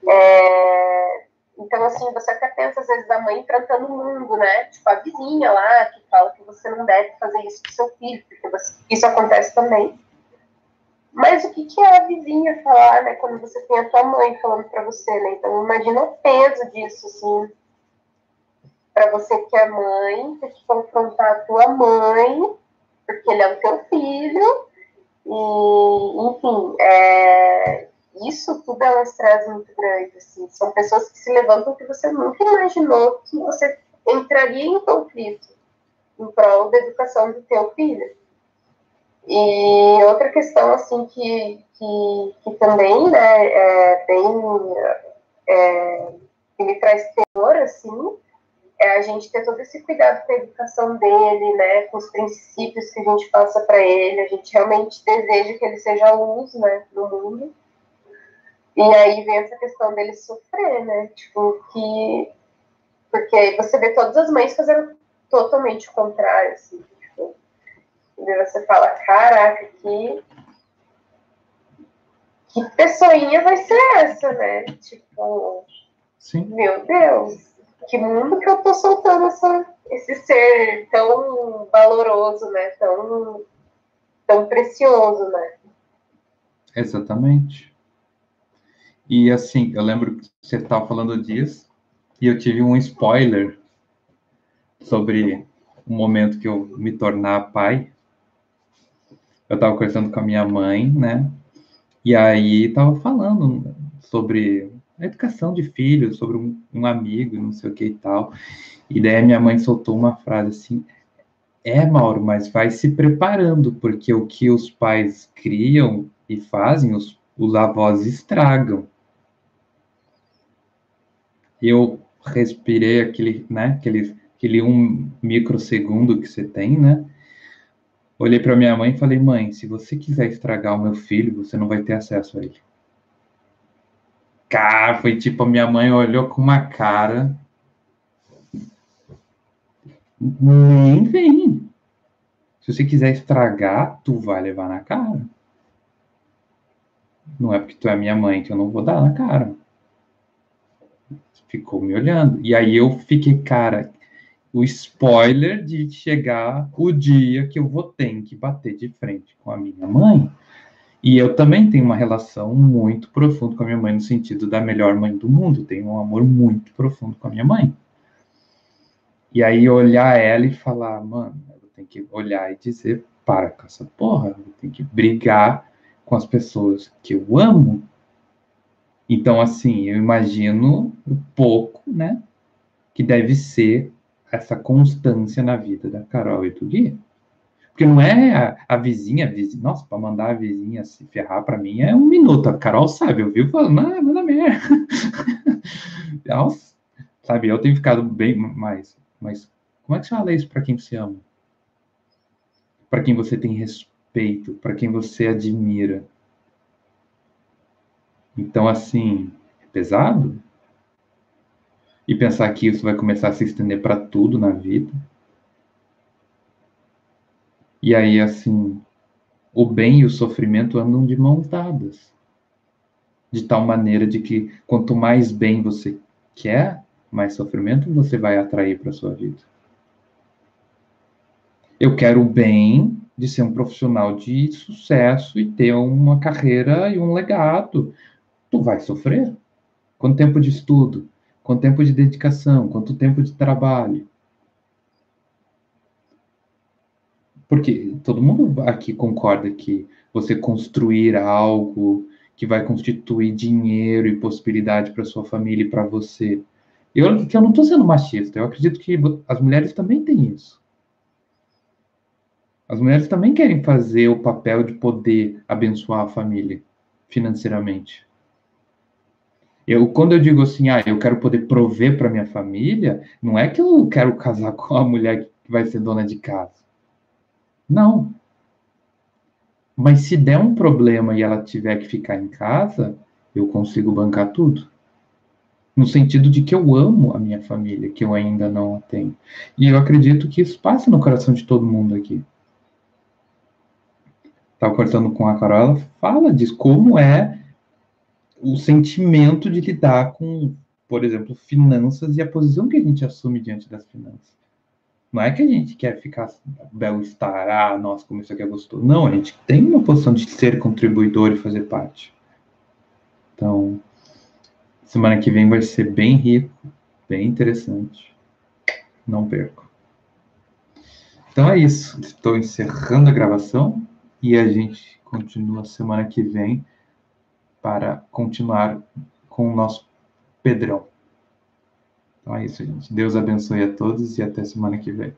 É... Então, assim, você até pensa, às vezes, da mãe enfrentando o mundo, né? Tipo, a vizinha lá, que fala que você não deve fazer isso com seu filho, porque você... isso acontece também. Mas o que, que é a vizinha falar, né? Quando você tem a tua mãe falando para você, né? Então, imagina o peso disso, assim, para você que é mãe, ter que confrontar a tua mãe, porque ele é o teu filho, e, enfim, é, isso tudo é um estresse muito grande, assim, são pessoas que se levantam que você nunca imaginou que você entraria em conflito em prol da educação do teu filho. E outra questão, assim, que, que, que também, né, é bem, é, que me traz terror, assim, é a gente ter todo esse cuidado com a educação dele, né, com os princípios que a gente passa para ele, a gente realmente deseja que ele seja luz, né, no mundo. E aí vem essa questão dele sofrer, né, tipo, que... Porque aí você vê todas as mães fazendo totalmente o contrário, assim, e você fala, caraca, que, que pessoinha vai ser essa, né? Tipo, Sim. meu Deus, que mundo que eu tô soltando essa, esse ser tão valoroso, né? Tão, tão precioso, né? Exatamente. E assim, eu lembro que você estava falando disso, e eu tive um spoiler sobre o momento que eu me tornar pai eu estava conversando com a minha mãe, né? E aí estava falando sobre a educação de filhos, sobre um, amigo, não sei o que e tal. E daí a minha mãe soltou uma frase assim: É, Mauro, mas vai se preparando, porque o que os pais criam e fazem, os, os avós estragam. Eu respirei aquele, né, aquele, aquele um microsegundo que você tem, né? Olhei para minha mãe e falei: Mãe, se você quiser estragar o meu filho, você não vai ter acesso a ele. Cara, foi tipo: a minha mãe olhou com uma cara. Nem vem. Se você quiser estragar, tu vai levar na cara. Não é porque tu é minha mãe que eu não vou dar na cara. Ficou me olhando. E aí eu fiquei, cara, o spoiler de chegar o dia que eu vou ter que bater de frente com a minha mãe. E eu também tenho uma relação muito profunda com a minha mãe, no sentido da melhor mãe do mundo. Tenho um amor muito profundo com a minha mãe. E aí olhar ela e falar, mano, eu tenho que olhar e dizer, para com essa porra, eu tenho que brigar com as pessoas que eu amo. Então, assim, eu imagino o pouco, né, que deve ser essa constância na vida da Carol e do Gui. Porque não é a, a vizinha, a vizinha, nossa, para mandar a vizinha se ferrar para mim é um minuto. A Carol sabe, eu vi falando, ah, manda merda. nossa, sabe, eu tenho ficado bem mais, mas como é que você fala isso para quem você ama? Para quem você tem respeito, para quem você admira. Então, assim, é pesado? e pensar que isso vai começar a se estender para tudo na vida. E aí, assim, o bem e o sofrimento andam de mãos dadas. De tal maneira de que quanto mais bem você quer, mais sofrimento você vai atrair para sua vida. Eu quero o bem de ser um profissional de sucesso e ter uma carreira e um legado. Tu vai sofrer. Quanto tempo de estudo? Quanto tempo de dedicação? Quanto tempo de trabalho? Porque todo mundo aqui concorda que você construir algo que vai constituir dinheiro e possibilidade para sua família e para você. Eu, que eu não estou sendo machista, eu acredito que as mulheres também têm isso. As mulheres também querem fazer o papel de poder abençoar a família financeiramente. Eu, quando eu digo assim, ah, eu quero poder prover para minha família, não é que eu quero casar com a mulher que vai ser dona de casa. Não. Mas se der um problema e ela tiver que ficar em casa, eu consigo bancar tudo. No sentido de que eu amo a minha família, que eu ainda não a tenho. E eu acredito que isso passa no coração de todo mundo aqui. Estava cortando com a Carol, ela fala disso, como é o sentimento de lidar com, por exemplo, finanças e a posição que a gente assume diante das finanças. Não é que a gente quer ficar bel-estar, ah, nossa, como isso aqui é gostoso. Não, a gente tem uma posição de ser contribuidor e fazer parte. Então, semana que vem vai ser bem rico, bem interessante. Não perco. Então é isso. Estou encerrando a gravação e a gente continua semana que vem para continuar com o nosso Pedrão. Então é isso, gente. Deus abençoe a todos e até semana que vem.